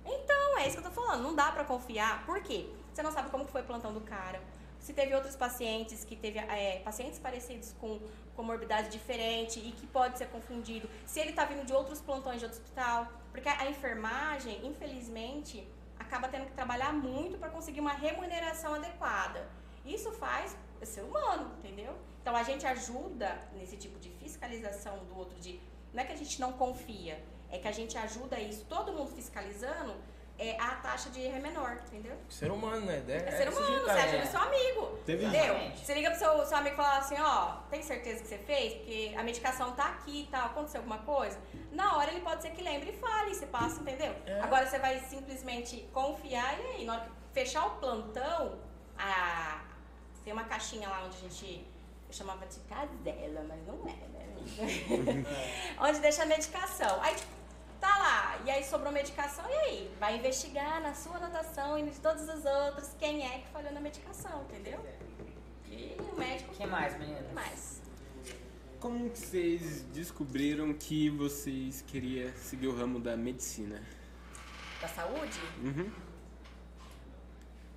Então, é isso que eu tô falando. Não dá pra confiar. Por quê? Você não sabe como foi o plantão do cara. Se teve outros pacientes que teve é, pacientes parecidos com comorbidade diferente e que pode ser confundido. Se ele tá vindo de outros plantões de outro hospital. Porque a enfermagem, infelizmente, acaba tendo que trabalhar muito para conseguir uma remuneração adequada. Isso faz ser humano, entendeu? Então a gente ajuda nesse tipo de fiscalização do outro de não é que a gente não confia, é que a gente ajuda isso, todo mundo fiscalizando, é, a taxa de erro é menor, entendeu? Ser humano, né? É, É ser desse humano, você é. ajuda o seu amigo. Teve- Entendeu? Exatamente. Você liga pro seu, seu amigo e fala assim, ó, tem certeza que você fez? Porque a medicação tá aqui e tal, aconteceu alguma coisa? Na hora ele pode ser que lembre e fale, você passa, entendeu? É. Agora você vai simplesmente confiar e aí, na hora que fechar o plantão, a... tem uma caixinha lá onde a gente. Eu chamava de casela, mas não é, né? *laughs* *laughs* onde deixa a medicação. Aí tá lá, e aí sobrou medicação, e aí? Vai investigar na sua anotação e de todos os outros quem é que falhou na medicação, entendeu? E o médico. O que mais, meninas? mais? Como que vocês descobriram que vocês queriam seguir o ramo da medicina? Da saúde? Uhum.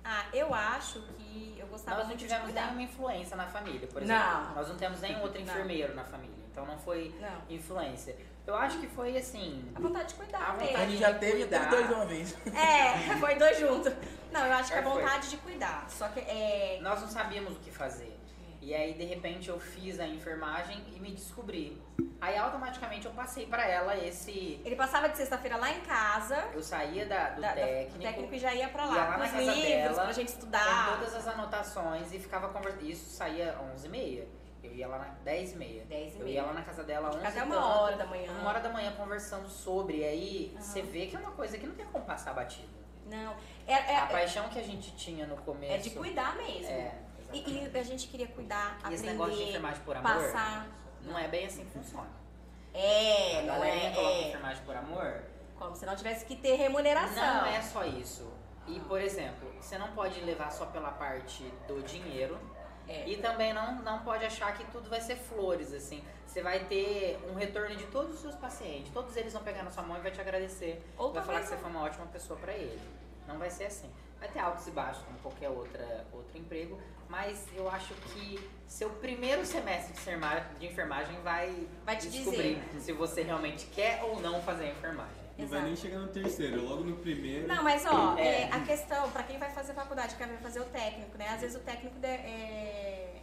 Ah, eu acho que eu gostava Nós não tivemos cuidar. nenhuma influência na família, por exemplo. Não. Nós não temos nenhum outro Não. enfermeiro na família. Então não foi Não. influência. Eu acho que foi assim. A vontade de cuidar A mesmo. vontade A gente já de teve, já teve cuidar. dois de uma vez. É, *laughs* foi dois juntos. Não, eu acho que a É, foi. vontade de cuidar. Só que é. Nós não sabíamos o que fazer. E aí, de repente, eu fiz a enfermagem e me descobri. Aí, automaticamente, eu passei pra ela esse. Ele passava de sexta-feira lá em casa, Eu saía da, do da- técnico, o técnico e já ia pra ia lá, lá com os livros, dela, pra gente com estudar. todas as anotações e ficava conversando. Isso saía às 11h30. Eu ia lá na 10h30. 10 e Eu meia. ia lá na casa dela às 11 Até e uma tanto, hora da manhã. Uma hora da manhã conversando sobre. E aí, Aham. você vê que é uma coisa que não tem como passar batido. Não, é, é, a paixão que a gente tinha no começo. é de cuidar mesmo. É, E, e a gente queria cuidar, E esse aprender, negócio de enfermagem por amor, passar. não é bem assim que funciona. É, a não é, coloca é. enfermagem por amor, Como se não tivesse que ter remuneração. não é só isso. E, por exemplo, você não pode levar só pela parte do dinheiro. É. E também não, não pode achar que tudo vai ser flores, assim. Você vai ter um retorno de todos os seus pacientes. Todos eles vão pegar na sua mão e vai te agradecer. Ou vai falar que você foi uma ótima pessoa pra ele. Não vai ser assim. Vai ter altos e baixos, como qualquer outra, outro emprego. Mas eu acho que seu primeiro semestre de, enferma- de enfermagem vai, Vai te descobrir se você realmente quer ou não fazer a enfermagem. Não vai nem chegar no terceiro, logo no primeiro. Não, mas ó, É. é, a questão, pra quem vai fazer faculdade, que vai fazer o técnico, né? Às vezes o técnico de- é,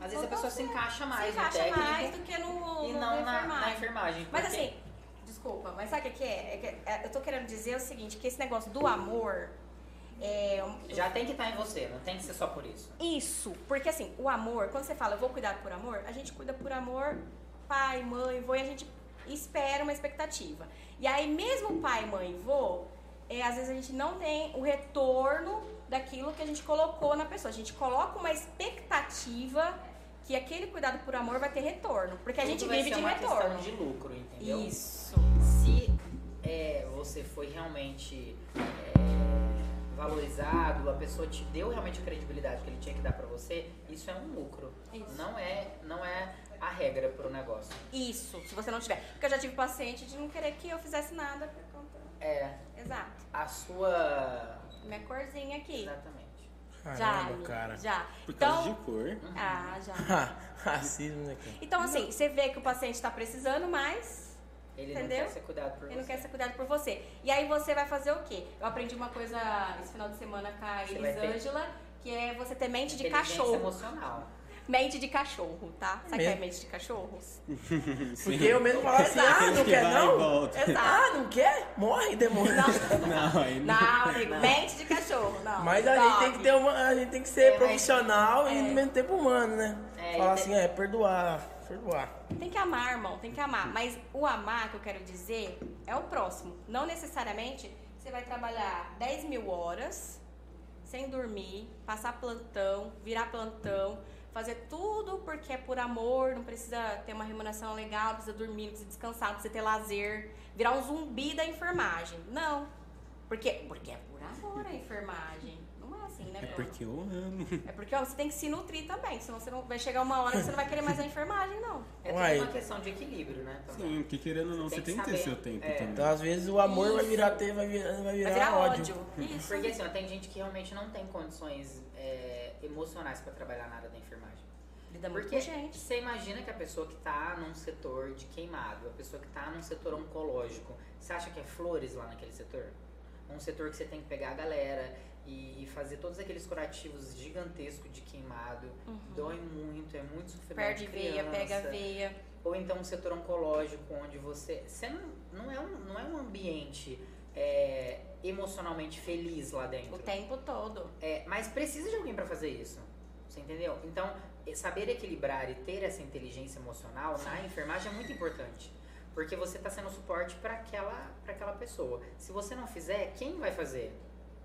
Às vezes a pessoa se encaixa se mais encaixa no técnico mais do que no, e no não na, enfermagem. na enfermagem. Mas assim, desculpa, mas sabe o que é? É que, é, eu tô querendo dizer o seguinte, que esse negócio do amor é... Já tem que estar em você, não tem que ser só por isso. Isso, porque assim, o amor, quando você fala eu vou cuidar por amor, a gente cuida por amor, pai, mãe, vô, e a gente espera uma expectativa. E aí, mesmo pai, mãe, vô, é, às vezes a gente não tem o retorno daquilo que a gente colocou na pessoa. A gente coloca uma expectativa que aquele cuidado por amor vai ter retorno. Porque a gente vive de uma retorno. de lucro, entendeu? Isso. Se é, você foi realmente é, valorizado, a pessoa te deu realmente a credibilidade que ele tinha que dar pra você, isso é um lucro. Isso. Não é, não é a regra pro negócio. Isso, se você não tiver. Porque eu já tive paciente de não querer que eu fizesse nada por conta. É Exato. a sua. Minha corzinha aqui. Exatamente. Já, Caramba, amiga, cara. já. Por causa Então, de cor. ah, já. *laughs* Racismo, né, cara? Então, assim, você vê que o paciente está precisando, mas Ele Entendeu? não quer ser cuidado por ele você. não quer ser cuidado por você. E aí você vai fazer o quê? Eu aprendi uma coisa esse final de semana com a Elisângela, que é você ter mente de cachorro. emocional. Mente de cachorro, tá? Sabe o que é mente de cachorro? *laughs* Porque eu mesmo falo assim, ah, não Que quer não? Ah, não quer? Morre, demônio. Não, *laughs* aí não. Não, amigo, mente de cachorro, não. Mas a gente tem que ter uma. A gente tem que ser É, profissional e É. ao mesmo tempo humano, né? É, Falar assim, é, perdoar. Perdoar. Tem que amar, irmão, tem que amar. Mas o amar que eu quero dizer é o próximo. Não necessariamente você vai trabalhar 10 mil horas sem dormir, passar plantão, virar plantão, fazer tudo porque é por amor, não precisa ter uma remuneração legal, não precisa dormir, não precisa descansar, não precisa ter lazer, virar um zumbi da enfermagem. Não. Porque, porque é por amor a enfermagem. Não é assim, né, É Bruno? porque eu amo. É porque ó, você tem que se nutrir também, senão você não vai chegar uma hora que você não vai querer mais a enfermagem, não. É tudo Uai. uma questão de equilíbrio, né? também. Sim, porque querendo ou não, Você você tem tem que ter seu tempo É. também. Então, às vezes, o amor vai virar ter, vai virar, vai virar, Vai virar ódio. ódio. Isso. Porque assim, ó, tem gente que realmente não tem condições é, emocionais pra trabalhar na área da enfermagem. Lida muito Porque gente. você imagina que a pessoa que tá num setor de queimado, a pessoa que tá num setor oncológico, você acha que é flores lá naquele setor? Um setor que você tem que pegar a galera e, fazer todos aqueles curativos gigantescos de queimado. Dói muito, é muito sofrimento. Uhum. Perde veia, pega veia. Ou então um setor oncológico onde você. Você não, não, é, um, não é um ambiente é, emocionalmente feliz lá dentro. O tempo todo. É, mas precisa de alguém pra fazer isso. Você entendeu? Então, eh, saber equilibrar e ter essa inteligência emocional na enfermagem é muito importante. Porque você tá sendo suporte para aquela, pra aquela pessoa. Se você não fizer, quem vai fazer?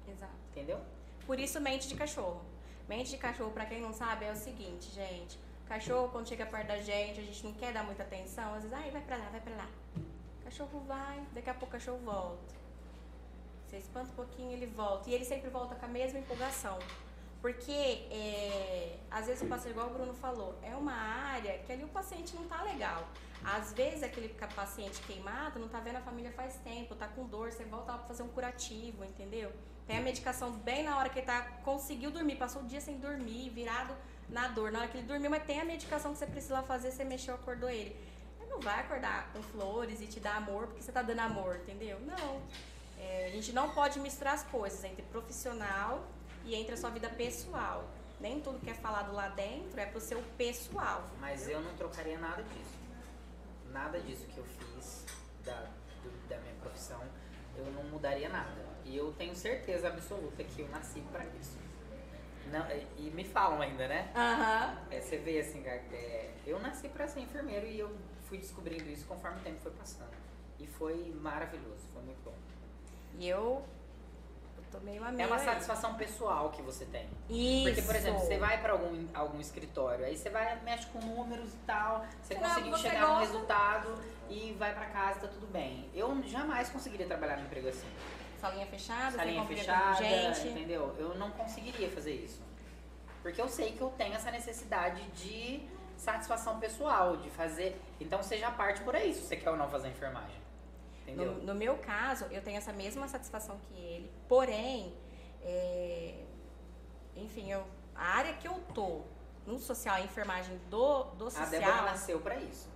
Exato. Entendeu? Por isso, mente de cachorro. Mente de cachorro, pra quem não sabe, é o seguinte, gente. Cachorro, quando chega perto da gente, a gente não quer dar muita atenção. Às vezes, ai, vai pra lá, vai pra lá. Cachorro vai, daqui a pouco o cachorro volta. Você espanta um pouquinho, ele volta. E ele sempre volta com a mesma empolgação. Porque, é, às vezes, o paciente, igual o Bruno falou, é uma área que ali o paciente não tá legal. Às vezes, aquele paciente queimado não tá vendo a família faz tempo, tá com dor, você volta lá fazer um curativo, entendeu? Tem a medicação bem na hora que ele tá, conseguiu dormir, passou o dia sem dormir, virado na dor. Na hora que ele dormiu, mas tem a medicação que você precisa fazer, você mexeu, acordou ele. Ele não vai acordar com flores e te dar amor porque você tá dando amor, entendeu? Não. É, a gente não pode misturar as coisas entre profissional e entre a sua vida pessoal. Nem tudo que é falado lá dentro é pro seu pessoal. Mas eu não trocaria nada disso. Nada disso que eu fiz da, do- da minha profissão, eu não mudaria nada. E eu tenho certeza absoluta que eu nasci pra isso. Não, e- e me falam ainda, né? Aham. É, você vê assim, cara, é, eu nasci pra ser enfermeiro e eu fui descobrindo isso conforme o tempo foi passando. E foi maravilhoso, foi muito bom. E eu, eu tô meio a É uma aí. satisfação pessoal que você tem. Isso. Porque, por exemplo, você vai pra algum, algum escritório, aí você vai, mexe com números e tal, você Não, conseguiu você chegar gosta. resultado e vai pra casa, tá tudo bem. Eu jamais conseguiria trabalhar num emprego assim. Salinha fechada, Salinha fechada, gente. entendeu? Eu não conseguiria fazer isso. Porque eu sei que eu tenho essa necessidade de satisfação pessoal, de fazer. Então seja parte por aí, se você quer ou não fazer enfermagem. Entendeu? No, no meu caso, eu tenho essa mesma satisfação que ele, porém, é, enfim, eu, a área que eu tô no social, a enfermagem do, do A social, Débora nasceu pra isso.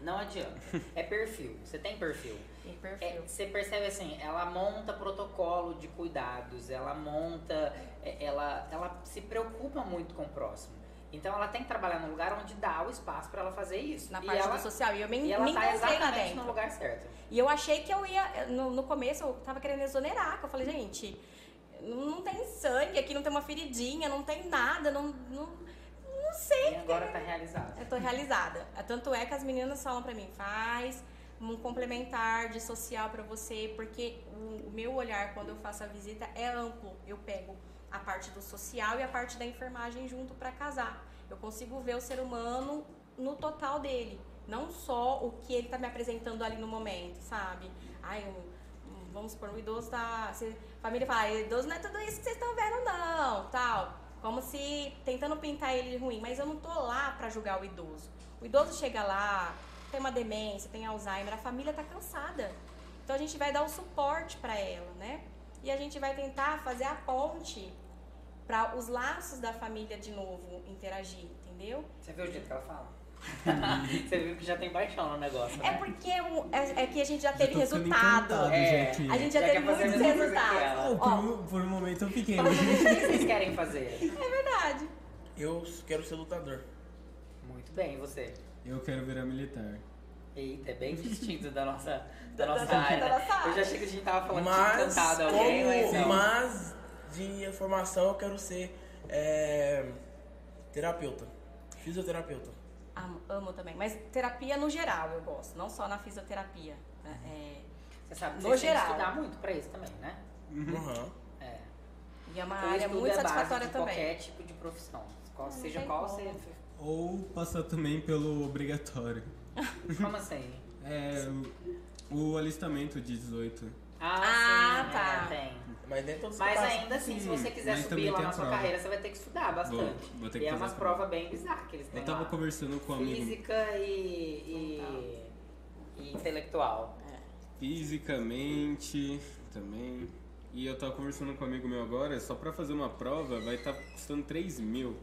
Não adianta. É perfil. Você tem perfil. tem É, perfil. você percebe assim, ela monta protocolo de cuidados, ela monta, é, ela, ela se preocupa muito com o próximo. Então ela tem que trabalhar num lugar onde dá o espaço pra ela fazer isso. na e parte ela, do social. E eu me, e ela me tá exatamente no lugar certo. E eu achei que eu ia. No, no começo eu tava querendo exonerar, que eu falei, gente, não, tem sangue aqui, não tem uma feridinha, não tem nada, não. Não, não sei. E agora tá realizado. Eu tô realizada. Tanto é que as meninas falam pra mim, faz um complementar de social pra você, porque o, o meu olhar quando eu faço a visita é amplo. Eu pego a parte do social e a parte da enfermagem junto pra casar. Eu consigo ver o ser humano no total dele, não só o que ele tá me apresentando ali no momento, sabe? Ai, vamos supor, o idoso tá. se- família fala, "Ah, idoso não é tudo isso que vocês estão vendo, não, tal. Como se tentando pintar ele de ruim, mas eu não tô lá pra julgar o idoso. O idoso chega lá, tem uma demência, tem Alzheimer, a família tá cansada. Então a gente vai dar o suporte pra ela, né? E a gente vai tentar fazer a ponte para os laços da família de novo interagir, entendeu? Você viu o jeito que ela fala? *laughs* Você viu que já tem paixão no negócio. É né? porque o- é, é que a gente já Já teve ficando resultado. É. gente. A gente já, Já teve muitos resultados. Oh, por, um, por um momento eu fiquei. O que vocês querem fazer? *laughs* é verdade. Eu quero ser lutador. Muito bem, e você? Eu quero virar militar. Eita, é bem distinto da nossa, da *laughs* Da- nossa da- área. da né? nossa Eu já achei que a gente tava falando de Mas, cantado alguém, mas como, não. mas de formação eu quero ser é, terapeuta, fisioterapeuta. Amo, amo também. Mas terapia no geral eu gosto, não só na fisioterapia. né? É, Você sabe que No você tem que geral. estudar muito pra isso também, né? Uhum. É. e é uma O área muito é satisfatória de também. qualquer tipo de profissão. Qual, Não seja tem qual como. você... Ou passar também pelo obrigatório. Como assim? *laughs* É o, o alistamento de 18. Ah, sim, tá. é, tem. Mas nem todos Mas ainda assim, se você quiser mas subir lá na sua prova. carreira, você vai ter que estudar bastante. vou ter que e é fazer umas a prova. bem bizarras que eles têm Eu tava lá. conversando com um amigo Física e, e, e intelectual. fisicamente também. E eu tava conversando com um amigo meu agora, só pra fazer uma prova vai estar custando 3 mil.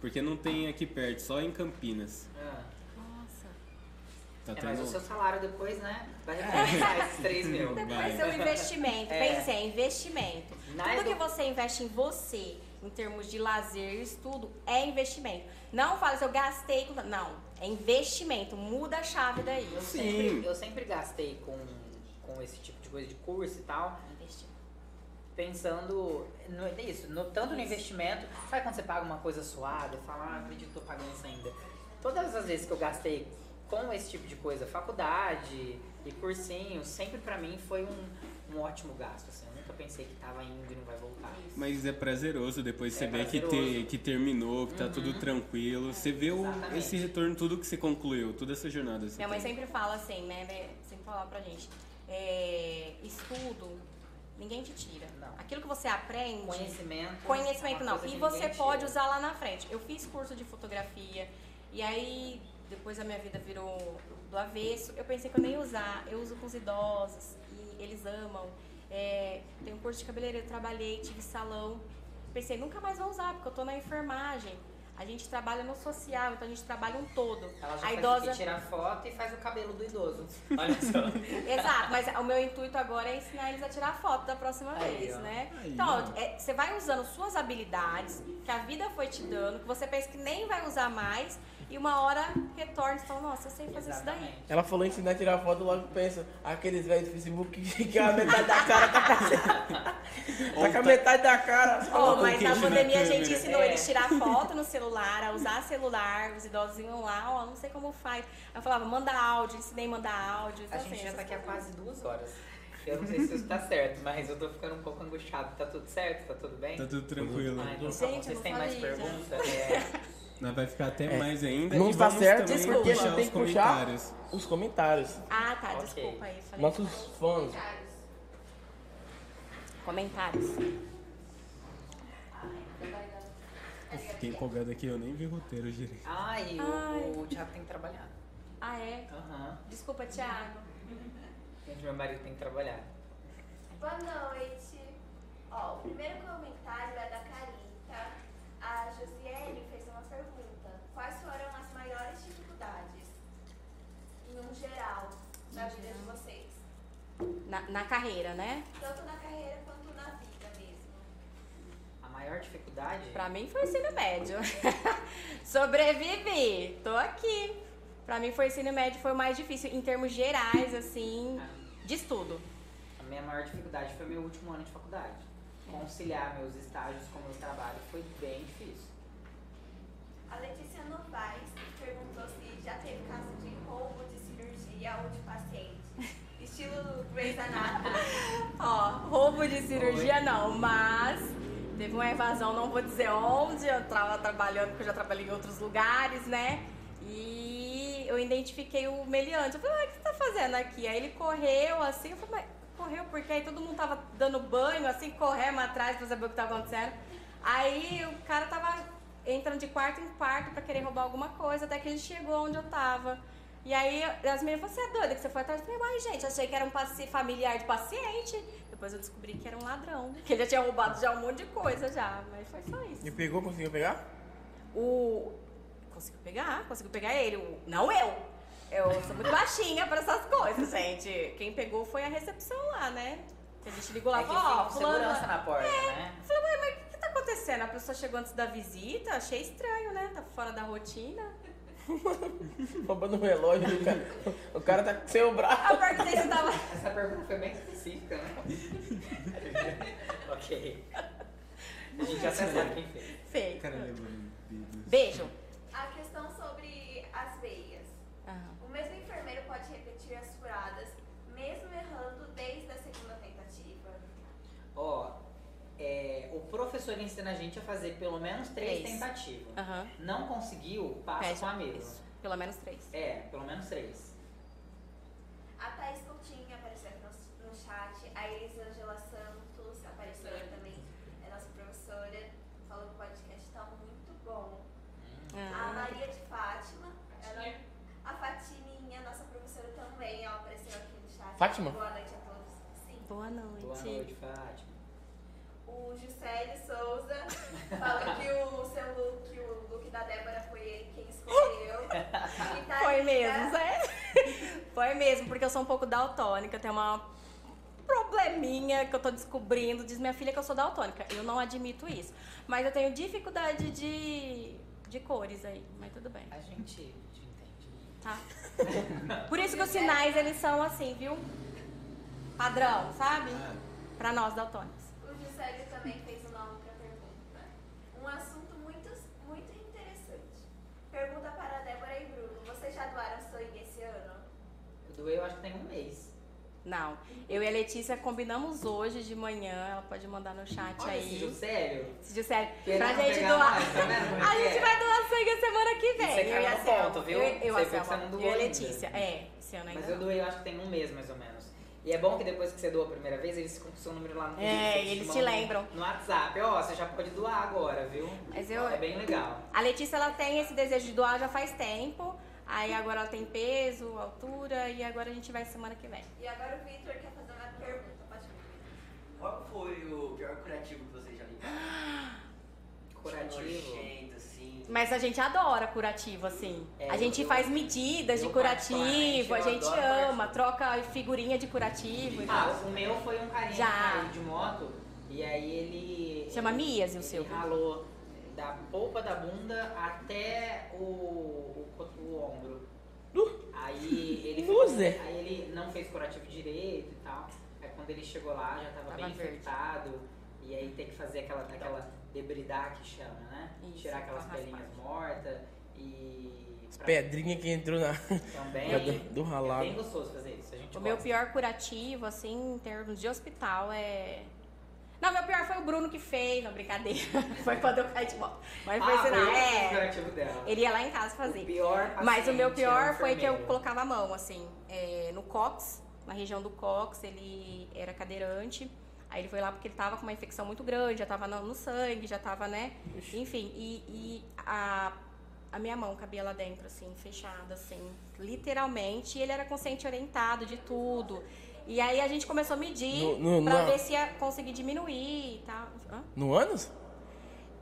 Porque não tem aqui perto, só em Campinas. Ah. Tá É, mas o seu salário depois, né? Vai recompensar esses *laughs* 3 mil. Depois Vai. é um investimento. É. Pensei, investimento. Na Tudo edu- que você investe em você, em termos de lazer e estudo, é investimento. Não fala se eu gastei com. Não, é investimento. Muda a chave daí. Eu Sim. sempre, eu sempre gastei com, com esse tipo de coisa de curso e tal, Investimento. pensando no, nisso, no, tanto no investimento, sabe quando você paga uma coisa suada e fala, ah, acredito que tô pagando isso ainda. Todas as vezes que eu gastei com esse tipo de coisa, faculdade e cursinho, sempre pra mim foi um, um ótimo gasto, assim. Eu nunca pensei que tava indo e não vai voltar. Mas é prazeroso depois você É vê que, prazeroso. te, que terminou, que tá tudo tranquilo. Você vê o, esse retorno, tudo que você concluiu, toda essa jornada. Você Minha mãe tem. sempre fala assim, né? né, Sempre fala pra gente. é, estudo Ninguém te tira. Não. Aquilo que você aprende. Conhecimento. Conhecimento é não. E que você pode tira. usar lá na frente. Eu fiz curso de fotografia e aí depois a minha vida virou do avesso. Eu pensei que eu nem ia usar. Eu uso com os idosos e eles amam. É, tem um curso de cabeleireiro, eu trabalhei, tive salão. Pensei, nunca mais vou usar, porque eu tô na enfermagem. A gente trabalha no social, então a gente trabalha um todo. Ela já a idosa. tira foto e faz o cabelo do idoso. *laughs* Olha só. Exato, mas o meu intuito agora é ensinar eles a tirar foto da próxima Aí, vez, ó. né? Aí, então, é, você vai usando suas habilidades, que a vida foi te dando, que você pensa que nem vai usar mais, e uma hora retorna e você fala, nossa, eu sei fazer isso daí. Exatamente. Ela falou em ensinar a tirar foto, logo pensa, aqueles velhos do Facebook que, *laughs* que a metade da cara tá com a, *laughs* tá com a metade da cara. Oh, mas na pandemia a gente ensinou É. eles a tirar *laughs* foto no celular, a usar celular, os idosos iam lá, ó, não sei como faz. Eu falava, manda áudio, ensinei a mandar áudio. A então, gente assim, já tá aqui há quase duas horas. Eu não sei se isso tá certo, mas eu tô ficando um pouco angustiado. Tá tudo certo? Tá tudo bem? Tá tudo tranquilo. Então tá Gente, Vocês não têm mais perguntas? É. Nós vai ficar até É. mais ainda. Não e tá vamos certo também porque puxar você tem os que puxar comentários. os comentários. Ah, tá, Ok. desculpa aí. Falei Nossos fãs. Comentários. Comentários. Eu fiquei empolgado aqui, eu nem vi o roteiro direito. Ai, Ai. o, o Thiago tem que trabalhar. Ah, é? Aham. Desculpa, Thiago. Gente, meu marido tem que trabalhar. Boa noite. Ó, o primeiro comentário é da Carita. A Josiane fez pergunta. Quais foram as maiores dificuldades, em um geral, na vida de vocês? Na, na carreira, né? Tanto na carreira quanto na vida mesmo. A maior dificuldade? Pra mim foi ensino médio. *laughs* Sobrevivi, tô aqui. Pra mim foi ensino médio, foi o mais difícil em termos gerais, assim, de estudo. A minha maior dificuldade foi meu último ano de faculdade. Conciliar meus estágios com o meu trabalho foi bem difícil. A Letícia Novaes perguntou se já teve caso de roubo de cirurgia ou de paciente. *laughs* Estilo Grey's Anatomy. Ó, roubo de cirurgia não, mas teve uma evasão, não vou dizer onde, eu tava trabalhando, porque eu já trabalhei em outros lugares, né? E eu identifiquei o meliante. Eu falei, ah, o que você tá fazendo aqui? Aí ele correu assim, eu falei, mas correu porque aí todo mundo tava dando banho, assim, correndo atrás pra saber o que tava acontecendo. Aí o cara tava entrando de quarto em quarto pra querer roubar alguma coisa, até que ele chegou onde eu tava. E aí as meninas falaram, você é doida que você foi atrás? Eu falei, ai gente, achei que era um familiar de paciente. Depois eu descobri que era um ladrão, *laughs* que ele já tinha roubado já um monte de coisa já, mas foi só isso. E pegou, conseguiu pegar? O. Conseguiu pegar? Conseguiu pegar ele. O... Não eu! Eu sou muito baixinha pra essas coisas, gente. Quem pegou foi a recepção lá, né? Que a gente ligou lá É e ó, fulano. segurança na porta, né? Eu falei, mas o tá acontecendo? A pessoa chegou antes da visita, achei estranho, né? Tá fora da rotina. *laughs* Roubando um relógio do cara. O cara tá sem o braço. Perguntei se tava. Essa pergunta foi bem específica, né? *laughs* ok. A gente já sabe quem fez. O cara bebidas. Beijo. A questão sobre as veias. Aham. O mesmo enfermeiro pode repetir as furadas, mesmo errando desde a segunda tentativa. Ó, é, o professor ensina a gente a fazer pelo menos três Três. tentativas. Aham. Não conseguiu, passa Pede com a mesma. isso. Pelo menos três. É, pelo menos três. A Thaís Coutinho apareceu aqui no, no chat. A Elisângela Santos apareceu aqui também. É nossa professora. Falou que o podcast tá muito bom. A Ah. Maria de Fátima. Ela, a Fatiminha, nossa professora também. Ela apareceu aqui no chat. Fátima? Boa noite a todos. Sim. Boa noite. Boa noite, Fátima. O Juscelio Souza falou que o seu look, que o look da Débora foi ele quem escolheu. Tá Foi linda. mesmo, sério? Foi mesmo, porque eu sou um pouco daltônica, tem uma probleminha que eu tô descobrindo. Diz minha filha que eu sou daltônica. Eu não admito isso. Mas eu tenho dificuldade de, de cores aí, mas tudo bem, A gente te entende. tá? Por isso que os sinais, eles são assim, viu? Padrão, sabe? Pra nós daltônicos. O Juscelio também fez uma outra pergunta. Um assunto muito, muito interessante. Pergunta para a Débora e Bruno. Vocês já doaram sangue esse ano? Eu acho que tem um mês. Não. Eu e a Letícia combinamos hoje de manhã, ela pode mandar no chat Olha esse aí. Juscelio. Se disser, Querendo pra gente doar. nós, tá é a gente é? vai doar sangue a semana que vem. Você eu e a ponto, viu? Eu, eu, Você você não doou eu e a ainda. Letícia. É, esse ano ainda. Mas eu doei, eu acho que tem um mês mais ou menos. E é bom que depois que você doa a primeira vez, eles ficam com o seu número lá no É, eles eles te lembram. No WhatsApp, ó, você já pode doar agora, viu? Mas eu- É bem legal. A Letícia, ela tem esse desejo de doar já faz tempo. Aí agora ela tem peso, altura e agora a gente vai semana que vem. E agora o Victor quer fazer uma pergunta. Pode. Qual foi o pior curativo que vocês já limparam? Curativo. Nojento, assim. Mas a gente adora curativo, assim. É, a gente eu- faz medidas de eu curativo, particularmente, a gente ama, troca figurinha de curativo e Ah, tal. o meu foi um carinha Já. de moto e aí ele. Chama Mias e o ele seu? ralou da polpa da bunda até o, o, o ombro. Aí *laughs* ele ficou- aí ele não fez curativo direito e tal. Aí quando ele chegou lá já tava, Tava bem verde. infectado. E aí tem que fazer aquela, aquela debridar que chama, né? Isso, Tirar aquelas pelinhas mortas e. pra- Pedrinha que entrou na. Também. É *laughs* do- do ralado. É bem gostoso fazer isso. A gente O meu gosta. pior curativo, assim, em termos de hospital, é. Não, meu pior foi o Bruno que fez, não, brincadeira. *laughs* foi quando eu caí de moto. Mas foi Ah, sinal. foi o É. dela. Ele ia lá em casa O fazer. pior Mas o meu é pior foi que eu colocava a mão, assim, é, no cox, na região do cox, ele era cadeirante. Aí ele foi lá porque ele tava com uma infecção muito grande, já tava no, no sangue, já tava, né? Enfim, e, e a, a minha mão cabia lá dentro, assim, fechada, assim, literalmente. E ele era consciente orientado de tudo. E aí a gente começou a medir No- no- pra na- ver se ia conseguir diminuir e tal. Hã? No ânus?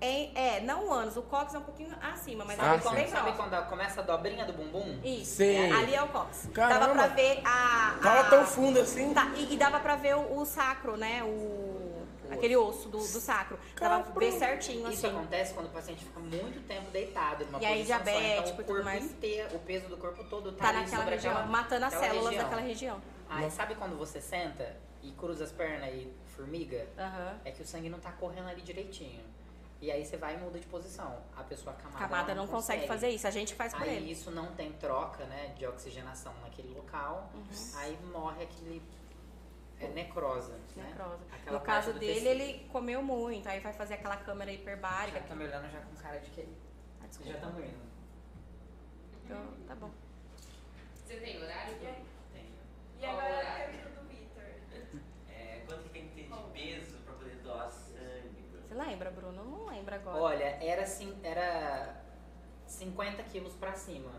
É, é, não anos, o cox é um pouquinho acima, mas Ah, a Sabe, sim. quando, bem sabe quando começa a dobrinha do bumbum? Isso. Sei. Ali é o cox. Caramba. Dava pra ver a. Tava a- tão fundo assim. Tá, e, e dava pra ver o, o sacro, né? O. Aquele osso do, do sacro. Dava pra ver certinho, Isso assim. acontece quando o paciente fica muito tempo deitado numa E aí, só, então diabético o e tudo corpo mais. inteiro, o peso do corpo todo tá, Tá ali naquela sobre região, aquela- matando as células região. daquela região. Aí sabe quando você senta e cruza as pernas e formiga? Aham. É que o sangue não tá correndo ali direitinho. E aí você vai e muda de posição. A pessoa camada, Camada ela não consegue fazer isso, a gente faz por Aí ele. isso não tem troca, né, de oxigenação naquele local. Uhum. Aí morre aquele é necrosa, né? Necrosa. Aquela No caso dele, tecido. ele comeu muito, aí vai fazer aquela câmera hiperbárica. Já tá me olhando já com cara de que Ah, já estamos indo. Então, tá bom. Você tem horário? Tem. E agora a pergunta do Victor. É, quanto que tem que ter de peso pra poder doar sangue? Você lembra, Bruno? Eu não lembro agora. Olha, era assim, era 50 quilos pra cima.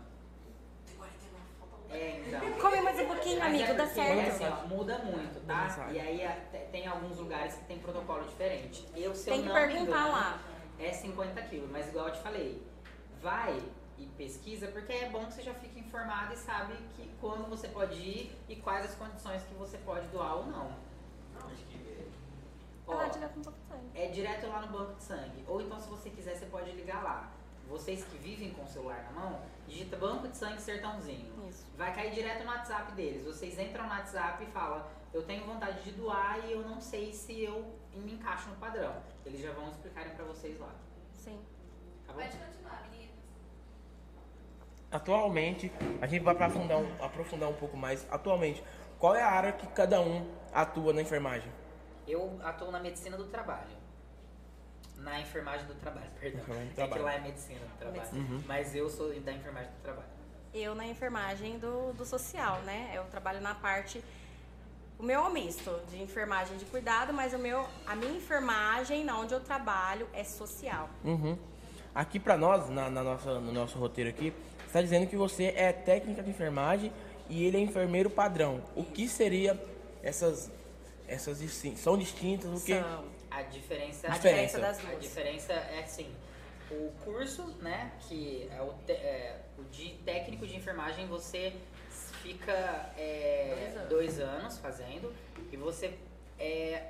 É, então. Come mais um pouquinho, Mas amigo, é dá certo. assim, ó, muda muito, tá? E aí tem alguns lugares que tem protocolo diferente. Eu, se Tem eu que perguntar engano, lá. É 50 quilos, mas igual eu te falei, vai e pesquisa, porque é bom que você já fique informado e sabe que quando você pode ir e quais as condições que você pode doar ou não. Onde que vê? Ó, Ela direto no pouco de sangue. é direto lá no banco de sangue. Ou então, se você quiser, você pode ligar lá. Vocês que vivem com o celular na mão, digita banco de sangue sertãozinho. Isso. Vai cair direto no WhatsApp deles. Vocês entram no WhatsApp e falam, eu tenho vontade de doar e eu não sei se eu me encaixo no padrão. Eles já vão explicarem pra vocês lá. Sim. Tá bom? Pode continuar, meninos. Atualmente, a gente vai aprofundar um, aprofundar um pouco mais. Atualmente, qual é a área que cada um atua na enfermagem? Eu atuo na medicina do trabalho. Na enfermagem do trabalho, perdão. Enfermagem do É que trabalho. lá é medicina do trabalho. Medicina. Mas eu sou da enfermagem do trabalho. Eu na enfermagem do, do social, né? Eu trabalho na parte. O meu é um misto de enfermagem de cuidado, mas o meu, a minha enfermagem, na onde eu trabalho, é social. Uhum. Aqui pra nós, na, na nossa, no nosso roteiro aqui, está dizendo que você é técnica de enfermagem e ele é enfermeiro padrão. O que seria essas essas são distintas? O que? A diferença, A diferença das A duas. diferença é assim, o curso, né, que é o, te- é, o de técnico de enfermagem, você fica é, Dois anos. dois anos fazendo e você é,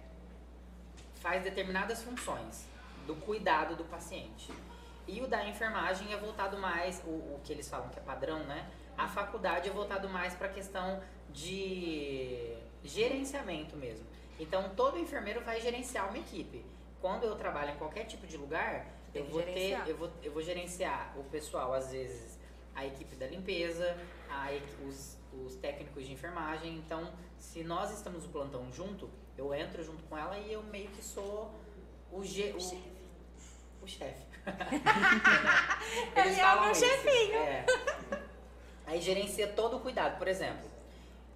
faz determinadas funções do cuidado do paciente. E o da enfermagem é voltado mais, o, o que eles falam que é padrão, né? A faculdade é voltado mais para a questão de gerenciamento mesmo. Então, todo enfermeiro vai gerenciar uma equipe. Quando eu trabalho em qualquer tipo de lugar, eu vou ter, gerenciar. eu vou, eu vou gerenciar o pessoal, às vezes, a equipe da limpeza, a os, os técnicos de enfermagem. Então, se nós estamos no plantão junto, eu entro junto com ela e eu meio que sou o, ge, o, o chefe. *laughs* Eles Ele é o falam meu isso. chefinho. É. Aí gerencia todo o cuidado. Por exemplo,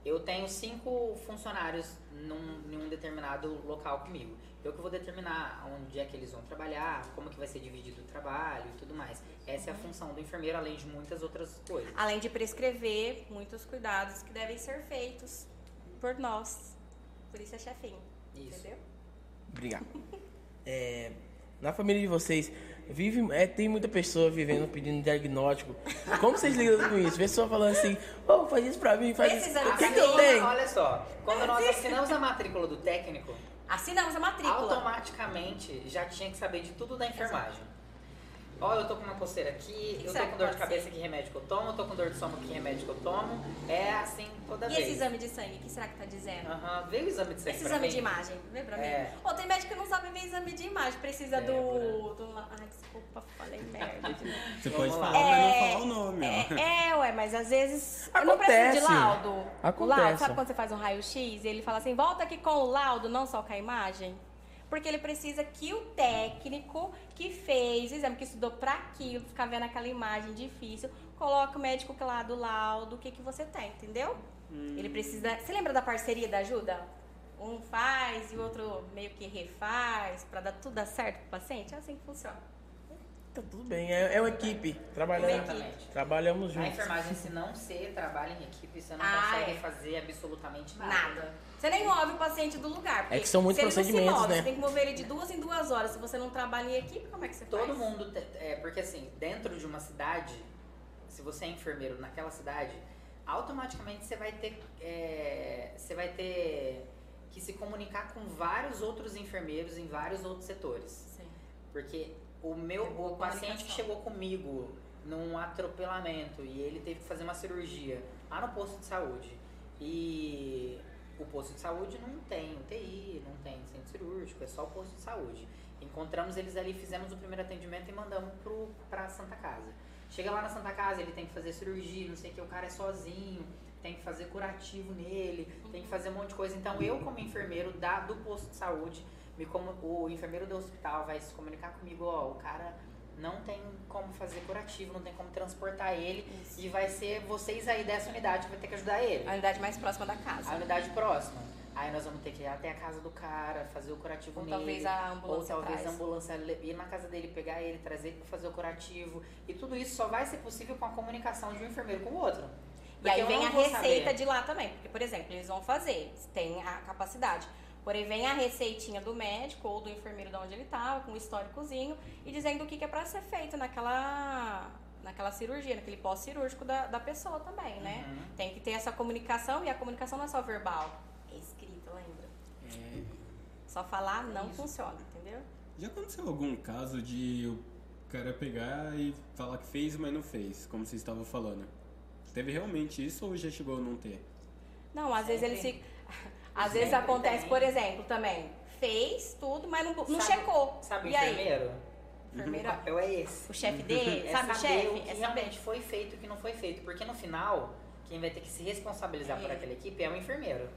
Eu tenho cinco funcionários num, em um determinado local comigo. Eu que vou determinar onde é que eles vão trabalhar, como que vai ser dividido o trabalho e tudo mais. Essa é a função do enfermeiro, além de muitas outras coisas. Além de prescrever muitos cuidados que devem ser feitos por nós. Por isso é chefinho. Isso. Entendeu? Obrigado. É, *laughs* na família de vocês, vive, é, tem muita pessoa vivendo pedindo diagnóstico. Como vocês lidam com isso? Pessoa falando assim, ô, faz isso pra mim, faz Esse isso. O que, que eu tenho? Olha só, quando nós assinamos a matrícula do técnico, Assinamos a matrícula. automaticamente já tinha que saber de tudo da enfermagem. Ó, eu tô com uma coceira aqui, que eu tô com dor de cabeça, ser? que remédio que eu tomo, eu tô com dor de estômago, que remédio que eu tomo. É assim toda E vez. esse exame de sangue, o que será que tá dizendo? Aham, veio o exame de sangue Esse pra exame mim? de imagem, vê pra mim. É. Ô, tem médico que não sabe ver exame de imagem, precisa do, Débora. do. Ai, desculpa, falei merda. Você pode falar, mas não É, falar o nome, ó. É, é, ué, mas às vezes. Eu não preciso de Acontece. laudo. O laudo, Acontece. sabe quando você faz um raio-x e ele fala assim: volta aqui com o laudo, não só com a imagem? Porque ele precisa que o técnico que fez o exame, que estudou pra aquilo, ficar vendo aquela imagem difícil, coloca o médico lá do laudo, o que, que você tem, entendeu? Ele precisa. Você lembra da parceria da ajuda? Um faz e o outro meio que refaz pra dar tudo certo pro paciente? É assim que funciona. Tá tudo bem, é, é uma equipe. Exatamente. trabalhamos A juntos. enfermagem, se não ser trabalho em equipe, você não Ah, consegue é. fazer absolutamente nada. Nada. Você nem move o paciente do lugar. porque É que são muitos se ele não se procedimentos, move, né? Você tem que mover ele de duas em duas horas. Se você não trabalha em equipe, como é que você Todo faz? mundo, te- é, porque assim, dentro de uma cidade, se você é enfermeiro naquela cidade, automaticamente você vai ter, é, você vai ter que se comunicar com vários outros enfermeiros em vários outros setores. Sim. Porque o meu boa o paciente que chegou comigo num atropelamento e ele teve que fazer uma cirurgia lá no posto de saúde. E o posto de saúde não tem UTI, não tem centro cirúrgico, é só o posto de saúde. Encontramos eles ali, fizemos o primeiro atendimento e mandamos pro, pra Santa Casa. Chega lá na Santa Casa, ele tem que fazer cirurgia, não sei o que, o cara é sozinho, tem que fazer curativo nele, tem que fazer um monte de coisa. Então eu, como enfermeiro da, do posto de saúde, me como, o enfermeiro do hospital vai se comunicar comigo, ó, o cara não tem como fazer curativo, não tem como transportar ele Isso. e vai ser vocês aí dessa unidade que vai ter que ajudar ele. A unidade mais próxima da A casa. unidade próxima. Aí nós vamos ter que ir até a casa do cara, fazer o curativo Ou nele. talvez a Ou ambulância talvez a traz. ambulância le- ir na casa dele, pegar ele, trazer ele pra fazer o curativo. E tudo isso só vai ser possível com a comunicação de um enfermeiro com o outro. E aí Porque vem a receita saber. de lá também. Porque, por exemplo, eles vão fazer, tem a capacidade. Porém, vem a receitinha do médico ou do enfermeiro de onde ele estava, com o históricozinho, e dizendo o que, que é pra ser feito naquela, naquela cirurgia, naquele pós-cirúrgico da, da pessoa também, né? Uhum. Tem que ter essa comunicação, e a comunicação não é só verbal, é escrita, lembra? É, Só falar não Isso. funciona, entendeu? já aconteceu algum caso de o cara pegar e falar que fez, mas não fez, como vocês estavam falando? Teve realmente isso ou já chegou a não ter? Não, às vezes Sempre. eles ficam. Às vezes Sempre acontece, tem. por exemplo, também, fez tudo, mas não, não Sabe- checou. Sabe o e aí? enfermeiro? Enfermeiro, O papel é esse. o chefe dele, *laughs* É sabe o chefe? o que É saber. realmente foi feito e o que não foi feito. Porque no final, quem vai ter que se responsabilizar É por aquela equipe é o enfermeiro.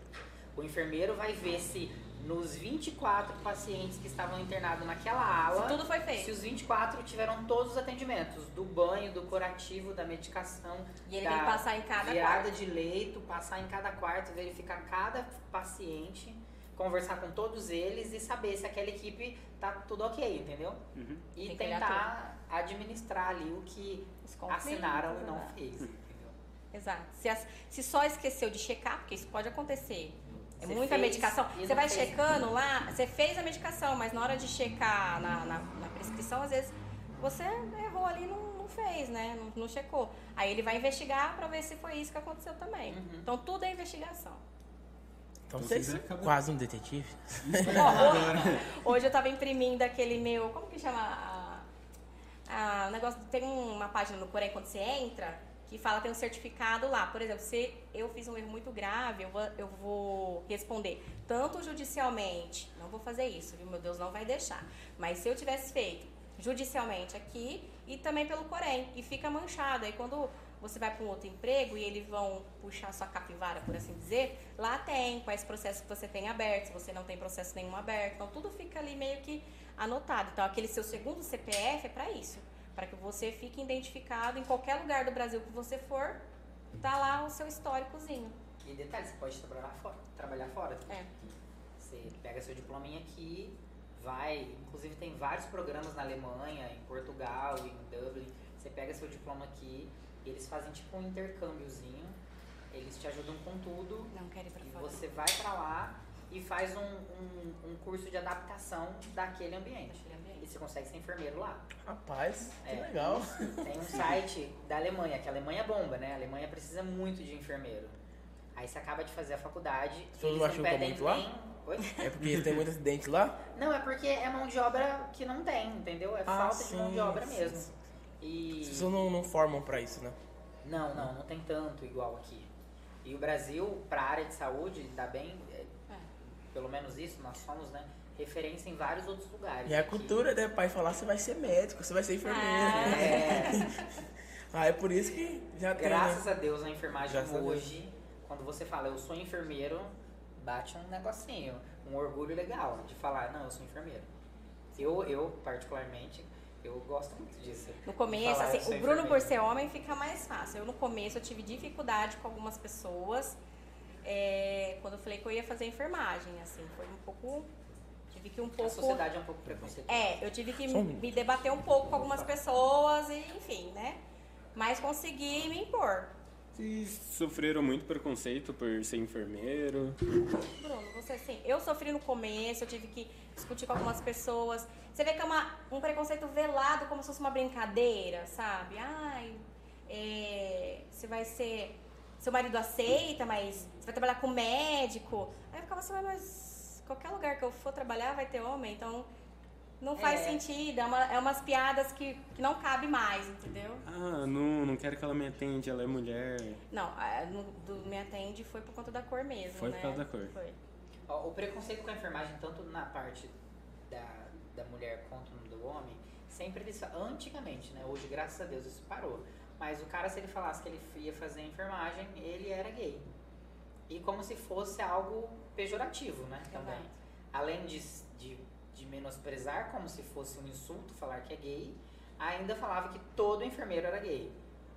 O enfermeiro vai ver se nos 24 pacientes que estavam internados naquela ala, Se tudo foi se feito. os 24 tiveram todos os atendimentos, do banho, do curativo, da medicação, E ele da tem que passar em cada virada quarto. de leito, passar em cada quarto, verificar cada paciente, conversar com todos eles e saber se aquela equipe tá tudo ok, entendeu? Uhum. E Tem tentar administrar ali o que assinaram e não né? fez. entendeu? Exato. Se, as- se só esqueceu de checar, porque isso pode acontecer. É Você muita fez medicação. Você vai fez. checando lá, você fez a medicação, mas na hora de checar na, na, na prescrição, às vezes você errou ali e não, não fez, né? Não, não checou. Aí ele vai investigar pra ver se foi isso que aconteceu também. Uhum. Então tudo é investigação. Então Então vocês vocês acabam- quase um detetive. Ó, *laughs* hoje, hoje eu tava imprimindo aquele meu. Como que chama? A, a, o negócio. Tem uma página no Corém quando você entra que fala tem um certificado lá. Por exemplo, se eu fiz um erro muito grave, eu vou, eu vou responder tanto judicialmente. Não vou fazer isso, viu? Meu Deus, não vai deixar. Mas se eu tivesse feito judicialmente aqui e também pelo Corém. E fica manchado. Aí quando você vai para um outro emprego e eles vão puxar sua capivara, por assim dizer, lá tem quais processos você tem aberto, se você não tem processo nenhum aberto. Então tudo fica ali meio que anotado. Então aquele seu segundo CPF é para isso, para que você fique identificado em qualquer lugar do Brasil que você for, tá lá o seu históricozinho. E detalhe, você pode trabalhar fora. Trabalhar fora. É. Você pega seu diplominha aqui, vai. Inclusive tem vários programas na Alemanha, em Portugal, em Dublin. Você pega seu diploma aqui, eles fazem tipo um intercâmbiozinho. Eles te ajudam com tudo. Não quero ir pra E fora. você vai pra lá e faz um, um, um curso de adaptação daquele ambiente. E você consegue ser enfermeiro lá. Rapaz, que É. legal. Tem um site da Alemanha, que a Alemanha bomba, né? A Alemanha precisa muito de enfermeiro. Aí você acaba de fazer a faculdade. Você não eles não machuca pedem muito lá? Oi? É porque tem muito acidente lá? Não, é porque é mão de obra que não tem, entendeu? É Ah, falta de mão de sim, obra sim, mesmo. sim. E. As pessoas não, não formam pra isso, né? Não, não, não tem tanto igual aqui. E o Brasil, para a área de saúde, dá bem, é, É. pelo menos isso, nós somos, né, referência em vários outros lugares. E a Aqui- cultura, né? Pai falar, você vai ser médico, você vai ser enfermeiro. É, *laughs* Ah, é por isso que já tem, graças né? a Deus, a enfermagem Graças a hoje, quando você fala eu sou enfermeiro, bate um negocinho, um orgulho legal de falar, não, eu sou enfermeiro. Eu, eu particularmente, eu gosto muito disso. No começo, falar, assim, o Bruno por ser homem fica mais fácil. Eu no começo eu tive dificuldade com algumas pessoas. é, quando eu falei que eu ia fazer enfermagem, assim, foi um pouco. Tive que um A pouco. sociedade é um pouco preconceituosa. É, eu tive que um me debater um pouco com algumas pessoas e, enfim, né? Mas consegui me impor. Vocês sofreram muito preconceito por ser enfermeiro? Bruno, você assim, eu sofri no começo, eu tive que discutir com algumas pessoas. Você vê que é uma, um preconceito velado, como se fosse uma brincadeira, sabe? Ai, é, você vai ser. Seu marido aceita, mas você vai trabalhar com médico. Aí eu ficava assim, mas qualquer lugar que eu for trabalhar vai ter homem, então não faz É. sentido. É, uma, é umas piadas que, que não cabe mais, entendeu? Ah, não, não quero que ela me atende, ela é mulher. Não, a, no, do Me Atende foi por conta da cor mesmo, Foi né? por causa da cor. Foi. Ó, O preconceito com a enfermagem, tanto na parte da, da mulher quanto no do homem, sempre eles antigamente, né? Hoje, graças a Deus, isso parou. Mas o cara, se ele falasse que ele ia fazer enfermagem, ele era gay. E como se fosse algo pejorativo, né? Também. Exato. Além de, de, de menosprezar como se fosse um insulto falar que é gay, ainda falava que todo enfermeiro era gay.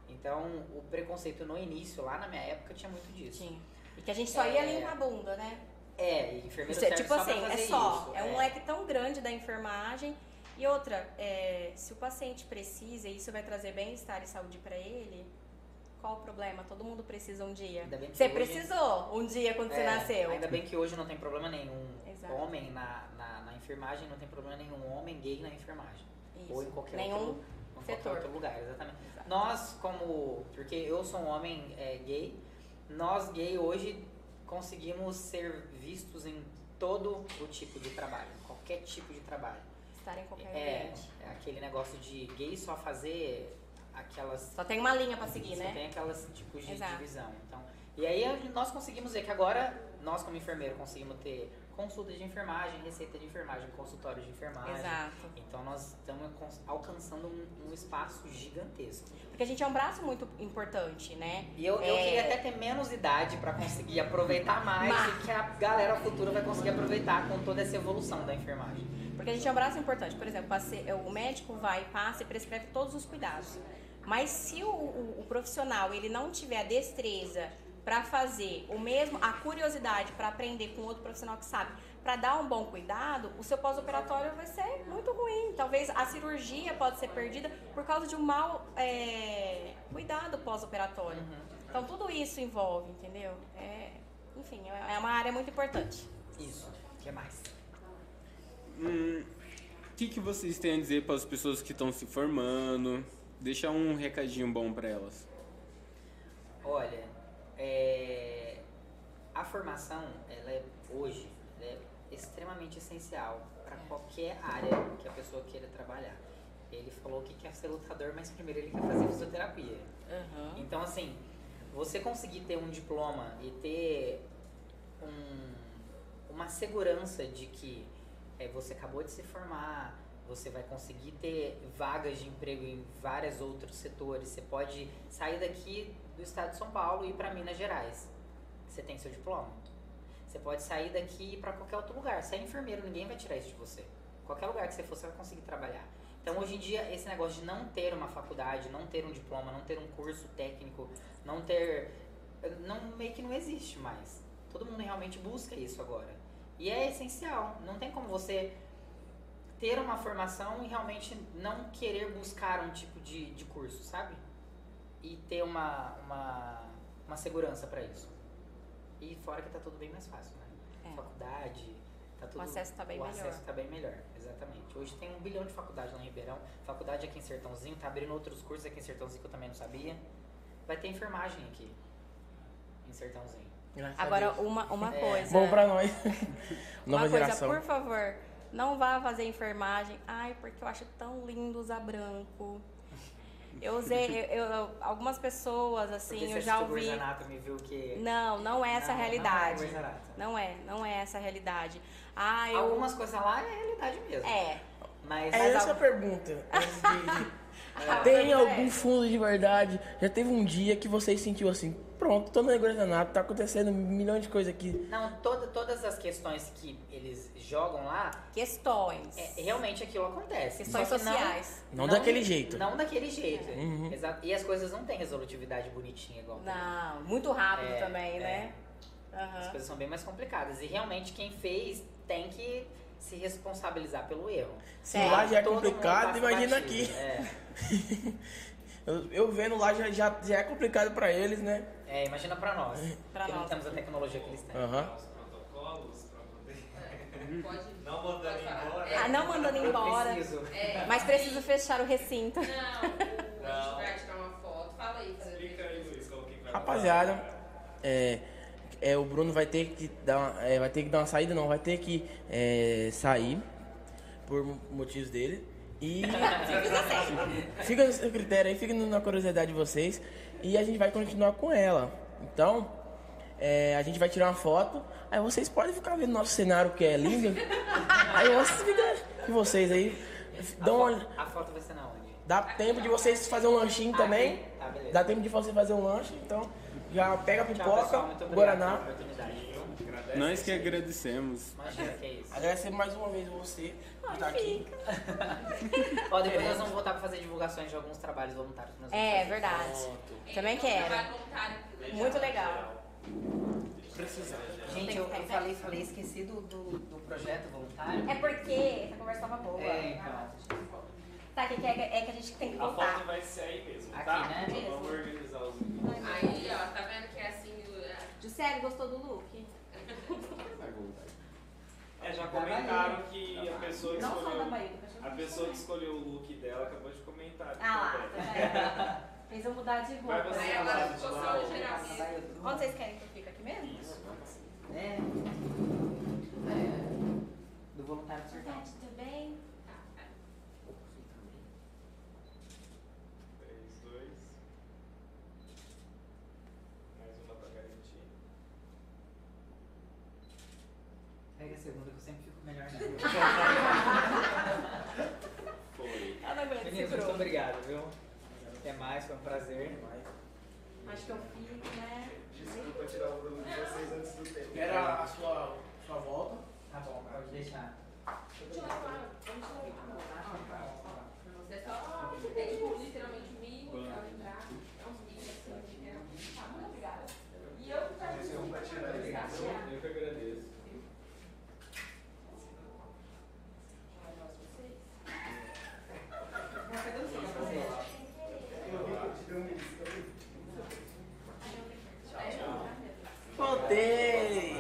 Então, o preconceito no início, lá na minha época, tinha muito disso. Tinha. E que a gente só ia É. limpar a bunda, né? É, e enfermeiro Isso é, serve tipo só assim, é só. isso, é um leque tão grande da enfermagem. E outra, é, se o paciente precisa e isso vai trazer bem-estar e saúde pra ele, qual o problema? Todo mundo precisa um dia. Ainda bem que Você hoje- precisou um dia quando você É, nasceu. Ainda bem que hoje não tem problema nenhum. Exato. Homem na, na, na enfermagem não tem problema nenhum. Homem gay na enfermagem. Isso. Ou em qualquer, Nenhum outro, em qualquer setor. outro lugar, exatamente. Exato. Nós, como. Porque eu sou um homem é, gay, nós gay hoje conseguimos ser vistos em todo o tipo de trabalho, qualquer tipo de trabalho. Estar em qualquer É, ambiente. é aquele negócio de gay só fazer aquelas Só tem uma linha pra seguir, né? tem aquelas tipos de Exato. divisão. Então, e aí nós conseguimos ver que agora, nós como enfermeiro, conseguimos ter consulta de enfermagem, receita de enfermagem, consultório de enfermagem. Exato. Então nós estamos alcançando um, um espaço gigantesco. Porque a gente é um braço muito importante, né? E eu, eu É. queria até ter menos idade para conseguir aproveitar mais Mas- e que a galera futura vai conseguir aproveitar com toda essa evolução da enfermagem. Porque a gente é um braço importante. Por exemplo, o médico vai, passa e prescreve todos os cuidados. Mas se o, o- o profissional ele não tiver a destreza para fazer o mesmo, a curiosidade para aprender com outro profissional que sabe, para dar um bom cuidado, o seu pós-operatório vai ser muito ruim. Talvez a cirurgia pode ser perdida por causa de um mau é, cuidado pós-operatório. Então tudo isso envolve, entendeu? É, enfim, é uma área muito importante. Isso. O que mais? Hum, O que, que vocês têm a dizer para as pessoas que estão se formando? Deixar um recadinho bom para elas. Olha, é, a formação, ela é hoje, ela é extremamente essencial para qualquer área que a pessoa queira trabalhar. Ele falou que quer ser lutador, mas primeiro ele quer fazer fisioterapia. Então, assim, você conseguir ter um diploma e ter um- uma segurança de que é, você acabou de se formar, você vai conseguir ter vagas de emprego em vários outros setores. Você pode sair daqui do estado de São Paulo e ir para Minas Gerais. Você tem seu diploma. Você pode sair daqui e ir para qualquer outro lugar. Você é enfermeiro, ninguém vai tirar isso de você. Qualquer lugar que você for, você vai conseguir trabalhar. Então, hoje em dia, esse negócio de não ter uma faculdade, não ter um diploma, não ter um curso técnico, não ter não, meio que não existe mais. Todo mundo realmente busca isso agora. E é essencial. Não tem como você ter uma formação e realmente não querer buscar um tipo de, de curso, sabe? E ter uma, uma, uma segurança para isso. E fora que tá tudo bem mais fácil, né? É. Faculdade, tá tudo... acesso tá bem o melhor. acesso tá bem melhor, exatamente. Hoje tem um bilhão de faculdades lá em Ribeirão. Faculdade aqui em Sertãozinho, tá abrindo outros cursos aqui em Sertãozinho que eu também não sabia. Vai ter enfermagem aqui, em Sertãozinho. Graças Agora, uma, uma É. coisa. Bom pra nós. Uma Nova coisa, geração. por favor, não vá fazer enfermagem. Ai, porque eu acho tão lindo usar branco. Eu usei, *laughs* eu, eu- algumas pessoas, assim, Porque eu já ouvi. Anatomy viu que... Não, não é essa a Não, realidade. Não é. Não é, não é essa a realidade. Ah, eu. Algumas coisas lá é realidade mesmo. É. Mas... É Mas essa a al- pergunta. A *laughs* Tem algum é- fundo de verdade? Já teve um dia que você sentiu assim, pronto, tô no Negocianato, tá acontecendo um milhão de coisas aqui. Não, toda, todas as questões que eles jogam lá, Questões. é, realmente aquilo acontece. Questões Só que não- sociais. Não daquele jeito. Não daquele jeito. Uhum. Exato. E as coisas não têm resolutividade bonitinha igual. Não, muito rápido É, também, é. né? As Aham. coisas são bem mais complicadas. E realmente quem fez tem que se responsabilizar pelo erro. Se É. lá já é complicado, imagina batido. aqui. É. *laughs* Eu, eu vendo lá já, já, já é complicado pra eles, né? É, imagina pra nós. Pra que não nós. temos a tecnologia que eles têm. Aham. Os protocolos pra poder. Pode. Não mandando embora. É. Ah, não mandando embora. preciso. É, Mas preciso fechar o recinto. Não, o- a gente vai tirar uma foto. Fala aí, fazer Explica aí, Luiz, como que vai Rapaziada, é, é, o Bruno vai ter que dar, uma- é, vai ter que dar uma saída, não, vai ter que é, sair por motivos dele. E *laughs* fica no seu critério aí, fica na curiosidade de vocês. E a gente vai continuar com ela. Então, é, a gente vai tirar uma foto. Aí vocês podem ficar vendo nosso cenário que é lindo. Aí vocês ficam com vocês aí. A, Dão uma, foto, a foto vai ser na onde? Dá tempo de vocês fazer um lanchinho também. Tá, beleza. Dá tempo de você fazer um lanche, então já pega a Tchau, pipoca, pessoal. Obrigado Guaraná. Nós que agradecemos. Imagina que é isso. Agradecer mais uma vez você por estar aqui. *laughs* Ó, depois nós vamos voltar pra fazer divulgações de alguns trabalhos voluntários que nós vamos É, fazer. verdade. Também Então, quero. voluntário. Muito legal. Gente, eu, eu falei, falei, esqueci do, do, do projeto voluntário. É porque essa conversa tava boa. É, então. Tá, que, que é, é que a gente tem que A foto voltar. vai ser aí mesmo, Aqui, tá? né? Então Vamos organizar os vídeos. Aí, ó, tá vendo que é assim. o- Gisele, gostou do look? É, já comentaram que a pessoa que Não só da escolheu. A pessoa que escolheu o look dela acabou de comentar. Ah lá, tá vendo? Fez eu mudar de roupa. Aí né? agora ficou só o geral. Onde vocês querem que eu mesmo? Isso. É. Do voluntário do sertão. Gente, tudo bem? 3, 2. Mais uma pra garantir. Pega a segunda que eu sempre fico melhor né? Foi. Esse Meninos, muito obrigado, viu? Até mais, foi um prazer. Acho que eu fico, né? Desculpa tirar o Bruno de vocês antes do tempo. Era a sua, sua volta. Tá bom, pode deixar. É só. É tipo, literalmente mil, pra lembrar. É uns mil assim. né? Tá, muito obrigada. E eu que quero. Eu que agradeço. Voltei.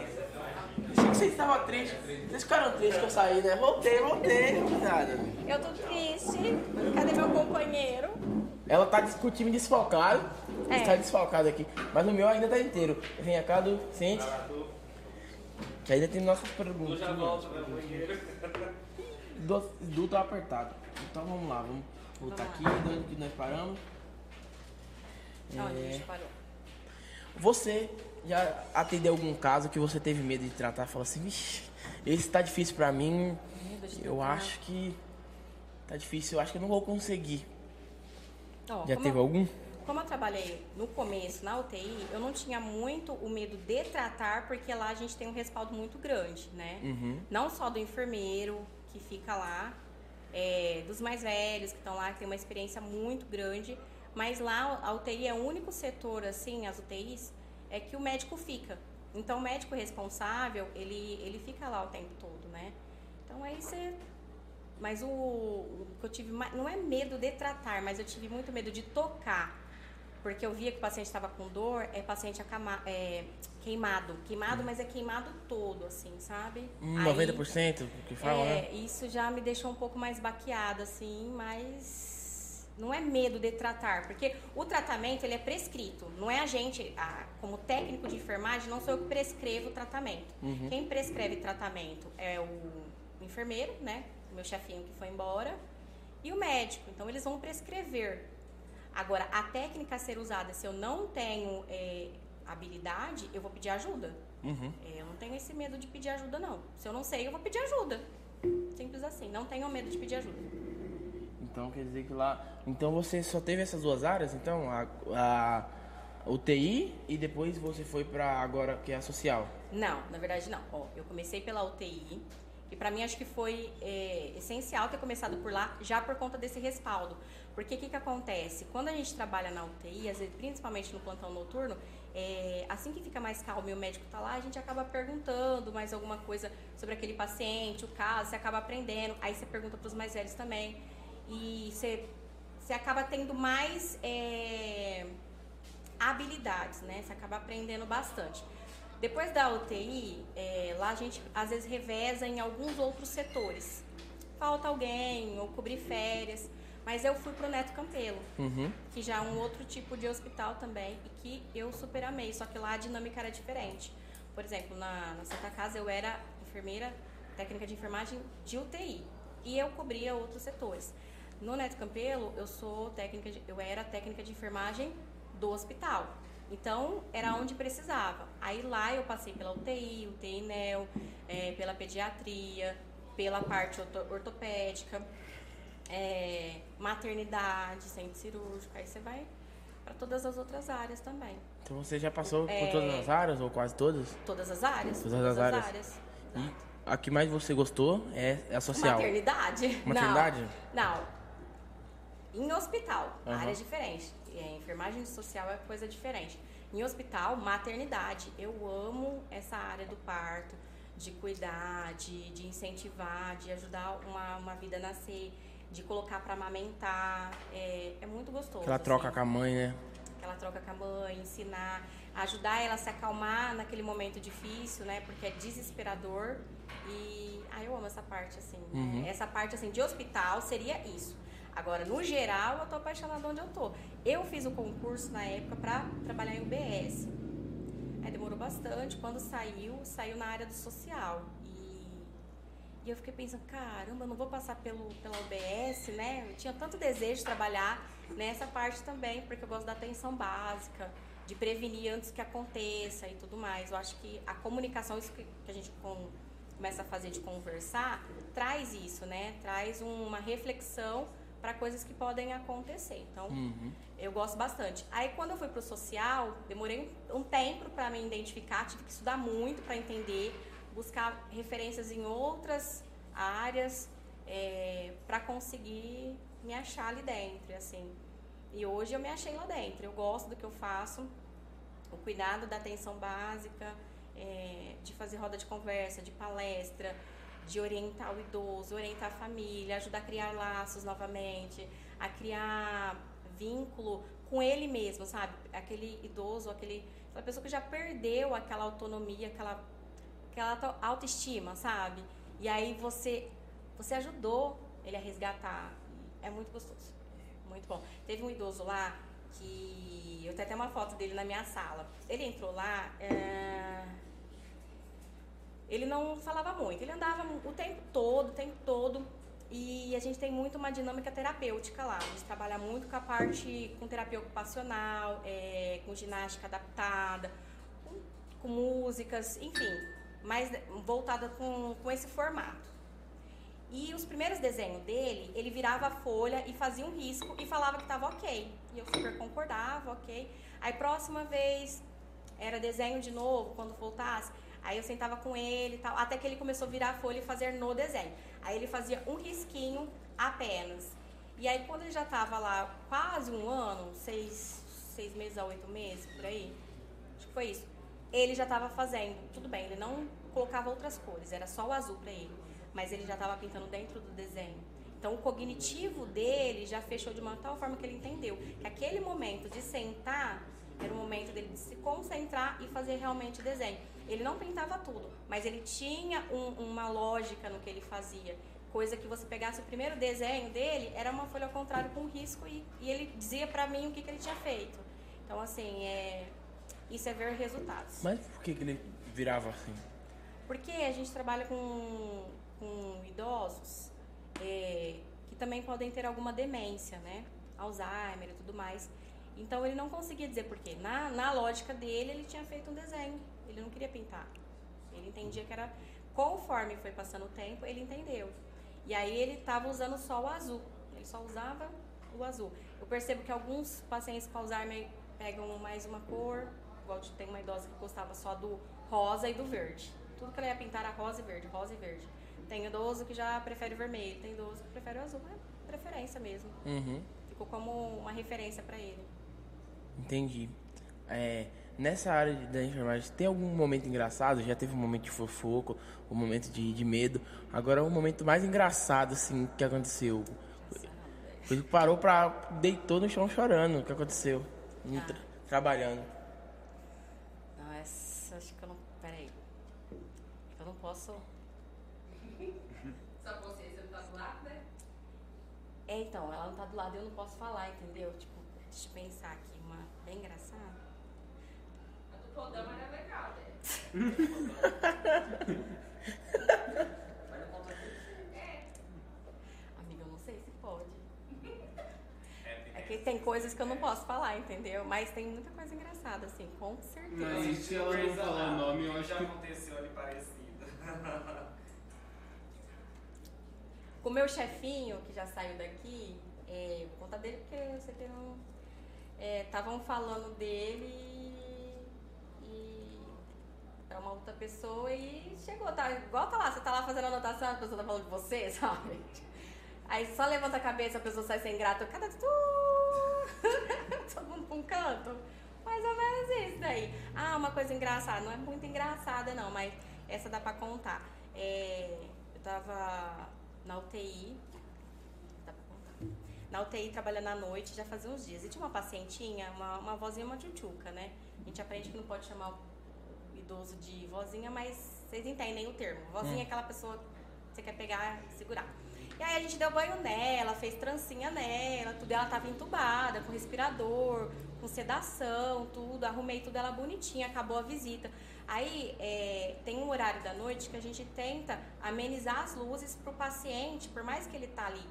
Achei que vocês estavam tristes. Vocês ficaram tristes que eu saí, né? Voltei, voltei, rapaziada. Eu tô triste. Cadê meu companheiro? Ela tá com o time desfalcado. É. Está desfalcado aqui. Mas o meu ainda tá inteiro. Vem cá, Du, sente. Que ainda tem nossas Eu perguntas. já volto meu banheiro. *laughs* Du, Du tá apertado. Então vamos lá, vamos voltar aqui, de onde que nós paramos. Onde a É, gente parou? Você já atendeu algum caso que você teve medo de tratar? Falou assim, vixi, esse tá difícil pra mim. Eu acho que tá difícil, eu acho que eu não vou conseguir. Ó, Já teve eu- algum? Como eu trabalhei no começo na UTI, eu não tinha muito o medo de tratar, porque lá a gente tem um respaldo muito grande, né? Uhum. Não só do enfermeiro que fica lá, é, dos mais velhos que estão lá, que tem uma experiência muito grande, mas lá a UTI é o único setor, assim, as UTIs, é que o médico fica. Então, o médico responsável, ele, ele fica lá o tempo todo, né? Então, aí você... Mas o, o que eu tive. Não é medo de tratar, mas eu tive muito medo de tocar. Porque eu via que o paciente estava com dor, é paciente acama, é, queimado. Queimado, mas é queimado todo, assim, sabe? Hum, Aí- 90% que fala, é, né? isso já me deixou um pouco mais baqueada, assim, mas não é medo de tratar, porque o tratamento ele é prescrito, não é a gente, a- como técnico de enfermagem, não sou eu que prescrevo o tratamento. Uhum. Quem prescreve tratamento é o enfermeiro, né, o meu chefinho que foi embora, e o médico, então eles vão prescrever. Agora, a técnica a ser usada, se eu não tenho é, habilidade, eu vou pedir ajuda. Uhum. É, eu não tenho esse medo de pedir ajuda, não. Se eu não sei, eu vou pedir ajuda. Simples assim. Não tenho medo de pedir ajuda. Então quer dizer que lá. Então você só teve essas duas áreas, então? A, a UTI e depois você foi pra agora que é a social. Não, na verdade não. Ó, eu comecei pela UTI. E pra mim acho que foi é, essencial ter começado por lá, já por conta desse respaldo. Porque o que, que acontece? Quando a gente trabalha na UTI, às vezes, principalmente no plantão noturno, é, assim que fica mais calmo e o médico tá lá, a gente acaba perguntando mais alguma coisa sobre aquele paciente, o caso, você acaba aprendendo. Aí você pergunta pros mais velhos também. E você, você acaba tendo mais é, habilidades, né? Você acaba aprendendo bastante. Depois da UTI, é, lá a gente às vezes reveza em alguns outros setores. Falta alguém, ou cobrir férias. Mas eu fui pro Neto Campelo, Uhum. que já é um outro tipo de hospital também, e que eu super amei, só que lá a dinâmica era diferente. Por exemplo, na, na Santa Casa eu era enfermeira, técnica de enfermagem de UTI, e eu cobria outros setores. No Neto Campelo, eu sou técnica de, eu era técnica de enfermagem do hospital. Então, era onde precisava. Aí lá eu passei pela UTI, UTI NEL, eh, pela pediatria, pela parte orto- ortopédica, é, maternidade, centro cirúrgico, aí você vai para todas as outras áreas também. Então você já passou É. por todas as áreas, ou quase todas? Todas as áreas? Todas as áreas. E Exato. a que mais você gostou é a social. Maternidade? Maternidade? Não. não. Em hospital, Aham. área diferente. É, enfermagem social é coisa diferente. Em hospital, maternidade. Eu amo essa área do parto, de cuidar, de, de incentivar, de ajudar uma, uma vida a nascer, de colocar para amamentar. É, é muito gostoso. Aquela troca assim. com a mãe, né? aquela troca com a mãe, ensinar, ajudar ela a se acalmar naquele momento difícil, né? Porque é desesperador. E ah, eu amo essa parte, assim. né? Uhum. Essa parte, assim, de hospital seria isso. Agora, no geral, eu tô apaixonada onde eu tô. Eu fiz o concurso na época pra trabalhar em UBS. Aí demorou bastante. Quando saiu, saiu na área do social. E, eu fiquei pensando, caramba, eu não vou passar pelo, pela UBS, né? Eu tinha tanto desejo de trabalhar nessa parte também, porque eu gosto da atenção básica, de prevenir antes que aconteça e tudo mais. Eu acho que a comunicação, isso que, que a gente com- começa a fazer de conversar, traz isso, né? Traz uma reflexão para coisas que podem acontecer. Então, Uhum. eu gosto bastante. Aí quando eu fui pro social, demorei um, tempo para me identificar, tive que estudar muito para entender, buscar referências em outras áreas para conseguir me achar ali dentro, assim. E hoje eu me achei lá dentro. Eu gosto do que eu faço, o cuidado da atenção básica, é, de fazer roda de conversa, de palestra, de orientar o idoso, orientar a família, ajudar a criar laços novamente, a criar vínculo com ele mesmo, sabe? Aquele idoso, aquele, aquela pessoa que já perdeu aquela autonomia, aquela, aquela auto- autoestima, sabe? E aí você, você ajudou ele a resgatar. É muito gostoso. Muito bom. Teve um idoso lá que. Eu tenho até uma foto dele na minha sala. Ele entrou lá. é, Ele não falava muito, ele andava o tempo todo, o tempo todo. E a gente tem muito uma dinâmica terapêutica lá. A gente trabalha muito com a parte com terapia ocupacional, é, com ginástica adaptada, com, com músicas, enfim, mais voltada com, com esse formato. E os primeiros desenhos dele, ele virava a folha e fazia um risco e falava que estava ok. E eu super concordava, ok. Aí próxima vez era desenho de novo, quando voltasse. Aí eu sentava com ele e tal, até que ele começou a virar a folha e fazer no desenho. Aí ele fazia um risquinho apenas. E aí quando ele já estava lá quase um ano, seis, seis meses a oito meses, por aí, acho que foi isso. Ele já estava fazendo, tudo bem, ele não colocava outras cores, era só o azul para ele, mas ele já estava pintando dentro do desenho. Então o cognitivo dele já fechou de uma tal forma que ele entendeu que aquele momento de sentar era o momento dele de se concentrar e fazer realmente desenho. Ele não pintava tudo, mas ele tinha um, uma lógica no que ele fazia. Coisa que você pegasse o primeiro desenho dele, era uma folha ao contrário com risco e, e ele dizia pra mim o que, que ele tinha feito. Então, assim, é, isso é ver resultados. Mas por que, que ele virava assim? Porque a gente trabalha com, com idosos é, que também podem ter alguma demência, né? Alzheimer e tudo mais. Então ele não conseguia dizer porquê. Na, na lógica dele, ele tinha feito um desenho. Ele não queria pintar. Ele entendia que era. Conforme foi passando o tempo, ele entendeu. E aí ele estava usando só o azul. Ele só usava o azul. Eu percebo que alguns pacientes com Alzheimer pegam mais uma cor. Igual tem uma idosa que gostava só do rosa e do verde. Tudo que ela ia pintar era rosa e verde, rosa e verde. Tem idoso que já prefere o vermelho, tem idoso que prefere o azul. É preferência mesmo. Uhum. Ficou como uma referência para ele. Entendi. É, nessa área de- da enfermagem, tem algum momento engraçado? Já teve um momento de fofoco, um momento de, de medo. Agora, o momento mais engraçado, assim, que aconteceu. Ele parou pra... deitou no chão chorando. O que aconteceu? No tra- trabalhando. Não, essa acho que eu não. Peraí. Eu não posso. Só você, você não tá do lado, né? É, então, ela não tá do lado e eu não posso falar, entendeu? Tipo, deixa eu pensar aqui, uma bem engraçada. Podama era legal, né? Não Amiga, eu não sei se pode. É que tem coisas que eu não posso falar, entendeu? Mas tem muita coisa engraçada, assim, com certeza. Mas se ela não falar o nome, eu acho Já que. aconteceu ali parecido. Com *laughs* o meu chefinho, que já saiu daqui, é, vou contar dele porque você tem um. Estavam falando dele e pra uma outra pessoa e chegou, tá igual tá lá, você tá lá fazendo anotação, a pessoa tá falando de você, *laughs* sabe? Aí só levanta a cabeça, a pessoa sai sem grato, cada tu, *laughs* todo mundo pra um canto. Mais ou menos isso daí. Ah, uma coisa engraçada, não é muito engraçada não, mas essa dá pra contar. É, eu tava na UTI, dá pra contar. Na UTI trabalhando à noite já fazia uns dias. E tinha uma pacientinha, uma, uma vozinha, uma tchutchuca, né? A gente aprende que não pode chamar idoso de vozinha, mas vocês entendem o termo. Vozinha é aquela pessoa que você quer pegar e segurar. E aí a gente deu banho nela, fez trancinha nela, tudo. Ela tava entubada, com respirador, com sedação, tudo. Arrumei tudo ela bonitinha, acabou a visita. Aí é, tem um horário da noite que a gente tenta amenizar as luzes pro paciente, por mais que ele tá ali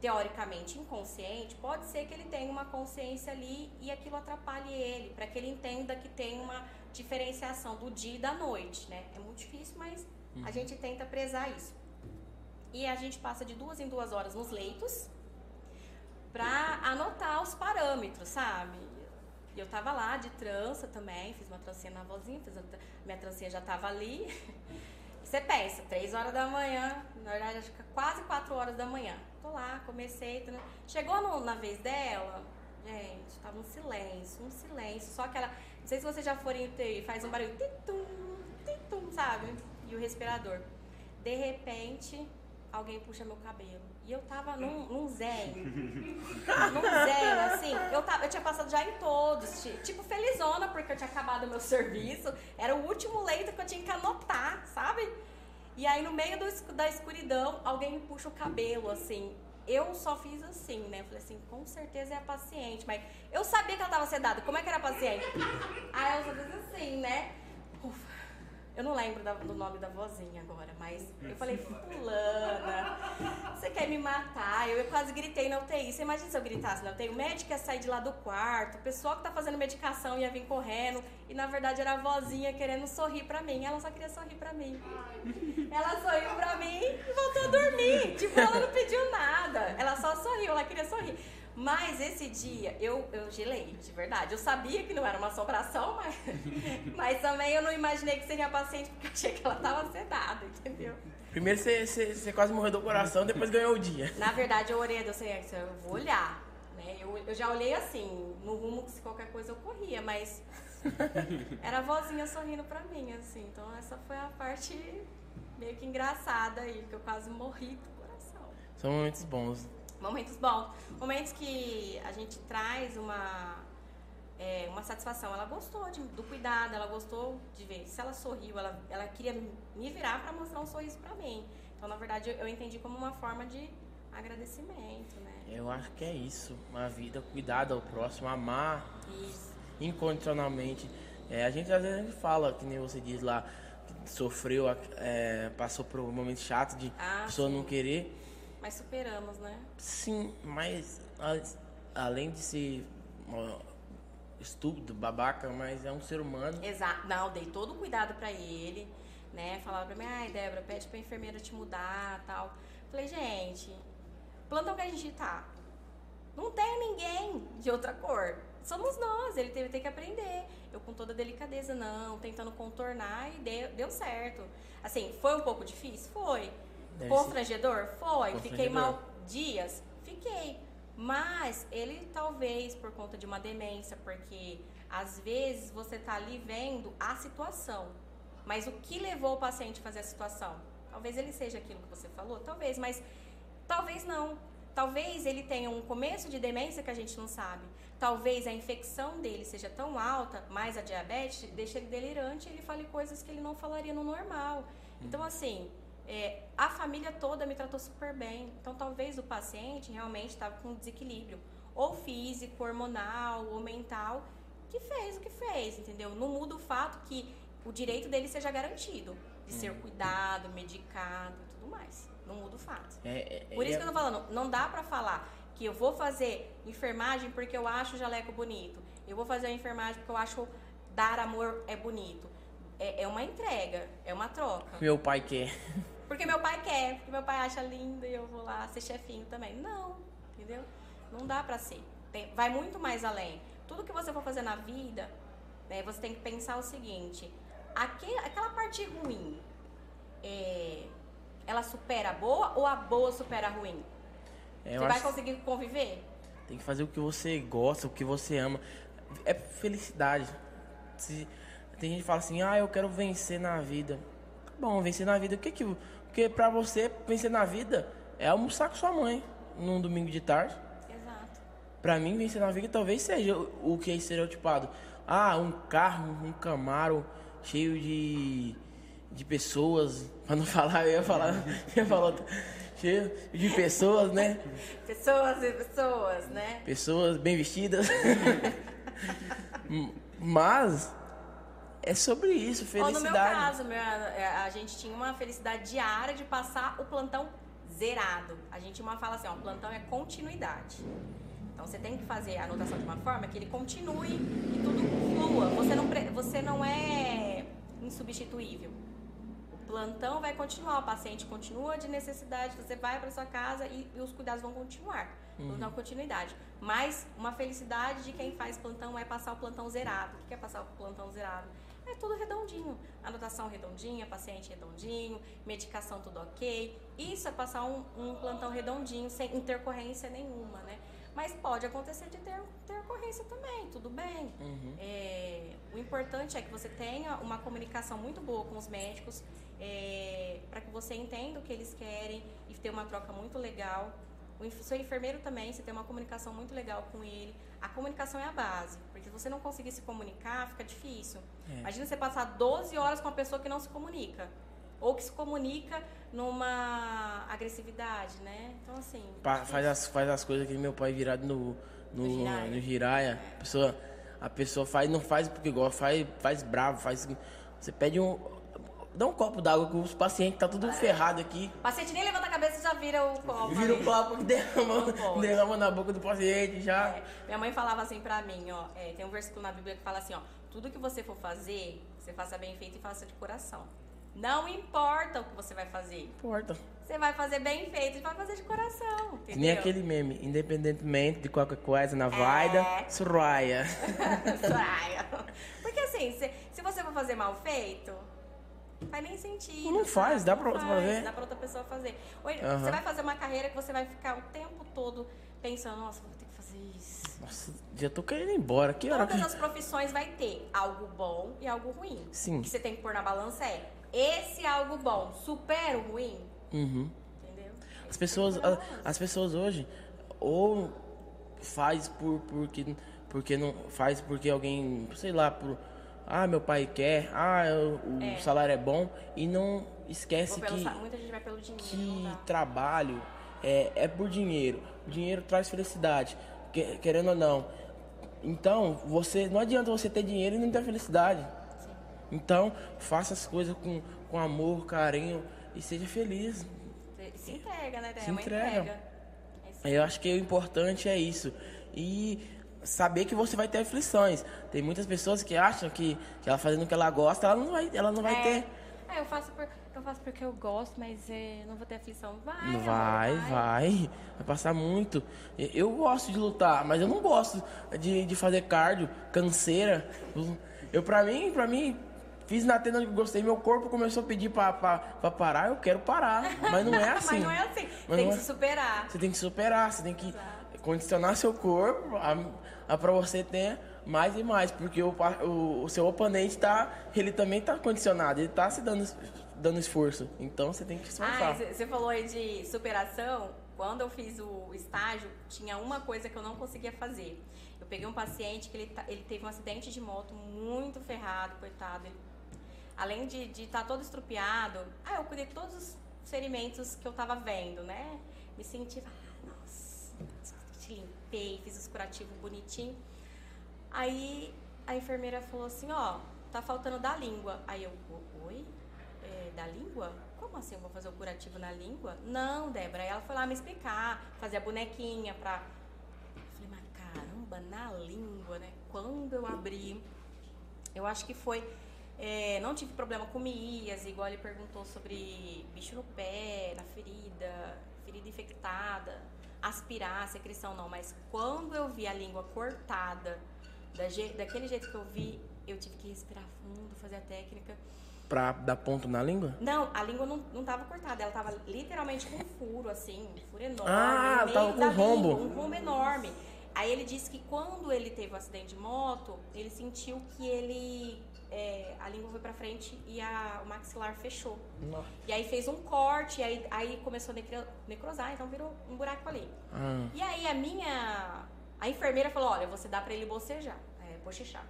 teoricamente inconsciente, pode ser que ele tenha uma consciência ali e aquilo atrapalhe ele, para que ele entenda que tem uma diferenciação do dia e da noite, né? É muito difícil, mas a gente tenta prezar isso. E a gente passa de duas em duas horas nos leitos pra anotar os parâmetros, sabe? E eu tava lá de trança também, fiz uma trancinha na vozinha, fiz a tra- minha trancinha já tava ali. *laughs* Você pensa, três horas da manhã, na verdade acho que é quase quatro horas da manhã. Tô lá, comecei. tá, né? Chegou no- na vez dela, gente, tava um silêncio, um silêncio. Só aquela. Não sei se vocês já forem em UTI, faz um barulho, titum, titum, sabe? E o respirador. De repente, alguém puxa meu cabelo. E eu tava num, num zen. num zen, assim. Eu, tava, eu tinha passado já em todos. ti- Tipo, felizona, porque eu tinha acabado o meu serviço. Era o último leito que eu tinha que anotar, sabe? E aí, no meio do da escuridão, alguém me puxa o cabelo, assim. Eu só fiz assim, né? Eu falei assim, com certeza é a paciente. Mas eu sabia que ela tava sedada. Como é que era a paciente? Aí eu só fiz assim, né? Ufa. Eu não lembro da- do nome da vozinha agora, mas eu falei, fulana, você quer me matar? Eu, eu quase gritei na UTI. Você imagina se eu gritasse na UTI? O médico ia sair de lá do quarto, o pessoal que tá fazendo medicação ia vir correndo. E na verdade era a vozinha querendo sorrir pra mim. Ela só queria sorrir pra mim. Ela sorriu pra mim e voltou a dormir. Tipo, ela não pediu nada. Ela só sorriu, ela queria sorrir. Mas esse dia eu, eu gelei, de verdade. Eu sabia que não era uma assombração, mas, *laughs* mas também eu não imaginei que seria a paciente, porque eu achei que ela tava sedada, entendeu? Primeiro você, você, você quase morreu do coração, depois ganhou o dia. Na verdade, eu orei, eu sei, eu vou olhar. Né? Eu, eu já olhei assim, no rumo que se qualquer coisa eu corria, mas *laughs* Era a vozinha sorrindo pra mim, assim. Então essa foi a parte meio que engraçada aí, que eu quase morri do coração. São momentos bons. Momentos bons. Momentos que a gente traz uma, é, uma satisfação. Ela gostou de- do cuidado, ela gostou de ver. Se ela sorriu, ela, ela queria me virar para mostrar um sorriso para mim. Então, na verdade, eu, eu entendi como uma forma de agradecimento, né? Eu acho que é isso. Uma vida, cuidado ao próximo, amar Isso. incondicionalmente. É, a gente às vezes a gente fala, que nem você diz lá, sofreu, é, passou por um momento chato de Ah, pessoa sim. não querer. Mas superamos, né? Sim, mas além de ser estúpido, babaca, mas é um ser humano. Exato. Não, dei todo o cuidado pra ele, né? Falava pra mim, ai, Débora, pede pra enfermeira te mudar tal. Falei, gente, plantão que a gente tá. Não tem ninguém de outra cor. Somos nós, ele teve, que aprender. Eu com toda delicadeza, não, tentando contornar e deu, deu certo. Assim, foi um pouco difícil? Foi. Constrangedor? Foi. Fiquei Constrangedor. mal dias? Fiquei. Mas ele talvez por conta de uma demência, porque às vezes você tá ali vendo a situação. Mas o que levou o paciente a fazer a situação? Talvez ele seja aquilo que você falou, talvez, mas talvez não. Talvez ele tenha um começo de demência que a gente não sabe. Talvez a infecção dele seja tão alta, mais a diabetes, deixa ele delirante e ele fale coisas que ele não falaria no normal. Então, assim, é, a família toda me tratou super bem. Então, talvez o paciente realmente estava com um desequilíbrio, ou físico, hormonal, ou mental, que fez o que fez, entendeu? Não muda o fato que o direito dele seja garantido, de ser cuidado, medicado e tudo mais. Não muda o fato. É, é- Por isso é- que eu tô falando, não dá pra falar que eu vou fazer enfermagem porque eu acho o jaleco bonito. Eu vou fazer a enfermagem porque eu acho dar amor é bonito. É, é uma entrega, é uma troca. Meu pai quer. Porque meu pai quer, porque meu pai acha lindo e eu vou lá ser chefinho também. Não, entendeu? Não dá pra ser. Tem- vai muito mais além. Tudo que você for fazer na vida, né, você tem que pensar o seguinte: aque- aquela parte ruim, é, ela supera a boa ou a boa supera a ruim? É, você vai conseguir conviver? Tem que fazer o que você gosta, o que você ama. É felicidade. Se, tem gente que fala assim, ah, eu quero vencer na vida. Tá bom, vencer na vida. O que que. Porque pra você vencer na vida é almoçar com sua mãe num domingo de tarde. Exato. Pra mim, vencer na vida talvez seja o que é estereotipado. Ah, um carro, um Camaro cheio de, de pessoas. *laughs* Pra não falar, eu ia falar. Eu ia falar cheio de pessoas, né? *laughs* Pessoas e pessoas, né? Pessoas bem vestidas. *laughs* Mas é sobre isso, Ou felicidade. no meu caso, meu, a a gente tinha uma felicidade diária de passar o plantão zerado. A gente uma fala assim, ó, o plantão é continuidade. Então você tem que fazer a anotação de uma forma que ele continue e tudo flua. Você não, você não é insubstituível. O plantão vai continuar, o paciente continua de necessidade, você vai para sua casa e, e os cuidados vão continuar. Plantão continuidade. Mas uma felicidade de quem faz plantão é passar o plantão zerado. O que é passar o plantão zerado? É tudo redondinho. Anotação redondinha, paciente redondinho, medicação tudo ok. Isso é passar um, um plantão redondinho, sem intercorrência nenhuma, né? Mas pode acontecer de ter intercorrência também, tudo bem. Uhum. É, o importante é que você tenha uma comunicação muito boa com os médicos, para que você entenda o que eles querem e ter uma troca muito legal. O seu enfermeiro também, você tem uma comunicação muito legal com ele. A comunicação é a base, você não conseguir se comunicar, fica difícil. É. Imagina você passar 12 horas com uma pessoa que não se comunica. Ou que se comunica numa agressividade, né? Então, assim. Pa- difícil. faz, as, faz as coisas que meu pai virado no, no, No giraia. no giraia. A pessoa, a pessoa faz, não faz porque gosta, faz, faz bravo, faz. Você pede um. Dá um copo d'água com os pacientes, tá tudo ferrado aqui. O paciente nem levanta a cabeça e já vira o copo. Vira o copo que derrama, derrama na boca do paciente já. É, minha mãe falava assim pra mim, ó, é, tem um versículo na Bíblia que fala assim, ó, tudo que você for fazer, você faça bem feito e faça de coração. Não importa o que você vai fazer, Importa. você vai fazer bem feito e vai fazer de coração, entendeu? nem aquele meme, independentemente de qualquer coisa na vaida, É. *laughs* Soraya. Porque assim, se, se você for fazer mal feito, faz nem sentido. Não faz, sabe? dá pra outra faz, fazer. Dá pra outra pessoa fazer. Ou Aham. você vai fazer uma carreira que você vai ficar o tempo todo pensando, nossa, vou ter que fazer Jesus. Nossa, já tô querendo ir embora. Que hora que... Todas as profissões vai ter algo bom e algo ruim. Sim. O que você tem que pôr na balança é, esse algo bom supera o ruim? Uhum. Entendeu? As pessoas, a- as pessoas hoje ou faz por porque porque não faz porque alguém, sei lá, por ah, meu pai quer, ah, eu- o É. salário é bom e não esquece que sa- Muita gente vai pelo dinheiro, que trabalho é, é por dinheiro. O dinheiro traz felicidade, que- querendo ou não. Então, você não adianta você ter dinheiro e não ter felicidade. Então, faça as coisas com, com amor, carinho e seja feliz. Se entrega, né? Se entrega. entrega. É. Eu acho que o importante é isso. E saber que você vai ter aflições. Tem muitas pessoas que acham que, que ela fazendo o que ela gosta, ela não vai, ela não vai É. ter. Ah, eu faço, por, eu faço porque eu gosto, mas é, não vou ter aflição. Vai, amor, vai, vai. Vai passar muito. Eu gosto de lutar, mas eu não gosto de, de fazer cardio, canseira. Eu, pra mim, pra mim, fiz na tenda que gostei, meu corpo começou a pedir pra, pra, pra parar, eu quero parar. Mas não é *laughs* assim. Mas não é assim. Mas tem que é- se superar. Você tem que superar, você tem que condicionar seu corpo a, a para você ter mais e mais, porque o, o, o seu oponente tá, ele também tá condicionado, ele tá se dando, dando esforço. Então você tem que se Ah, esforçar. você falou aí de superação. Quando eu fiz o estágio, tinha uma coisa que eu não conseguia fazer. Eu peguei um paciente que ele, ta- ele teve um acidente de moto muito ferrado, coitado. Ele- além de estar todo estrupiado, ah, eu cuidei de todos os ferimentos que eu tava vendo, né? Me senti, ah, nossa, limpei, fiz os curativos bonitinho. Aí a enfermeira falou assim, ó, tá faltando da língua. Aí eu, "O- oi? É, da língua? Como assim eu vou fazer o curativo na língua? Não, Débora. Aí ela foi lá me explicar, fazer a bonequinha pra... Eu falei, mas caramba, na língua, né? Quando eu abri, eu acho que foi... é, não tive problema com mias, igual ele perguntou sobre bicho no pé, na ferida, ferida infectada, aspirar, secreção não, mas quando eu vi a língua cortada, da je- daquele jeito que eu vi, eu tive que respirar fundo, fazer a técnica. Pra dar ponto na língua? Não, a língua não, não tava cortada, ela tava literalmente com um furo, assim, um furo enorme. Ah, no meio tava com um rombo. língua, um rombo enorme. Aí ele disse que quando ele teve o acidente de moto, ele sentiu que ele. É, a língua foi pra frente e a, o maxilar fechou. Nossa. E aí fez um corte, e aí, aí começou a necro- necrosar, então virou um buraco ali. Ah, E aí a minha. A enfermeira falou: olha, você dá pra ele bocejar, é, bochechar.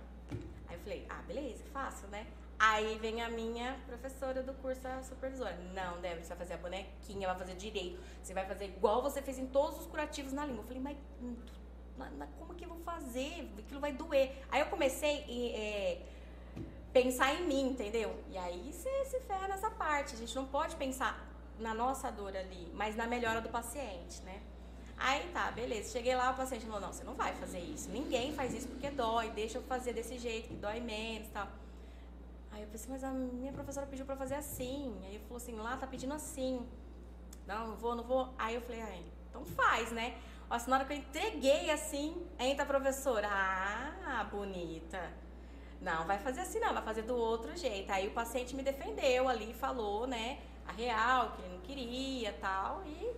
Aí eu falei: ah, beleza, fácil, né? Aí vem a minha professora do curso, a supervisora. Não, Débora, você vai fazer a bonequinha, vai fazer direito. Você vai fazer igual você fez em todos os curativos na língua. Eu falei: mas como que eu vou fazer? Aquilo vai doer. Aí eu comecei a é, pensar em mim, entendeu? E aí você se ferra nessa parte. A gente não pode pensar na nossa dor ali, mas na melhora do paciente, né? Aí tá, beleza. Cheguei lá, o paciente falou: não, você não vai fazer isso. Ninguém faz isso porque dói. Deixa eu fazer desse jeito, que dói menos e tal. Aí eu pensei, mas a minha professora pediu pra fazer assim. Aí ele falou assim: lá tá pedindo assim. Não, não vou, não vou. Aí eu falei: ah, então faz, né? Nossa, na hora que eu entreguei assim, entra a professora. Ah, bonita. Não, vai fazer assim não, vai fazer do outro jeito. Aí o paciente me defendeu ali, falou, né, a real, que ele não queria tal. E...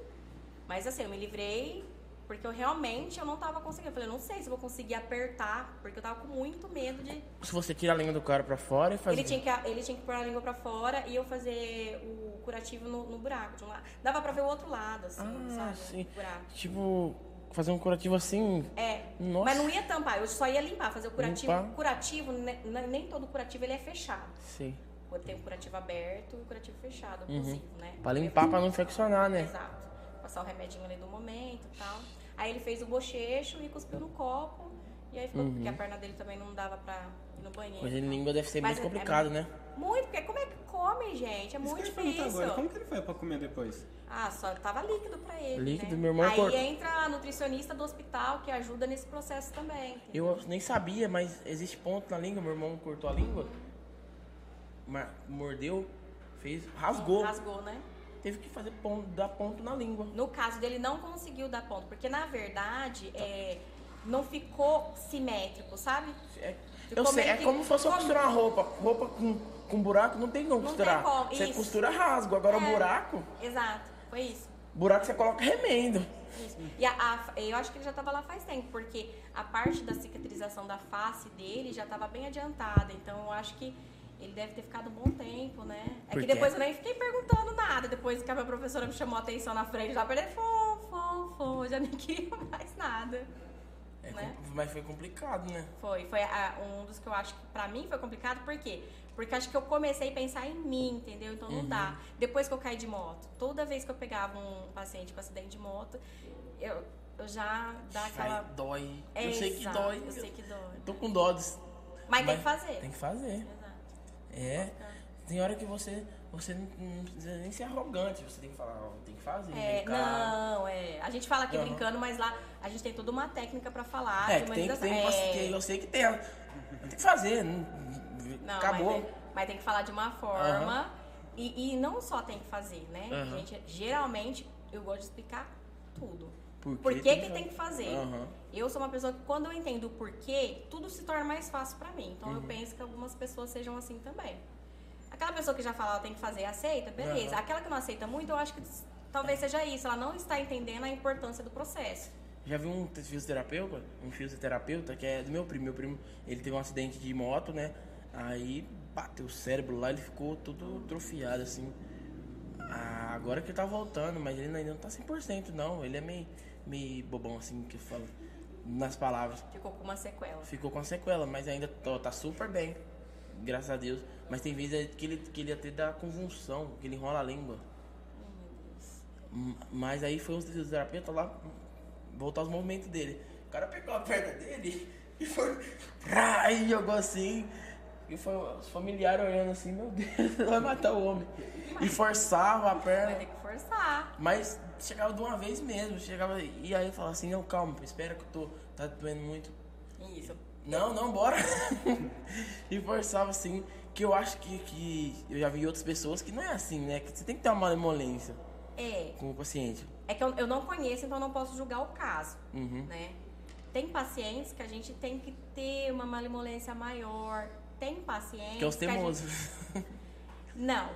Mas assim, eu me livrei porque eu realmente eu não tava conseguindo. Eu falei, eu não sei se eu vou conseguir apertar, porque eu tava com muito medo de. se você tira a língua do cara pra fora e faz. Ele tinha, que, ele tinha que pôr a língua pra fora e eu fazer o curativo no, no buraco de um lado. Dava pra ver o outro lado, assim, Ah, sabe? sim. O buraco. Tipo, fazer um curativo assim. É, Nossa. mas não ia tampar, eu só ia limpar, fazer o curativo. Limpar. Curativo, ne- ne- nem todo curativo ele é fechado. Sim. Tem o curativo aberto e o curativo fechado, Uhum. oclusivo, né? Pra limpar, pra não infeccionar, né? Exato. Passar o remedinho ali do momento e tal. Aí ele fez o bochecho e cuspiu no copo. E aí ficou, Uhum. porque a perna dele também não dava pra ir no banheiro. Coisa e de língua deve ser Mas muito é- complicado, é né? Muito, porque como é que come, gente? É Isso muito que eu ia perguntar difícil. agora, como que ele foi pra comer depois? Ah, só tava líquido pra ele. Líquido, né? meu irmão Aí cort- entra a nutricionista do hospital que ajuda nesse processo também. Eu nem sabia, mas existe ponto na língua. Meu irmão cortou a língua, ma- mordeu, fez, rasgou. Rasgou, né? Teve que fazer ponto, dar ponto na língua. No caso dele, não conseguiu dar ponto, porque na verdade é, não ficou simétrico, sabe? É, Ficou eu sei, meio é que- como se fosse como- costurar uma roupa. Roupa com, com buraco não tem como Não costurar. tem como, Você isso. costura rasgo. Agora o É. buraco, Exato, foi isso. buraco você coloca remendo. Isso. E a, a- eu acho que ele já estava lá faz tempo, porque a parte da cicatrização da face dele já estava bem adiantada. Então eu acho que ele deve ter ficado um bom tempo, né? É Por que quê? depois eu nem fiquei perguntando nada. Depois que a minha professora me chamou a atenção na frente, já perdi, fô, fô, fô, eu já nem *laughs* queria mais nada. É, Né? Mas foi complicado, né? Foi, foi a- um dos que eu acho que pra mim foi complicado, por quê? Porque acho que eu comecei a pensar em mim, entendeu? Então não dá. Depois que eu caí de moto, toda vez que eu pegava um paciente com acidente de moto, eu, eu já dá aquela. Ai, dói. É, eu sei que exato, dói. Eu sei que dói. Tô com dó. Des... Mas, tem que fazer. Tem que fazer. Exato. É. Tem hora que você, você não, não precisa nem ser arrogante. Você tem que falar, tem que fazer. É, não, é. A gente fala aqui Aham. brincando, mas lá a gente tem toda uma técnica pra falar. É, que tem, humanização. tem, É. que- eu sei que tem. Tem que fazer. não- Não, Acabou. Mas tem, mas tem que falar de uma forma. E, e não só tem que fazer, né? Aham. Gente, geralmente eu gosto de explicar tudo. Por Por que que, tem que que tem que fazer? Aham. Eu sou uma pessoa que quando eu entendo o porquê, tudo se torna mais fácil pra mim. Então eu Uhum. penso que algumas pessoas sejam assim também. Aquela pessoa que já fala, ela tem que fazer, aceita, beleza. Aham. Aquela que não aceita muito, eu acho que talvez seja isso. Ela não está entendendo a importância do processo. Já vi um fisioterapeuta, um fisioterapeuta que é do meu primo. Meu primo, ele teve um acidente de moto, né? Aí bateu o cérebro lá, ele ficou todo atrofiado, assim. Ah, agora que ele tá voltando, mas ele ainda não tá 100% não. Ele é meio, meio bobão, assim, que fala nas palavras. Ficou com uma sequela. Ficou com sequela, mas ainda tô- tá super bem. Graças a Deus. Mas tem vezes que ele, que ele até dá convulsão, que ele enrola a língua. Mas aí foi um fisioterapeuta lá voltar os movimentos dele. O cara pegou a perna dele *laughs* e foi. E jogou assim. E foi os familiares olhando assim, meu Deus, *laughs* vai matar o homem. E forçava a Vai perna. ter que forçar. Mas chegava de uma vez mesmo. Chegava. E aí eu falava assim, não, calma, espera que eu tô. Tá doendo muito. Isso. Não, não, bora. *laughs* e forçava assim, que eu acho que, que eu já vi outras pessoas que não é assim, né? Que você tem que ter uma malemolência É. com o paciente. É que eu, eu não conheço, então eu não posso julgar o caso, Uhum. né? Tem pacientes que a gente tem que ter uma malemolência maior. Tem pacientes Que é os a gente- teimosos. *laughs* Não.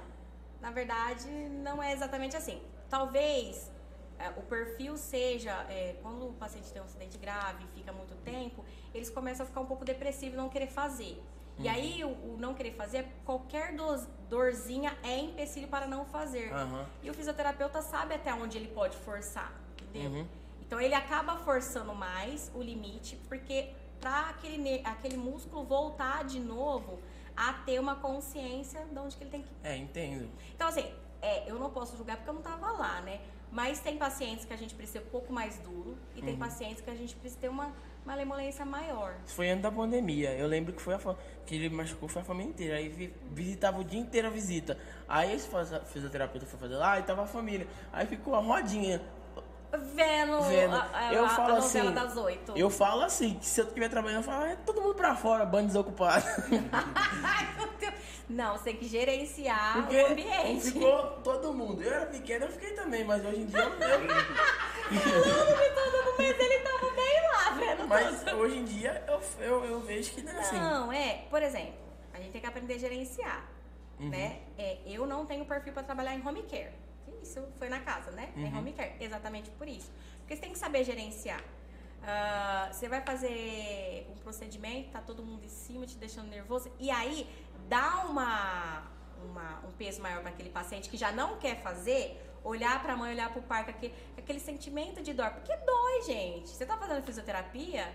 Na verdade, não é exatamente assim. Talvez é, o perfil seja, é, quando o paciente tem um acidente grave e fica muito tempo, eles começam a ficar um pouco depressivos e não querer fazer. E Uhum. aí, o, o não querer fazer, qualquer dos- dorzinha é empecilho para não fazer. Aham. E o fisioterapeuta sabe até onde ele pode forçar, entendeu? Uhum. Então ele acaba forçando mais o limite, porque para aquele, aquele músculo voltar de novo a ter uma consciência de onde que ele tem que. É, entendo. Então, assim, é, eu não posso julgar porque eu não tava lá, né? Mas tem pacientes que a gente precisa ser um pouco mais duro e Uhum. tem pacientes que a gente precisa ter uma malemolência maior. Isso foi antes da pandemia. Eu lembro que foi a que ele machucou foi a família inteira. Aí vi- visitava o dia inteiro a visita. Aí esse fisioterapeuta foi fazer lá e tava a família. Aí ficou a rodinha. Vendo, Vendo. a, a, eu a- a falo novela assim. das oito. Eu falo assim, que se eu estiver trabalhando, eu falo, ah, é todo mundo pra fora, bando desocupado. *laughs* Ai, meu Deus. Não, você tem que gerenciar Porque o ambiente. ficou todo mundo. Eu era pequeno, eu fiquei também, mas hoje em dia eu. Falando de todo mundo, mas ele tava bem lá, vendo mas tudo. hoje em dia eu, eu, eu vejo que não é assim. Não, é, por exemplo, a gente tem que aprender a gerenciar, Uhum. né? É, eu não tenho perfil para trabalhar em home care. Isso foi na casa, né? Em Uhum. home care, exatamente por isso. Porque você tem que saber gerenciar. Ah, você vai fazer um procedimento, tá todo mundo em cima, te deixando nervoso, e aí dá uma, uma- um peso maior para aquele paciente que já não quer fazer, olhar para a mãe, olhar para o com aquele, aquele sentimento de dor. Porque dói, gente. Você tá fazendo fisioterapia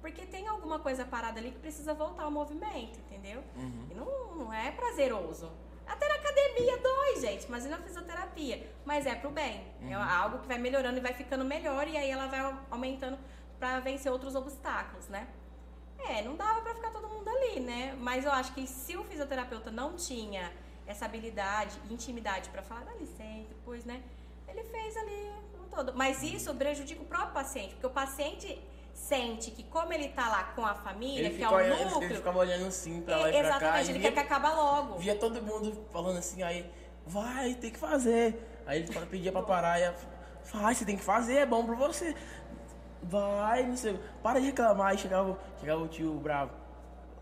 porque tem alguma coisa parada ali que precisa voltar ao movimento, entendeu? E não, não é prazeroso. Até na academia dói, gente, mas e na fisioterapia. Mas é pro bem. É algo que vai melhorando e vai ficando melhor e aí ela vai aumentando pra vencer outros obstáculos, né? É, não dava pra ficar todo mundo ali, né? Mas eu acho que se o fisioterapeuta não tinha essa habilidade, intimidade pra falar, dá licença, depois, né? Ele fez ali um todo. Mas isso prejudica o próprio paciente, porque o paciente sente que como ele tá lá com a família, Ele, que é o olhando- ele núcleo, ficava olhando assim pra lá e é, pra cá. exatamente, ele via, quer que acabe logo. via todo mundo falando assim, aí, vai, tem que fazer. Aí ele pedia pra parar e vai, você tem que fazer, é bom pra você. Vai, não sei, para de reclamar. Aí chegava, chegava o tio bravo.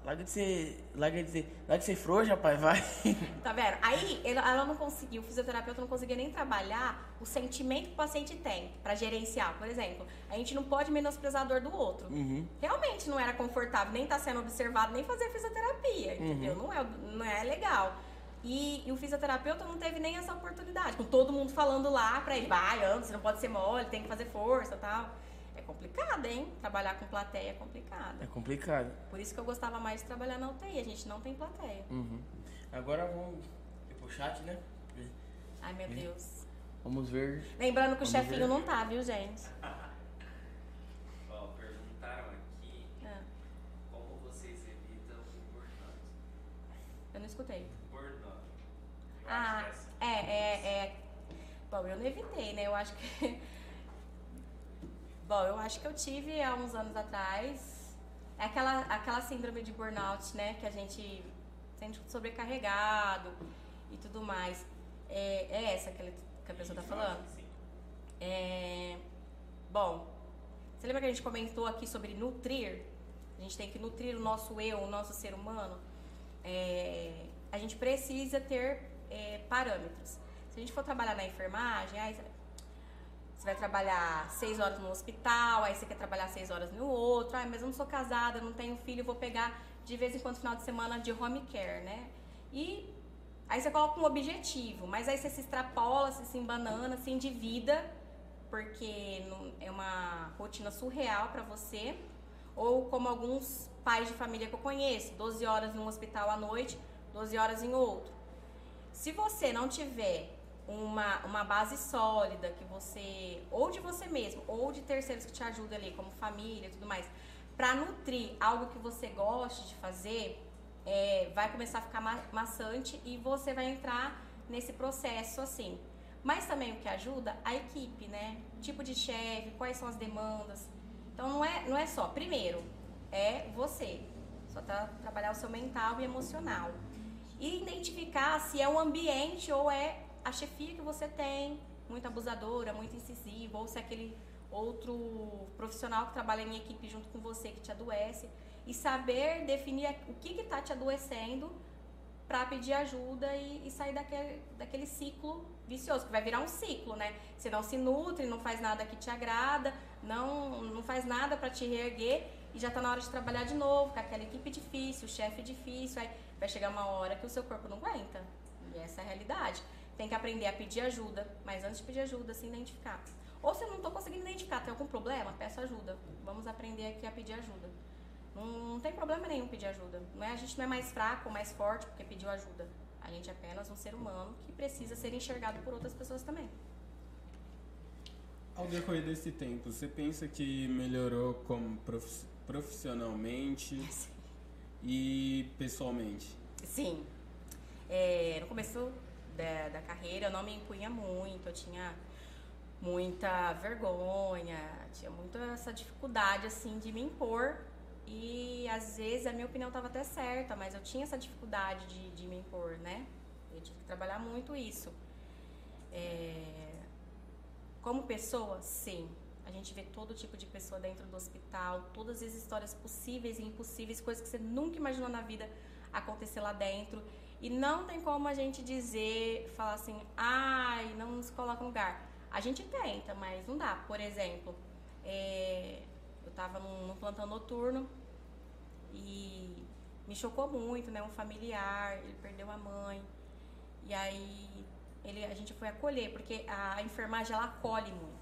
Larga de ser. Larga de ser. Larga de ser frouxa, rapaz, vai. *laughs* Tá vendo? Aí ela não conseguiu, o fisioterapeuta não conseguia nem trabalhar o sentimento que o paciente tem pra gerenciar. Por exemplo, a gente não pode menosprezar a dor do outro. Uhum. Realmente não era confortável nem estar sendo observado, nem fazer fisioterapia, entendeu? Não, é, não é legal. E, e o fisioterapeuta não teve nem essa oportunidade, com todo mundo falando lá pra ele, vai, você não pode ser mole, tem que fazer força e tal. É complicado, hein? Trabalhar com plateia é complicado. É complicado. Por isso que eu gostava mais de trabalhar na UTI, a gente não tem plateia. Uhum. Agora vamos ir pro chat, né? Ai, meu Deus. Vamos ver. Lembrando que o Vamos chefinho ver. não tá, viu, gente? *laughs* Ó, perguntaram aqui Ah, como vocês evitam o burnout. eu não escutei. Burnout. Eu Ah, acho que é, é, é. Bom, eu não evitei, né? Eu acho que. Bom, eu acho que eu tive há uns anos atrás. É aquela, aquela síndrome de burnout, né? Que a gente sente sobrecarregado e tudo mais. É, é essa que, a pessoa tá falando? Sim. É, bom, você lembra que a gente comentou aqui sobre nutrir? A gente tem que nutrir o nosso eu, o nosso ser humano. É, a gente precisa ter é, parâmetros. Se a gente for trabalhar na enfermagem, vai trabalhar seis horas no hospital, aí você quer trabalhar seis horas no outro. Ah, mas eu não sou casada, não tenho filho, vou pegar de vez em quando final de semana de home care, né? E aí você coloca um objetivo, mas aí você se extrapola, você se embanana, se endivida, porque é uma rotina surreal pra você. Ou como alguns pais de família que eu conheço, 12 horas num hospital à noite, 12 horas em outro. Se você não tiver uma, uma base sólida que você, ou de você mesmo, ou de terceiros que te ajudam ali, como família e tudo mais, pra nutrir algo que você goste de fazer, é, vai começar a ficar ma- maçante e você vai entrar nesse processo assim. Mas também o que ajuda, a equipe, né? Tipo de chefe, quais são as demandas. Então não é, não é só, primeiro, é você. Só tá trabalhar o seu mental e emocional. E identificar se é o ambiente ou é a chefia que você tem, muito abusadora, muito incisiva, ou se é aquele outro profissional que trabalha em equipe junto com você que te adoece. E saber definir o que está te adoecendo para pedir ajuda e, e sair daquele, daquele ciclo vicioso, que vai virar um ciclo, né? Você não se nutre, não faz nada que te agrada, não, não faz nada para te reerguer e já tá na hora de trabalhar de novo, com aquela equipe difícil, o chefe difícil, aí vai chegar uma hora que o seu corpo não aguenta. E essa é a realidade. Tem que aprender a pedir ajuda, mas antes de pedir ajuda, se identificar. Ou se eu não tô conseguindo identificar, tem algum problema, peço ajuda. Vamos aprender aqui a pedir ajuda. Não, não tem problema nenhum pedir ajuda. Não é, a gente não é mais fraco ou mais forte porque pediu ajuda. A gente é apenas um ser humano que precisa ser enxergado por outras pessoas também. Ao decorrer desse tempo, você pensa que melhorou como prof- profissionalmente *laughs* e pessoalmente? Sim. É, no começo da, da carreira eu não me impunha muito, eu tinha muita vergonha, tinha muita essa dificuldade assim de me impor e às vezes a minha opinião estava até certa, mas eu tinha essa dificuldade de, de me impor, né? Eu tive que trabalhar muito isso. É, como pessoa, sim. A gente vê todo tipo de pessoa dentro do hospital, todas as histórias possíveis e impossíveis, coisas que você nunca imaginou na vida acontecer lá dentro. E não tem como a gente dizer, falar assim, ai, não se coloca no lugar. A gente tenta, mas não dá. Por exemplo, é, eu tava num, num plantão noturno e me chocou muito, né? Um familiar, ele perdeu a mãe. E aí ele, a gente foi acolher, porque a enfermagem ela acolhe muito.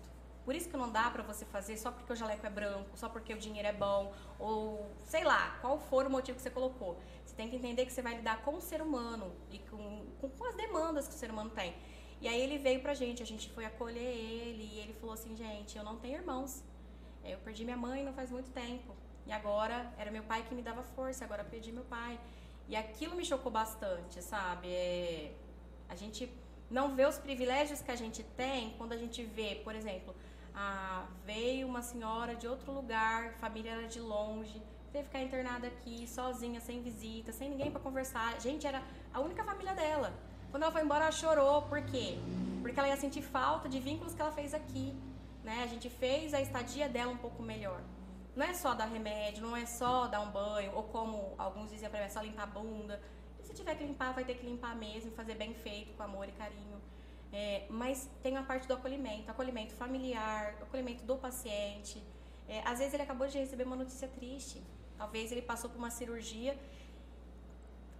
Por isso que não dá pra você fazer só porque o jaleco é branco, só porque o dinheiro é bom, ou sei lá, qual for o motivo que você colocou. Você tem que entender que você vai lidar com o ser humano e com, com, as demandas que o ser humano tem. E aí ele veio pra gente, a gente foi acolher ele e ele falou assim, gente, eu não tenho irmãos. Eu perdi minha mãe não faz muito tempo. E agora era meu pai que me dava força, agora perdi meu pai. E aquilo me chocou bastante, sabe? É, a gente não vê os privilégios que a gente tem quando a gente vê, por exemplo, ah, veio uma senhora de outro lugar, família era de longe, teve que ficar internada aqui, sozinha, sem visita, sem ninguém para conversar. Gente, era a única família dela. Quando ela foi embora, ela chorou. Por quê? Porque ela ia sentir falta de vínculos que ela fez aqui. Né? A gente fez a estadia dela um pouco melhor. Não é só dar remédio, não é só dar um banho, ou como alguns diziam pra mim, é só limpar a bunda. E se tiver que limpar, vai ter que limpar mesmo, fazer bem feito, com amor e carinho. É, mas tem a parte do acolhimento, acolhimento familiar, acolhimento do paciente. É, às vezes ele acabou de receber uma notícia triste. Talvez ele passou por uma cirurgia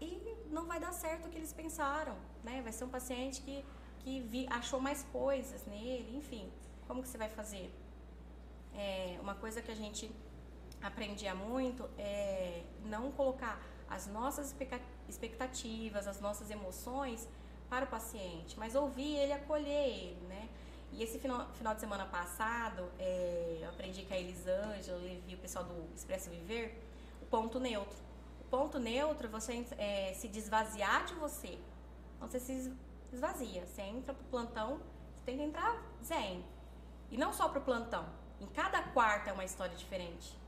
e não vai dar certo o que eles pensaram, né? Vai ser um paciente que, que vi, achou mais coisas nele, enfim. Como que você vai fazer? É, uma coisa que a gente aprendia muito é não colocar as nossas expecta- expectativas, as nossas emoções para o paciente, mas ouvir ele, acolher ele, né? E esse final, final de semana passado, é, eu aprendi com a Elisângela, eu vi o pessoal do Expresso Viver, o ponto neutro. O ponto neutro é você é, se desvaziar de você. Então você se esvazia. Você entra pro plantão, você tem que entrar zen. E não só pro plantão. Em cada quarto é uma história diferente.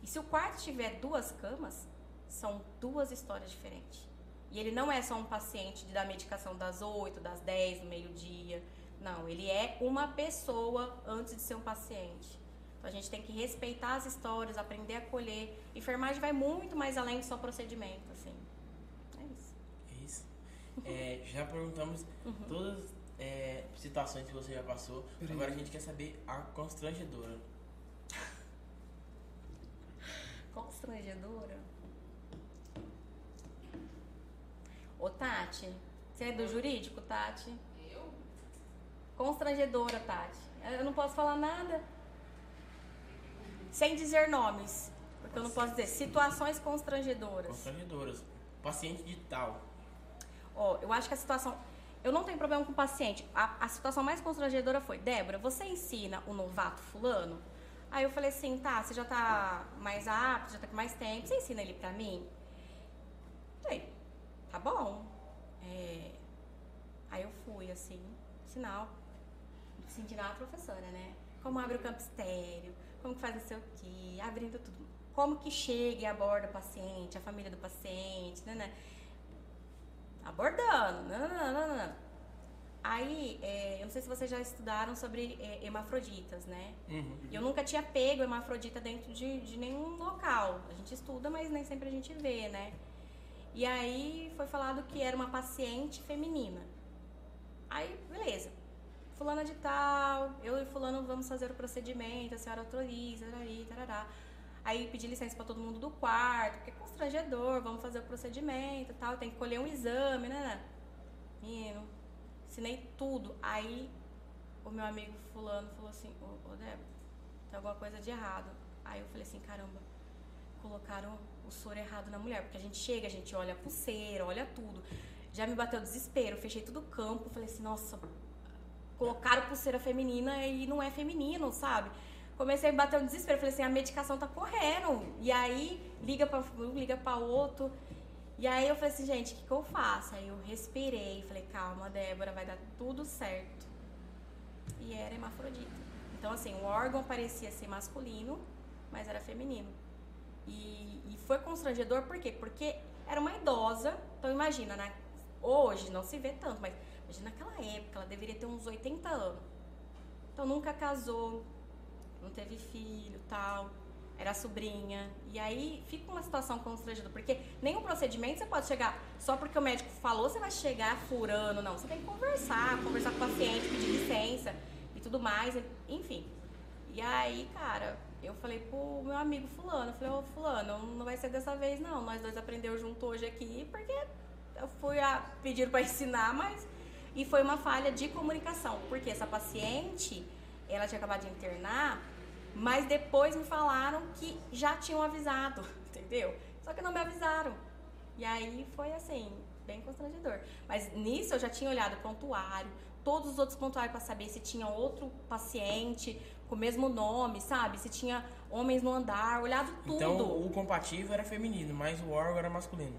E se o quarto tiver duas camas, são duas histórias diferentes. E ele não é só um paciente de dar medicação das 8, das 10, no meio-dia. Não, ele é uma pessoa antes de ser um paciente. Então a gente tem que respeitar as histórias, aprender a acolher. Enfermagem vai muito mais além de só procedimento, assim. É isso. É isso. É, já perguntamos todas as é, situações que você já passou. Peraí. Agora a gente quer saber a constrangedora. Constrangedora. Ô, Tati, você é do jurídico, Tati? Eu? Constrangedora, Tati. Eu não posso falar nada. Sem dizer nomes. Porque eu não posso dizer situações constrangedoras. Constrangedoras. Paciente de tal. Ó, eu acho que a situação. Eu não tenho problema com o paciente. A, a situação mais constrangedora foi: Débora, você ensina o novato fulano? Aí eu falei assim: tá, você já tá mais apto, já tá com mais tempo, você ensina ele pra mim? Falei: tá bom. É, Aí eu fui, assim, sinal. Ensinar a professora, né? Como abre o campo estéreo, como que faz não sei o quê, abrindo tudo. Como que chega e aborda o paciente, a família do paciente, né? né? abordando. Não, não, não, não. Aí, é, eu não sei se vocês já estudaram sobre é, hemafroditas, né? Uhum. Eu nunca tinha pego hemafrodita dentro de, de nenhum local. A gente estuda, mas nem sempre a gente vê, né? E aí foi falado que era uma paciente feminina. Aí, beleza. Fulana de tal, eu e fulano vamos fazer o procedimento, a senhora autoriza, tarari, tarará. Aí pedi licença pra todo mundo do quarto, porque é constrangedor, vamos fazer o procedimento tal, tem que colher um exame, né? né? Menino, ensinei tudo. Aí o meu amigo fulano falou assim, ô, ô Débora, tem alguma coisa de errado. Aí eu falei assim, caramba, colocaram o soro errado na mulher, porque a gente chega, a gente olha a pulseira, olha tudo. Já me bateu desespero, fechei tudo o campo, falei assim, nossa, colocaram pulseira feminina e não é feminino, sabe? Comecei a bater um desespero, falei assim, a medicação tá correndo. E aí liga para um, liga para outro. E aí eu falei assim, gente, o que, que eu faço? Aí eu respirei, falei, calma, Débora, vai dar tudo certo. E era hermafrodita. Então, assim, o órgão parecia ser masculino, mas era feminino. E, e foi constrangedor, por quê? Porque era uma idosa, então imagina, né? hoje não se vê tanto, mas imagina naquela época, ela deveria ter uns 80 anos. Então nunca casou, não teve filho, tal, era sobrinha. E aí fica uma situação constrangedora, porque nenhum procedimento você pode chegar, só porque o médico falou, você vai chegar furando, não. Você tem que conversar, conversar com o paciente, pedir licença e tudo mais, enfim. E aí, cara, eu falei pro meu amigo fulano, eu falei, ô fulano, não vai ser dessa vez não, nós dois aprendeu junto hoje aqui, porque eu fui a pedir para ensinar, mas e foi uma falha de comunicação, porque essa paciente, ela tinha acabado de internar, mas depois me falaram que já tinham avisado, *laughs* entendeu? Só que não me avisaram. E aí foi assim, bem constrangedor. Mas nisso eu já tinha olhado o prontuário, todos os outros prontuários para saber se tinha outro paciente com o mesmo nome, sabe? Se tinha homens no andar, olhado tudo. Então o compatível era feminino, mas o órgão era masculino.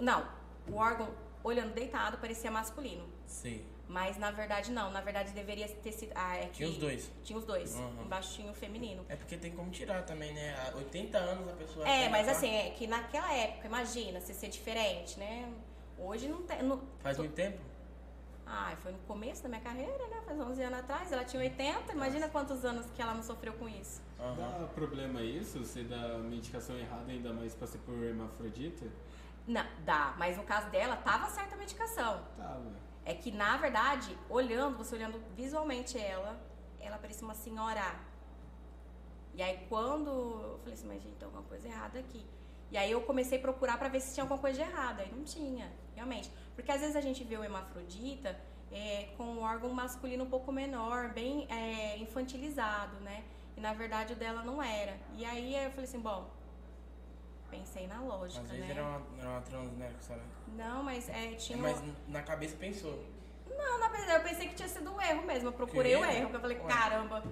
Não, o órgão olhando deitado parecia masculino. Sei. Mas na verdade não, na verdade deveria ter sido. Ah, é que Tinha os dois. Tinha os dois. Uhum. Embaixo tinha o feminino. É porque tem como tirar também, né? Há 80 anos a pessoa. É, mas lá- assim, é que naquela época, imagina se ser diferente, né? Hoje não tem. não- Faz to- muito tempo? Ah, foi no começo da minha carreira, né? Faz 11 anos atrás. Ela tinha 80. Imagina quantos anos que ela não sofreu com isso. Aham. Dá problema isso? Você dá medicação errada, ainda mais pra ser por hermafrodita? Não, dá. Mas no caso dela, tava certa a medicação. Tava. É que, na verdade, olhando, você olhando visualmente ela, ela parecia uma senhora. E aí, quando eu falei assim, mas gente, tem alguma coisa errada aqui. E aí, eu comecei a procurar pra ver se tinha alguma coisa de errada. Aí não tinha, realmente. Porque às vezes a gente vê o hemafrodita é, com um órgão masculino um pouco menor, bem é, infantilizado, né? E na verdade o dela não era. E aí eu falei assim, bom, pensei na lógica, Às vezes né? era uma, era uma trans, né? Não, mas é, tinha Mas uma- na cabeça pensou. Não, na verdade, eu pensei que tinha sido um erro mesmo. Eu procurei o erro? erro, porque eu falei, Ué. caramba,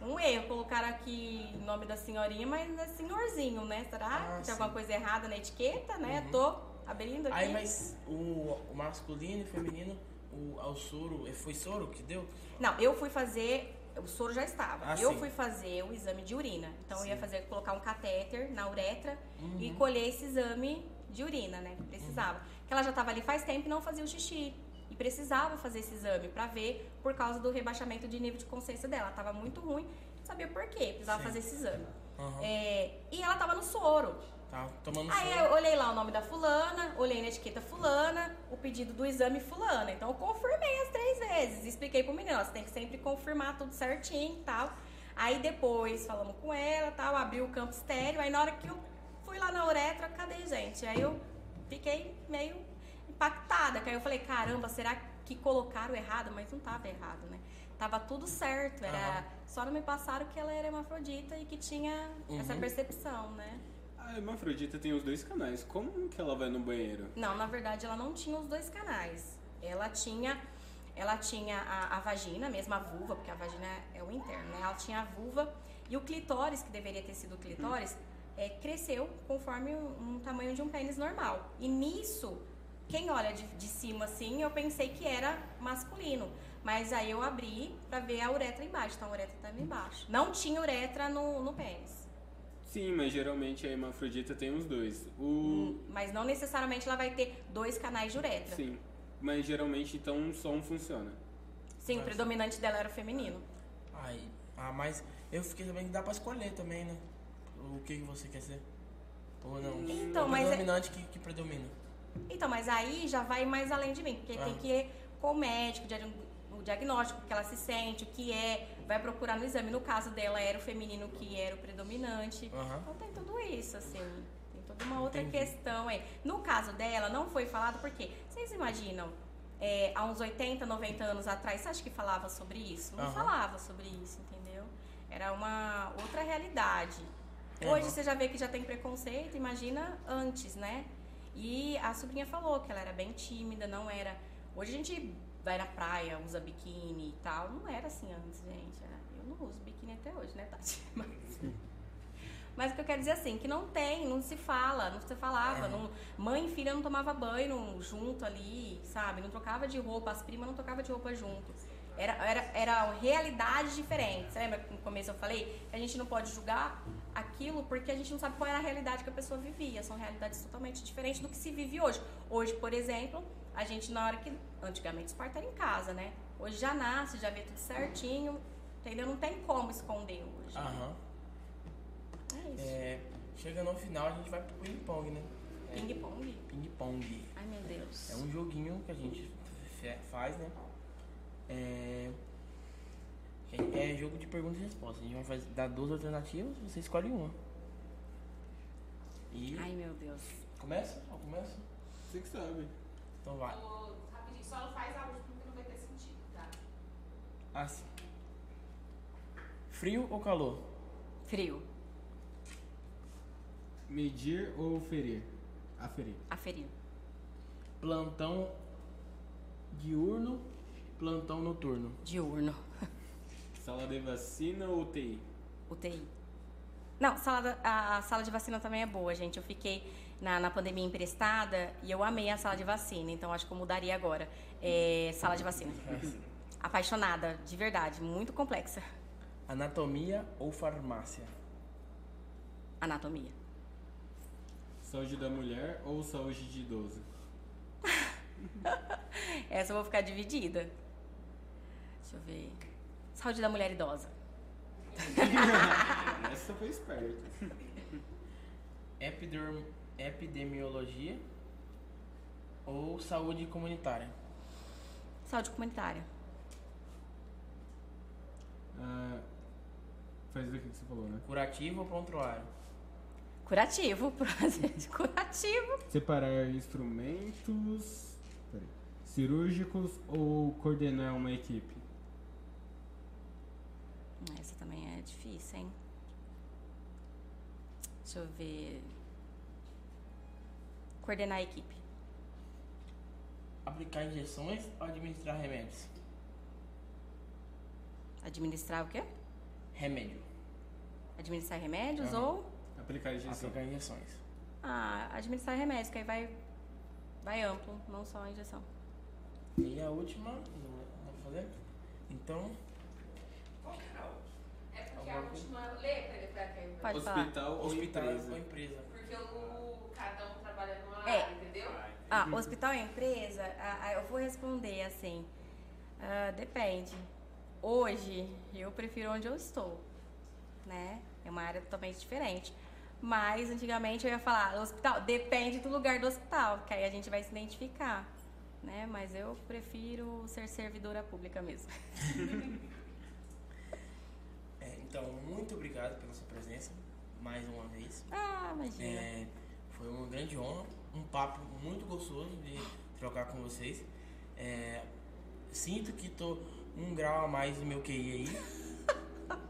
um erro. Colocaram aqui o nome da senhorinha, mas é senhorzinho, né? Será Ah, que sim. Uhum. tem alguma coisa errada na etiqueta, né? Tô abrindo aqui. Aí, mas o, o masculino e feminino, o, o soro, foi soro que deu? Não, eu fui fazer. O soro já estava. Ah, eu sim. fui fazer o exame de urina. Então eu ia Sim. fazer colocar um catéter na uretra Uhum. e colher esse exame de urina, né? que Precisava. Porque ela já estava ali faz tempo e não fazia o xixi. E precisava fazer esse exame pra ver por causa do rebaixamento de nível de consciência dela. Tava muito ruim, não sabia por quê. Precisava Sim. fazer esse exame. Aham. É, e ela tava no soro. Tá tomando Aí eu olhei lá o nome da fulana, olhei na etiqueta fulana, o pedido do exame fulana. Então eu confirmei as três vezes. Expliquei pro menino, ó, você tem que sempre confirmar tudo certinho e tal. Aí depois falamos com ela tal, abri o campo estéreo. Aí na hora que eu fui lá na uretra, cadê, gente? Aí eu fiquei meio impactada. Que aí eu falei, caramba, será que colocaram errado? Mas não tava errado, né? Tava tudo certo. Era. Só não me passaram que ela era hermafrodita e que tinha essa Uhum. percepção, né? A hermafrodita tem os dois canais. Como que ela vai no banheiro? Não, na verdade ela não tinha os dois canais. Ela tinha, ela tinha a, a vagina, mesmo a vulva, porque a vagina é o interno, né? Ela tinha a vulva e o clitóris, que deveria ter sido o clitóris, é, cresceu conforme um, um tamanho de um pênis normal. E nisso, quem olha de, de cima assim, eu pensei que era masculino. Mas aí eu abri pra ver a uretra embaixo. Então a uretra estava embaixo. Não tinha uretra no, no pênis. Sim, mas geralmente a hermafrodita tem os dois. O. Hum, Mas não necessariamente ela vai ter dois canais de uretra. Sim. Mas geralmente então só um funciona. Sim, o predominante dela era o feminino. Ai, ah, mas eu fiquei sabendo que dá pra escolher também, né? O que, que você quer ser. Ou não? Então, o mas é- predominante que, que predomina. Então, mas aí já vai mais além de mim, porque Ah. tem que ir com o médico, o diagnóstico, o que ela se sente, o que é, vai procurar no exame. No caso dela, era o feminino que era o predominante. Aham. Então tem tudo isso, assim. Tem toda uma outra Entendi. questão aí. No caso dela, não foi falado porque, vocês imaginam, é, há uns 80, 90 anos atrás, você acha que falava sobre isso? Não Aham. falava sobre isso, entendeu? Era uma outra realidade. Hoje você já vê que já tem preconceito, imagina antes, né? E a sobrinha falou que ela era bem tímida, não era. Hoje a gente vai na praia, usa biquíni e tal. Não era assim antes, gente. Eu não uso biquíni até hoje, né, Tati? *laughs* Mas, mas o que eu quero dizer assim, que não tem, não se fala, não se falava. Aham. não- mãe e filha não tomava banho junto ali, sabe? Não trocava de roupa, as primas não trocavam de roupa junto. Era, era, era realidades diferentes. Você lembra que no começo eu falei que a gente não pode julgar aquilo porque a gente não sabe qual era a realidade que a pessoa vivia. São realidades totalmente diferentes do que se vive hoje. Hoje, por exemplo, a gente na hora que. Antigamente os partos eram em casa, né? Hoje já nasce, já vê tudo certinho. Entendeu? Não tem como esconder hoje. né? Aham. É isso. É, chega no final, a gente vai pro ping-pong, né? Ping-pong. Ping-pong. Ai, meu Deus. É um joguinho que a gente faz, né? É, é jogo de pergunta e resposta. A gente vai fazer, dar duas alternativas, você escolhe uma. E Ai, meu Deus. começa? Ó, começa? Você que sabe. Então vai. Ô, rapidinho, só não faz a última porque não vai ter sentido, tá? Assim. Frio ou calor? Frio. Medir ou ferir? Aferir. Aferir. Plantão diurno, plantão noturno. Diurno. Sala de vacina ou UTI? UTI. Não, sala da- a, a sala de vacina também é boa, gente. Eu fiquei na, na pandemia emprestada e eu amei a sala de vacina, então acho que eu mudaria agora. É, sala de vacina. *laughs* Apaixonada, de verdade, muito complexa. Anatomia ou farmácia? Anatomia. Saúde da mulher ou saúde de idoso? *laughs* Essa eu vou ficar dividida. Deixa eu ver. Saúde da mulher idosa. *laughs* Essa foi esperta. Epiderm- epidemiologia ou saúde comunitária? Saúde comunitária. Ah, faz o que você falou, né? Curativo ou prontuário? Curativo. *laughs* Curativo. Separar instrumentos peraí, cirúrgicos ou coordenar uma equipe? Essa também é difícil, hein? Deixa eu ver. Coordenar a equipe. Aplicar injeções ou administrar remédios? Administrar o quê? Remédio. Administrar remédios Aham. ou. Aplicar injeção. Aplicar injeções. Ah, administrar remédios, que aí vai, vai amplo, não só a injeção. E a última, vou fazer? Então, Qual que era a outra? É porque a última. Lê pra ele pra quem? Pode falar. Hospital ou hospital empresa? ou empresa? Porque o cada um trabalha numa É. área, entendeu? Ah, hospital é empresa? Ah, ah, eu vou responder assim. ah, depende. Hoje, eu prefiro onde eu estou, né? É uma área totalmente diferente. Mas, antigamente, eu ia falar, hospital, depende do lugar do hospital, que aí a gente vai se identificar, né? Mas eu prefiro ser servidora pública mesmo. *laughs* Então, muito obrigado pela sua presença, mais uma vez. Ah, imagina. É, foi uma grande honra, um papo muito gostoso de trocar com vocês. É, sinto que tô um grau a mais do meu QI aí. *laughs*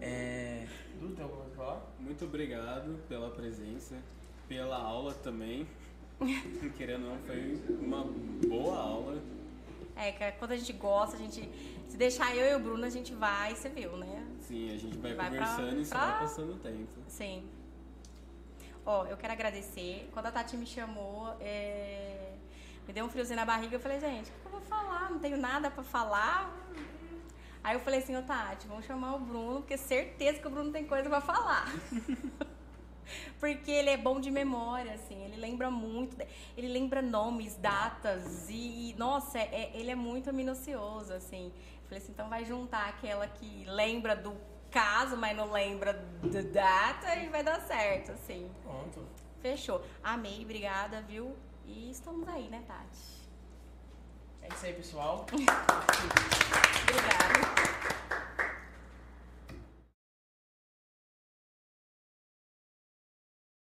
É, Dudu, tem alguma coisa pra falar? Muito obrigado pela presença, pela aula também. *laughs* Querendo ou não, foi uma boa aula. É, que quando a gente gosta, a gente. Se deixar eu e o Bruno, a gente vai, você viu, né? Sim, a gente vai, Vai pra- conversando e só pra- vai passando o tempo. Sim. Ó, eu quero agradecer. Quando a Tati me chamou, é, me deu um friozinho na barriga. Eu falei, gente, o que eu vou falar? Não tenho nada pra falar. Aí eu falei assim, ô Tati, vamos chamar o Bruno, porque certeza que o Bruno tem coisa pra falar. *laughs* porque ele é bom de memória, assim, ele lembra muito, ele lembra nomes, datas e, nossa, é- ele é muito minucioso, assim. Falei assim, então vai juntar aquela que lembra do caso, mas não lembra da data e vai dar certo, assim. Pronto. Fechou. Amei, obrigada, viu? E estamos aí, né, Tati? É isso aí, pessoal. *laughs* obrigada.